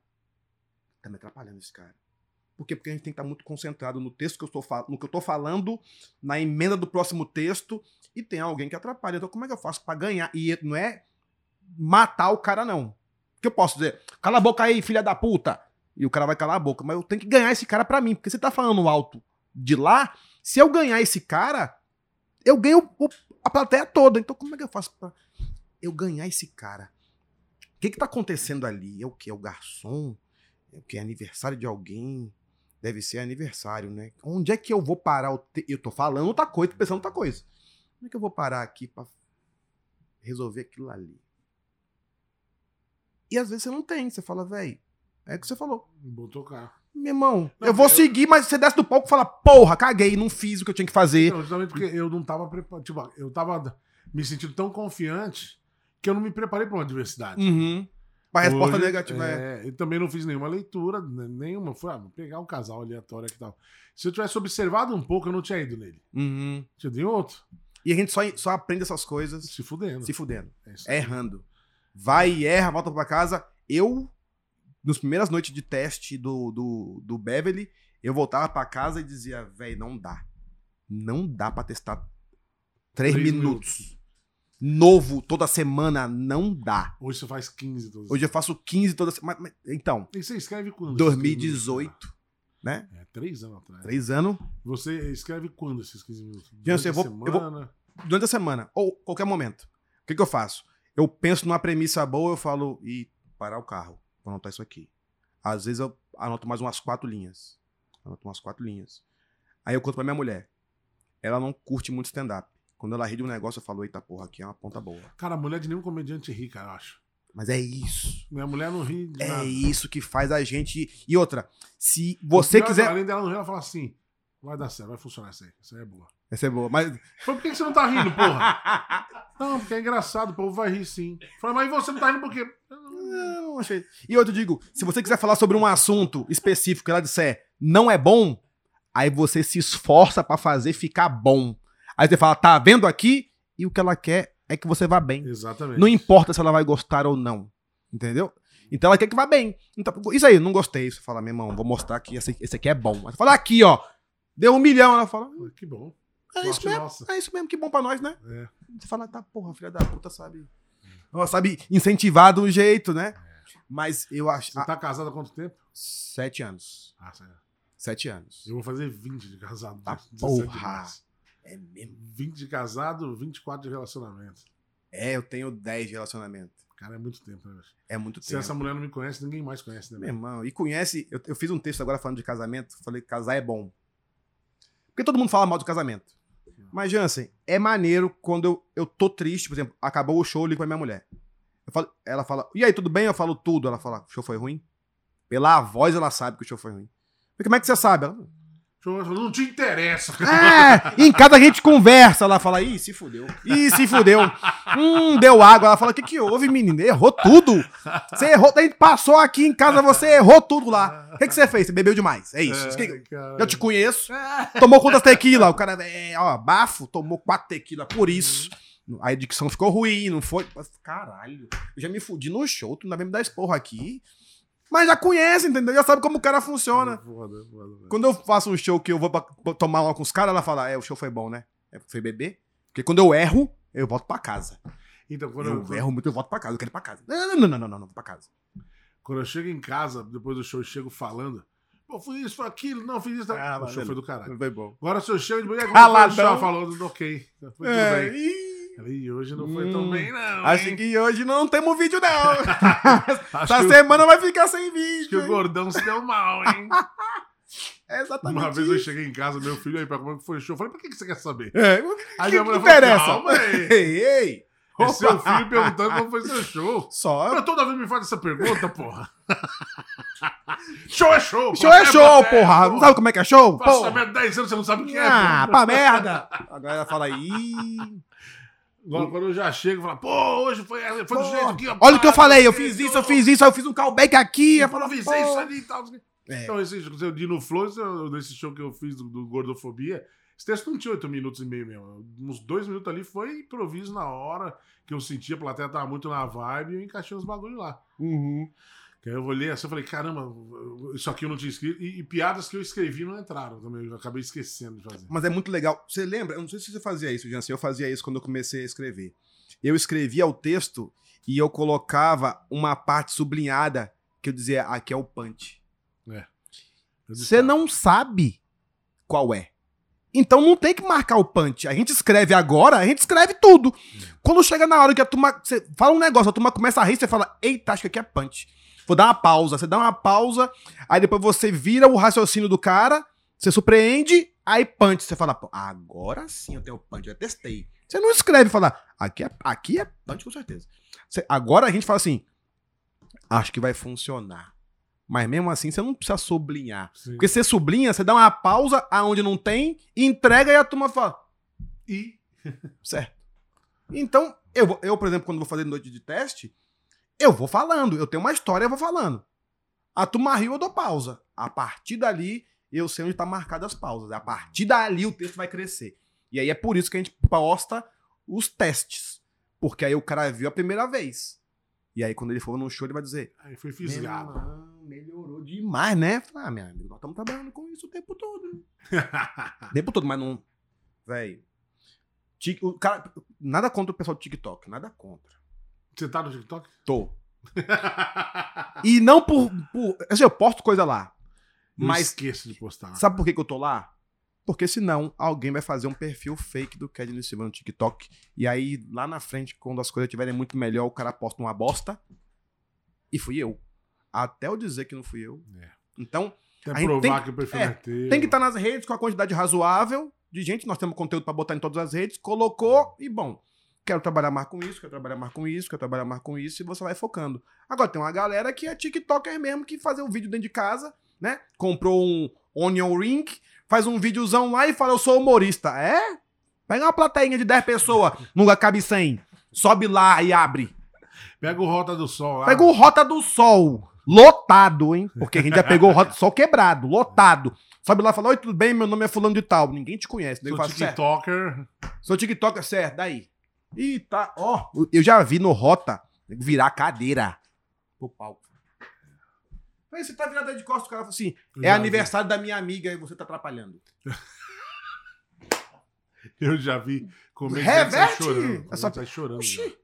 Tá me atrapalhando esse cara. Por quê? Porque a gente tem que estar muito concentrado no texto que eu estou falando, no que eu tô falando, na emenda do próximo texto, e tem alguém que atrapalha. Então, como é que eu faço pra ganhar? E não é matar o cara, não. O que eu posso dizer? Cala a boca aí, filha da puta. E o cara vai calar a boca. Mas eu tenho que ganhar esse cara pra mim. Porque você tá falando alto de lá. Se eu ganhar esse cara, eu ganho o- a plateia toda. Então como é que eu faço pra eu ganhar esse cara? O que que tá acontecendo ali? É o quê? É o garçom? Porque é aniversário de alguém. Deve ser aniversário, né? Onde é que eu vou parar? O te... Eu tô falando outra coisa, tô pensando outra coisa. Onde é que eu vou parar aqui pra resolver aquilo ali? E às vezes você não tem. Você fala, velho, é o que você falou. Vou tocar. Meu irmão, Não, eu vou eu- seguir, mas você desce do palco e fala, porra, caguei, não fiz o que eu tinha que fazer. Não, justamente porque eu não tava preparado. Tipo, eu tava me sentindo tão confiante que eu não me preparei pra uma adversidade. Uhum. A resposta Hoje, negativa é. é. Eu também não fiz nenhuma leitura, né, nenhuma. Foi, ah, pegar um casal aleatório aqui e tal. Se eu tivesse observado um pouco, eu não tinha ido nele. Uhum. Tinha ido em outro. E a gente só, só aprende essas coisas Se fudendo. se fudendo, É aí. errando. Vai e erra, volta pra casa. Eu, nas primeiras noites de teste do, do, do Beverly, eu voltava pra casa e dizia, velho, não dá. Não dá pra testar três, Três minutos. Novo toda semana, não dá. Hoje você faz 15 todos. Hoje eu faço 15 toda semana. mas- Então, E você escreve quando? 2018, né? É, três anos atrás. Três anos. Você escreve quando esses 15 minutos? Jansen, eu Durante vou- a eu vou- semana? durante a semana, ou qualquer momento. O que, que eu faço? Eu penso numa premissa boa, eu falo, e parar o carro, vou anotar isso aqui. Às vezes eu anoto mais umas quatro linhas. Anoto umas quatro linhas. Aí eu conto pra minha mulher. Ela não curte muito stand-up. Quando ela ri de um negócio, eu falo, eita porra, aqui é uma ponta boa. Cara, a mulher de nenhum comediante ri, cara, eu acho. Mas é isso. Minha mulher não ri de nada. É isso que faz a gente. E outra, se você Pior, quiser. Além dela não rir, ela fala assim: vai dar certo, vai funcionar isso aí. Isso aí é boa. Essa é boa. Mas. Falei, por que você não tá rindo, porra? não, porque é engraçado, o povo vai rir sim. Falei, mas você não tá rindo por quê? Não, achei. E outro, digo, se você quiser falar sobre um assunto específico que ela disser não é bom, aí você se esforça pra fazer ficar bom. Aí você fala, tá vendo aqui? E o que ela quer é que você vá bem. Exatamente. Não importa se ela vai gostar ou não. Entendeu? Então ela quer que vá bem. Então, isso aí, não gostei. Você fala, meu irmão, vou mostrar que esse, esse aqui é bom. Aí você fala, aqui, ó. Deu um milhão. Ela fala, Que bom. é isso mesmo. nossa. É isso mesmo, que bom pra nós, né? É. Você fala, tá, porra, filha da puta, sabe? Ó, sabe, incentivar do jeito, né? Mas eu acho. Você tá casado há quanto tempo? Sete anos. Ah, sério. Sete anos. Eu vou fazer 20 de casado. Tá 17 de porra. É mesmo? 20 de casado, 24 de relacionamento. É, eu tenho dez de relacionamento. Cara, é muito tempo, né? É muito Se tempo. essa mulher não me conhece, ninguém mais conhece, né? Meu irmão, e conhece. Eu, eu fiz um texto agora falando de casamento. Falei que casar é bom. Porque todo mundo fala mal de casamento. Mas, Jansen, é maneiro quando eu, eu tô triste, por exemplo, acabou o show, eu ligo pra minha mulher. Falo- ela fala, e aí, tudo bem? Eu falo tudo. Ela fala, o show foi ruim? Pela voz ela sabe que o show foi ruim. Mas como é que você sabe? Ela, Não te interessa. É, em casa a gente conversa, ela fala, ih, se fudeu. Ih, se fudeu. Hum, deu água. Ela fala, o que que houve, menino? Errou tudo. Você errou, a gente passou aqui em casa, você errou tudo lá. O que que você fez? Você bebeu demais. É isso. É. Eu te conheço. Tomou quantas tequila? O cara, é, ó, bafo, tomou quatro tequila por isso. A dicção ficou ruim, não foi? Caralho, eu já me fudi no show, tu ainda vem me dar esporro aqui. Mas já conhece, entendeu? Já sabe como o cara funciona. Foda, foda, velho. Quando eu faço um show que eu vou pra, pra tomar uma com os caras, ela fala, é, o show foi bom, né? É, foi beber. Porque quando eu erro, eu volto pra casa. Então, quando eu eu, erro muito, eu volto pra casa. Eu quero ir pra casa. Não, não, não, não, não, não, não, vou pra casa. quando eu chego em casa, depois do show, eu chego falando. Pô, fui isso, foi aquilo, não, fiz isso. Ah, o show foi do caralho. Foi bom. Agora se eu chego de manhã, Caladão. como falou, ok. Foi tudo É, bem. ih, Falei, hoje não foi tão Hum, bem, não. acho hein? que hoje não temos vídeo, não. Acho Essa que, o- semana vai ficar sem acho vídeo. que o gordão se deu mal, hein? É exatamente Uma vez eu isso. cheguei em casa, meu filho aí, pra como é que foi o show. Eu falei, por que que você quer saber? É, Aí que minha mulher que interessa? falou, calma aí. Ei, ei. É seu filho perguntando como foi seu show. Só. Mas toda vez me faz essa pergunta, porra. show é show. Show é plateia show, plateia, porra. Não sabe como é que é show? Porra. também há 10 anos, você não sabe o que é, Ah, pra merda. Agora ela fala aí. Agora, quando eu já chego, eu falo, pô, hoje foi, foi do jeito aqui, ó. Olha o que eu falei, eu fiz isso, eu fiz isso, eu fiz um callback aqui. Eu Eu falo, fiz isso ali e tal. É. Então, esse dia no Flow, esse- nesse show que eu fiz do, do Gordofobia, esse texto não tinha 8 minutos e meio mesmo. Uns dois minutos ali foi improviso na hora, que eu sentia, a plateia tava muito na vibe e eu encaixei uns bagulho lá. Uhum. Que eu olhei assim e falei, caramba, isso aqui eu não tinha escrito. E, e piadas que eu escrevi não entraram também, eu acabei esquecendo de fazer. Mas é muito legal. Você lembra? Eu não sei se você fazia isso, Jansen. Eu fazia isso quando eu comecei a escrever. Eu escrevia o texto e eu colocava uma parte sublinhada que eu dizia, aqui é o punch. Disse, Você tá, não sabe qual é. Então não tem que marcar o punch. A gente escreve agora, a gente escreve tudo. Quando chega na hora que a turma. Você fala um negócio, a turma começa a rir, você fala, eita, acho que aqui é punch. Vou dar uma pausa. Você dá uma pausa, aí depois você vira o raciocínio do cara, você surpreende, aí punch. Você fala, "Pô, agora sim eu tenho punch, eu testei. Você não escreve e fala, aqui é, aqui é punch com certeza. Você- agora a gente fala assim, acho que vai funcionar. Mas mesmo assim, você não precisa sublinhar. Sim. Porque você sublinha, você dá uma pausa aonde não tem, entrega e a turma fala, E certo. Então, eu, eu, por exemplo, quando vou fazer noite de teste, eu vou falando. Eu tenho uma história, eu vou falando. A turma riu, eu dou pausa. A partir dali, eu sei onde tá marcadas as pausas. A partir dali, o texto vai crescer. E aí é por isso que a gente posta os testes. Porque aí o cara viu a primeira vez. E aí, quando ele for no show, ele vai dizer: aí foi fisgado. melhorou demais, né? Falei, ah, meu amigo, nós estamos trabalhando com isso o tempo todo. O tempo todo, mas não. Véi. Tik- o cara, nada contra o pessoal do TikTok, nada contra. Você tá no TikTok? Tô. E não por. por assim, eu posto coisa lá. Eu Mas esqueço de postar. sabe por que, que eu tô lá? Porque senão alguém vai fazer um perfil fake do Kedney Silva no TikTok. E aí, lá na frente, quando as coisas estiverem muito melhor, o cara posta uma bosta. E fui eu. Até eu dizer que não fui eu. É. Então, Até provar tem que- que o perfil é, é teu. tem que estar nas redes com a quantidade razoável de gente. Nós temos conteúdo pra botar em todas as redes. Colocou e bom. Quero trabalhar mais com isso, quero trabalhar mais com isso, quero trabalhar mais com isso, e você vai focando. Agora tem uma galera que é TikToker mesmo, que fazer um vídeo dentro de casa, né? Comprou um onion ring, faz um videozão lá e fala, eu sou humorista. É? Pega uma plateinha de 10 pessoas, nunca cabe 100. Sobe lá e abre. Pega o Rota do Sol lá. Pega o Rota do Sol. Lotado, hein? Porque a gente já pegou o Rota do Sol quebrado, lotado. Sobe lá e fala: Oi, tudo bem? Meu nome é Fulano de Tal. Ninguém te conhece. Daí Sou falo, certo. TikToker. Sou TikToker, certo. Daí. Ih, tá. Ó, eu já vi no Rota virar cadeira pro palco. Aí você tá virado de costas, o cara fala assim: Eu é aniversário da minha amiga e você tá atrapalhando. vi- Eu já vi comediante Reverte! chorando. Sair chorando. Oxi.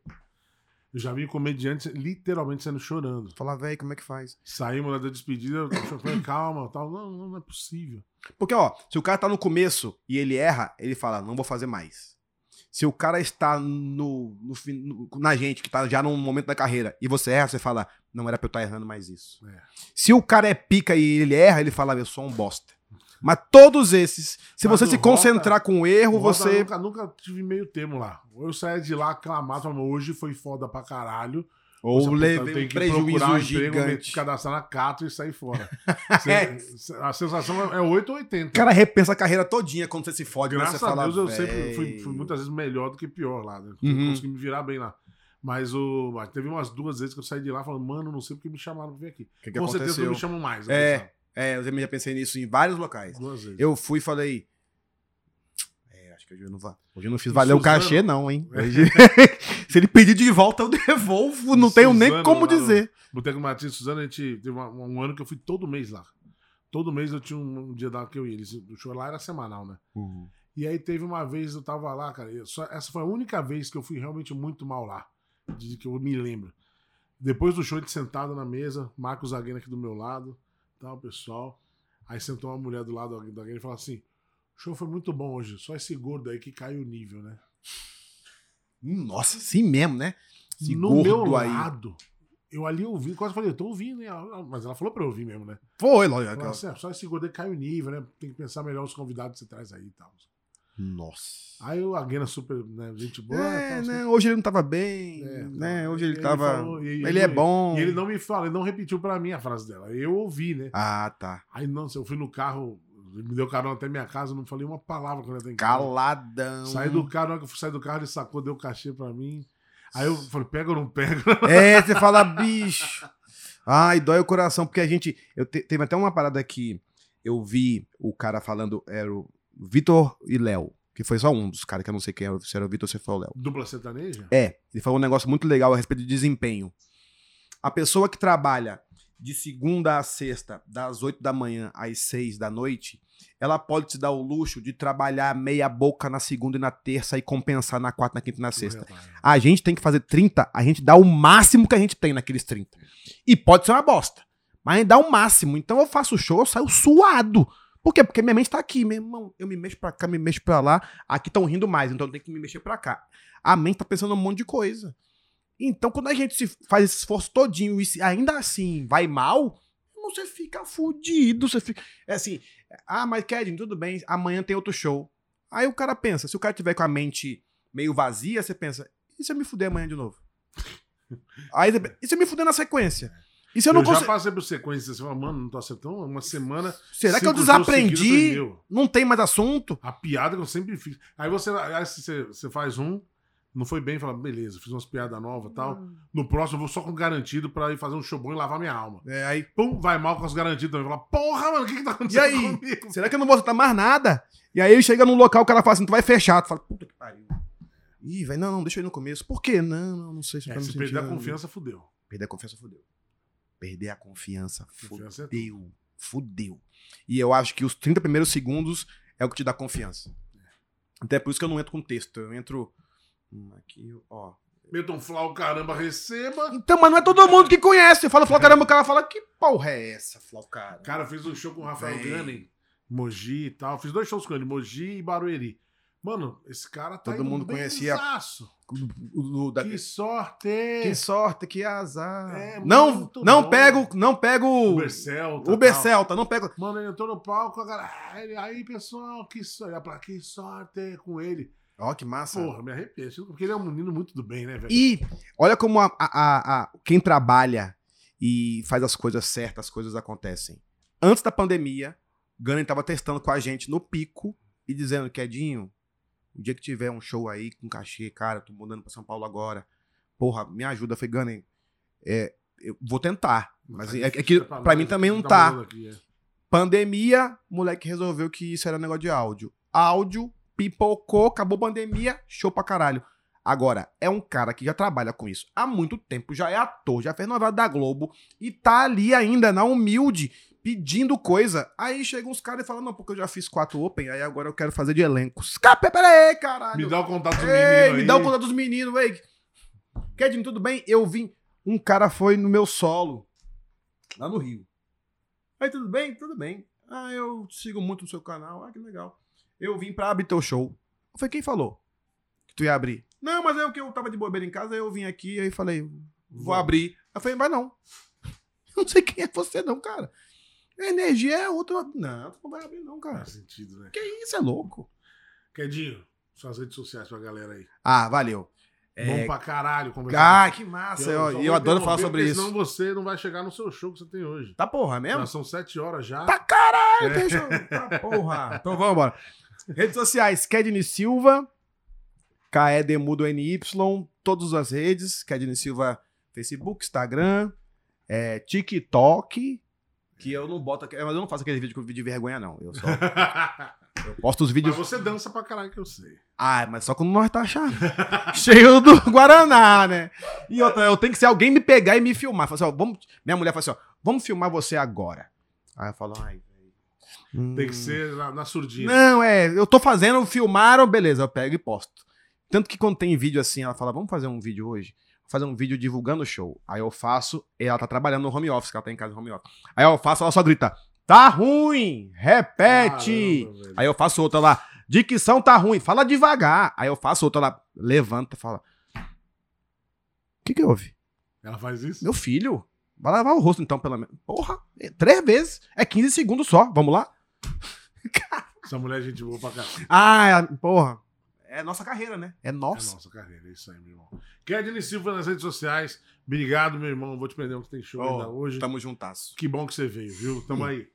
Eu já vi comediante literalmente saindo chorando. Fala, velho, como é que faz? Saímos lá da despedida, eu falei, calma, tal. Não, não, não é possível. Porque, ó, se o cara tá no começo e ele erra, ele fala, não vou fazer mais. Se o cara está no, no no- na gente, que tá já num momento da carreira, e você erra, você fala, não era pra eu estar errando mais isso. É. Se o cara é pica e ele erra, ele fala, eu sou um bosta. Mas todos esses, se Mas você se Rota- concentrar com o erro, Rota você. Nunca, nunca tive meio termo lá. Ou eu saía de lá aclamado, falando, hoje foi foda pra caralho. Ou levei um prejuízo gigante. cadastrar na Cato e sair fora. É. Você- a sensação é 8 ou 80. O cara repensa a carreira todinha quando você se fode? Graças Você a fala, Deus eu "Véi". sempre fui, fui muitas vezes melhor do que pior lá. Né? Uhum. Consegui me virar bem lá. Mas o, mas teve umas duas vezes que eu saí de lá falando, mano, não sei porque me chamaram pra vir aqui. Que, que Com certeza aconteceu? não me chamam mais. eu É. É, eu também já pensei nisso em vários locais. Duas vezes. Eu fui e falei. Que hoje eu não, va- hoje eu não fiz valer o cachê, não, hein? Hoje- Se ele pedir de volta, eu devolvo. Não E tenho nem Suzano como lá no- dizer. Boteco Martins e Suzano, a gente teve um ano que eu fui todo mês lá. Todo mês eu tinha um, um dia da que eu ia. Eles- O show lá era semanal, né? E aí teve uma vez eu tava lá, cara. só- essa foi a única vez que eu fui realmente muito mal lá. De que eu me lembro. Depois do show, ele sentado na mesa, Marcos Zagueiro aqui do meu lado, tal, pessoal. Aí sentou uma mulher do lado do Zagueiro e falou assim: show foi muito bom hoje, só esse gordo aí que caiu o nível, né? Nossa, sim mesmo, né? Esse no meu aí. lado, eu ali ouvi, quase falei, eu tô ouvindo? Ela- Mas ela falou pra eu ouvir mesmo, né? Foi, lógico. Falou assim, "Ah, só esse gordo aí caiu o nível, né? Tem que pensar melhor os convidados que você traz aí e tal. Nossa. Aí o Aguena super, né, gente boa. É, tal, né? Hoje ele não tava bem. É, né? Hoje ele Ele tava. falou- ele é bom. E ele não me fala, ele não repetiu pra mim a frase dela. Eu ouvi, né? Ah, tá. Aí, nossa, eu fui no carro, ele me deu carona até minha casa, eu não falei uma palavra quando eu casa. Caladão. Saí do carro, na hora que eu fui sair do carro, ele sacou, deu cachê pra mim. Aí eu falei, pega ou não pega? É, você fala, bicho. Ai, dói o coração, porque a gente. Eu te- teve até uma parada que eu vi o cara falando, era o Vitor e Léo, que foi só um dos caras que eu não sei quem era, se era o Vitor ou se foi o Léo. Dupla sertaneja? É, ele falou um negócio muito legal a respeito de desempenho. A pessoa que trabalha de segunda a sexta, das 8 da manhã às 6 da noite, ela pode se dar o luxo de trabalhar meia boca na segunda e na terça e compensar na quarta, na quinta e na sexta. A gente tem que fazer 30, a gente dá o máximo que a gente tem naqueles 30. E pode ser uma bosta. Mas a gente dá o máximo. Então eu faço show, eu saio suado. Por quê? Porque minha mente tá aqui, meu irmão. Eu me mexo pra cá, me mexo pra lá. Aqui estão rindo mais, então eu tenho que me mexer pra cá. A mente tá pensando um monte de coisa. Então, quando a gente se faz esse esforço todinho e se- ainda assim vai mal, você fica fudido. Você fica. É assim, ah, mas Kedin, tudo bem, amanhã tem outro show. Aí o cara pensa, se o cara tiver com a mente meio vazia, você pensa, e se eu me fuder amanhã de novo? Aí e se eu me fuder na sequência? E se eu Eu, não já consigo. passei por sequência, você fala, mano, não tô acertando uma semana. Será que eu desaprendi? eu Não tem mais assunto? A piada que eu sempre fiz. Aí você, aí você, você faz um, não foi bem, fala, beleza, fiz umas piadas novas e tal. No próximo eu vou só com garantido pra ir fazer um show bom e lavar minha alma. É, aí, Pum, vai mal com as garantidas também. Fala, porra, mano, o que que tá E acontecendo aí? comigo? será que eu não vou acertar mais nada? E aí chega num local, o cara fala assim, tu vai fechar. Tu fala, puta que pariu. Ih, velho, não, não, deixa eu ir no começo. Por quê? Não, não, não sei se eu É, me se perder a confiança, fudeu. Perder a confiança, fudeu. Perder a confiança, Confiança é fudeu. Fudeu. E eu acho que os 30 primeiros segundos é o que te dá confiança. Até por isso que eu não entro com texto. Eu entro. Hum, Aqui, ó. Milton Flau, caramba, receba. Então, mas não é todo mundo que conhece. Eu falo, Flau, caramba, o cara fala, que porra é essa, Flau, cara? Cara, eu fiz um show com o Rafael. Gunning, Mogi e tal. Fiz dois shows com ele, Mogi e Barueri. Mano, esse cara tá Todo mundo conhecia-. O- o- da- Que sorte! Que sorte, que azar. É, não, muito não bom. pego, não pego Uber Celta. Uber tal. Celta, não pego. Mano, ele entrou no palco, a galera. "Ah, ele- Aí, pessoal, que sorte. Que sorte com ele. Ó, que massa. Porra, me arrepio. Porque ele é um menino muito do bem, né, velho? E olha como a, a- a- quem trabalha e faz as coisas certas, as coisas acontecem. Antes da pandemia, Gunner tava testando com a gente no pico e dizendo, Quedinho, o dia que tiver um show aí com cachê, cara, tô mudando pra São Paulo agora. Porra, me ajuda. Eu falei, Gunner, é, eu vou tentar. Mas é, é que Tá pra mim também não tá. é. Pandemia, moleque resolveu que isso era negócio de áudio. Áudio, pipocou, acabou pandemia, show pra caralho. Agora, é um cara que já trabalha com isso há muito tempo, já é ator, já fez novela da Globo e tá ali ainda na humilde, pedindo coisa. Aí chegam uns caras e falam: Não, porque eu já fiz quatro Open, aí agora eu quero fazer de elencos. Capê, peraí, caralho. Me dá o contato do Ei, menino me dá o contato dos meninos, ei. Kedin, tudo bem? Eu vim. Um cara foi no meu solo, lá no Rio. Aí, tudo bem? Tudo bem. Ah, eu sigo muito no seu canal. Ah, que legal. Eu vim pra abrir teu show. Eu falei, quem falou que tu ia abrir? Não, mas é o que eu tava de bobeira em casa, aí eu vim aqui, aí falei, vou abrir. Eu falei, vai não. Eu não sei quem é você não, cara. A energia é outra. Não, tu não vai abrir não, cara. Faz sentido, né? Que isso, é louco. Quedinho, suas redes sociais pra galera aí. Ah, valeu. Bom pra caralho conversar. Ah, que massa. Eu, vou eu adoro falar sobre isso. Senão você não vai chegar no seu show que você tem hoje. Tá porra, é mesmo? Já são sete horas já. Tá caralho, É. eu... Tá porra. Então vamos embora. Redes sociais, Kedney Silva, KE Demudo NY, todas as redes, Kedney Silva, Facebook, Instagram, é, TikTok, que eu não boto, aqui- mas eu não faço aquele vídeo com vídeo de vergonha, não. Eu só eu posto os Mas vídeos. você dança pra caralho que eu sei. Ah, mas só quando nós tá achando. Cheio do Guaraná, né? E outra, eu tenho que ser alguém me pegar e me filmar. Fala assim, ó, vamos... Minha mulher fala assim, ó, vamos filmar você agora. Aí eu falo, ai, velho. Tem que hum. ser na, na surdinha. Não, é, eu tô fazendo, filmaram, beleza, eu pego e posto. Tanto que quando tem vídeo assim, ela fala, vamos fazer um vídeo hoje? Vou fazer um vídeo divulgando o show. Aí eu faço, e ela tá trabalhando no home office, que ela tá em casa no home office. Aí eu faço, ela só grita, tá ruim, repete. Caramba. Aí eu faço outra lá, dicção tá ruim, fala devagar. Aí eu faço outra lá, levanta, fala. O que que houve? Ela faz isso? Meu filho, vai lavar o rosto então, pelo menos. Porra, é três vezes, é 15 segundos só, vamos lá? Essa mulher é gente boa pra caralho. Ah, é- porra. É nossa carreira, né? É É nossa. nossa carreira, é isso aí, meu irmão. Kedney Silva nas redes sociais. Obrigado, meu irmão. Vou te prender que tem show Ó, ainda hoje. Tamo juntasso. Que bom que você veio, viu? Tamo aí.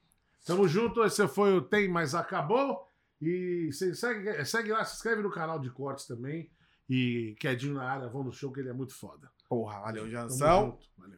Tamo junto. Esse foi o Tem, mas acabou. E segue, segue lá, se inscreve no canal de cortes também. E Quedinho na área, vamos no show que ele é muito foda. Porra, valeu, Tamo Jansão. junto. Valeu.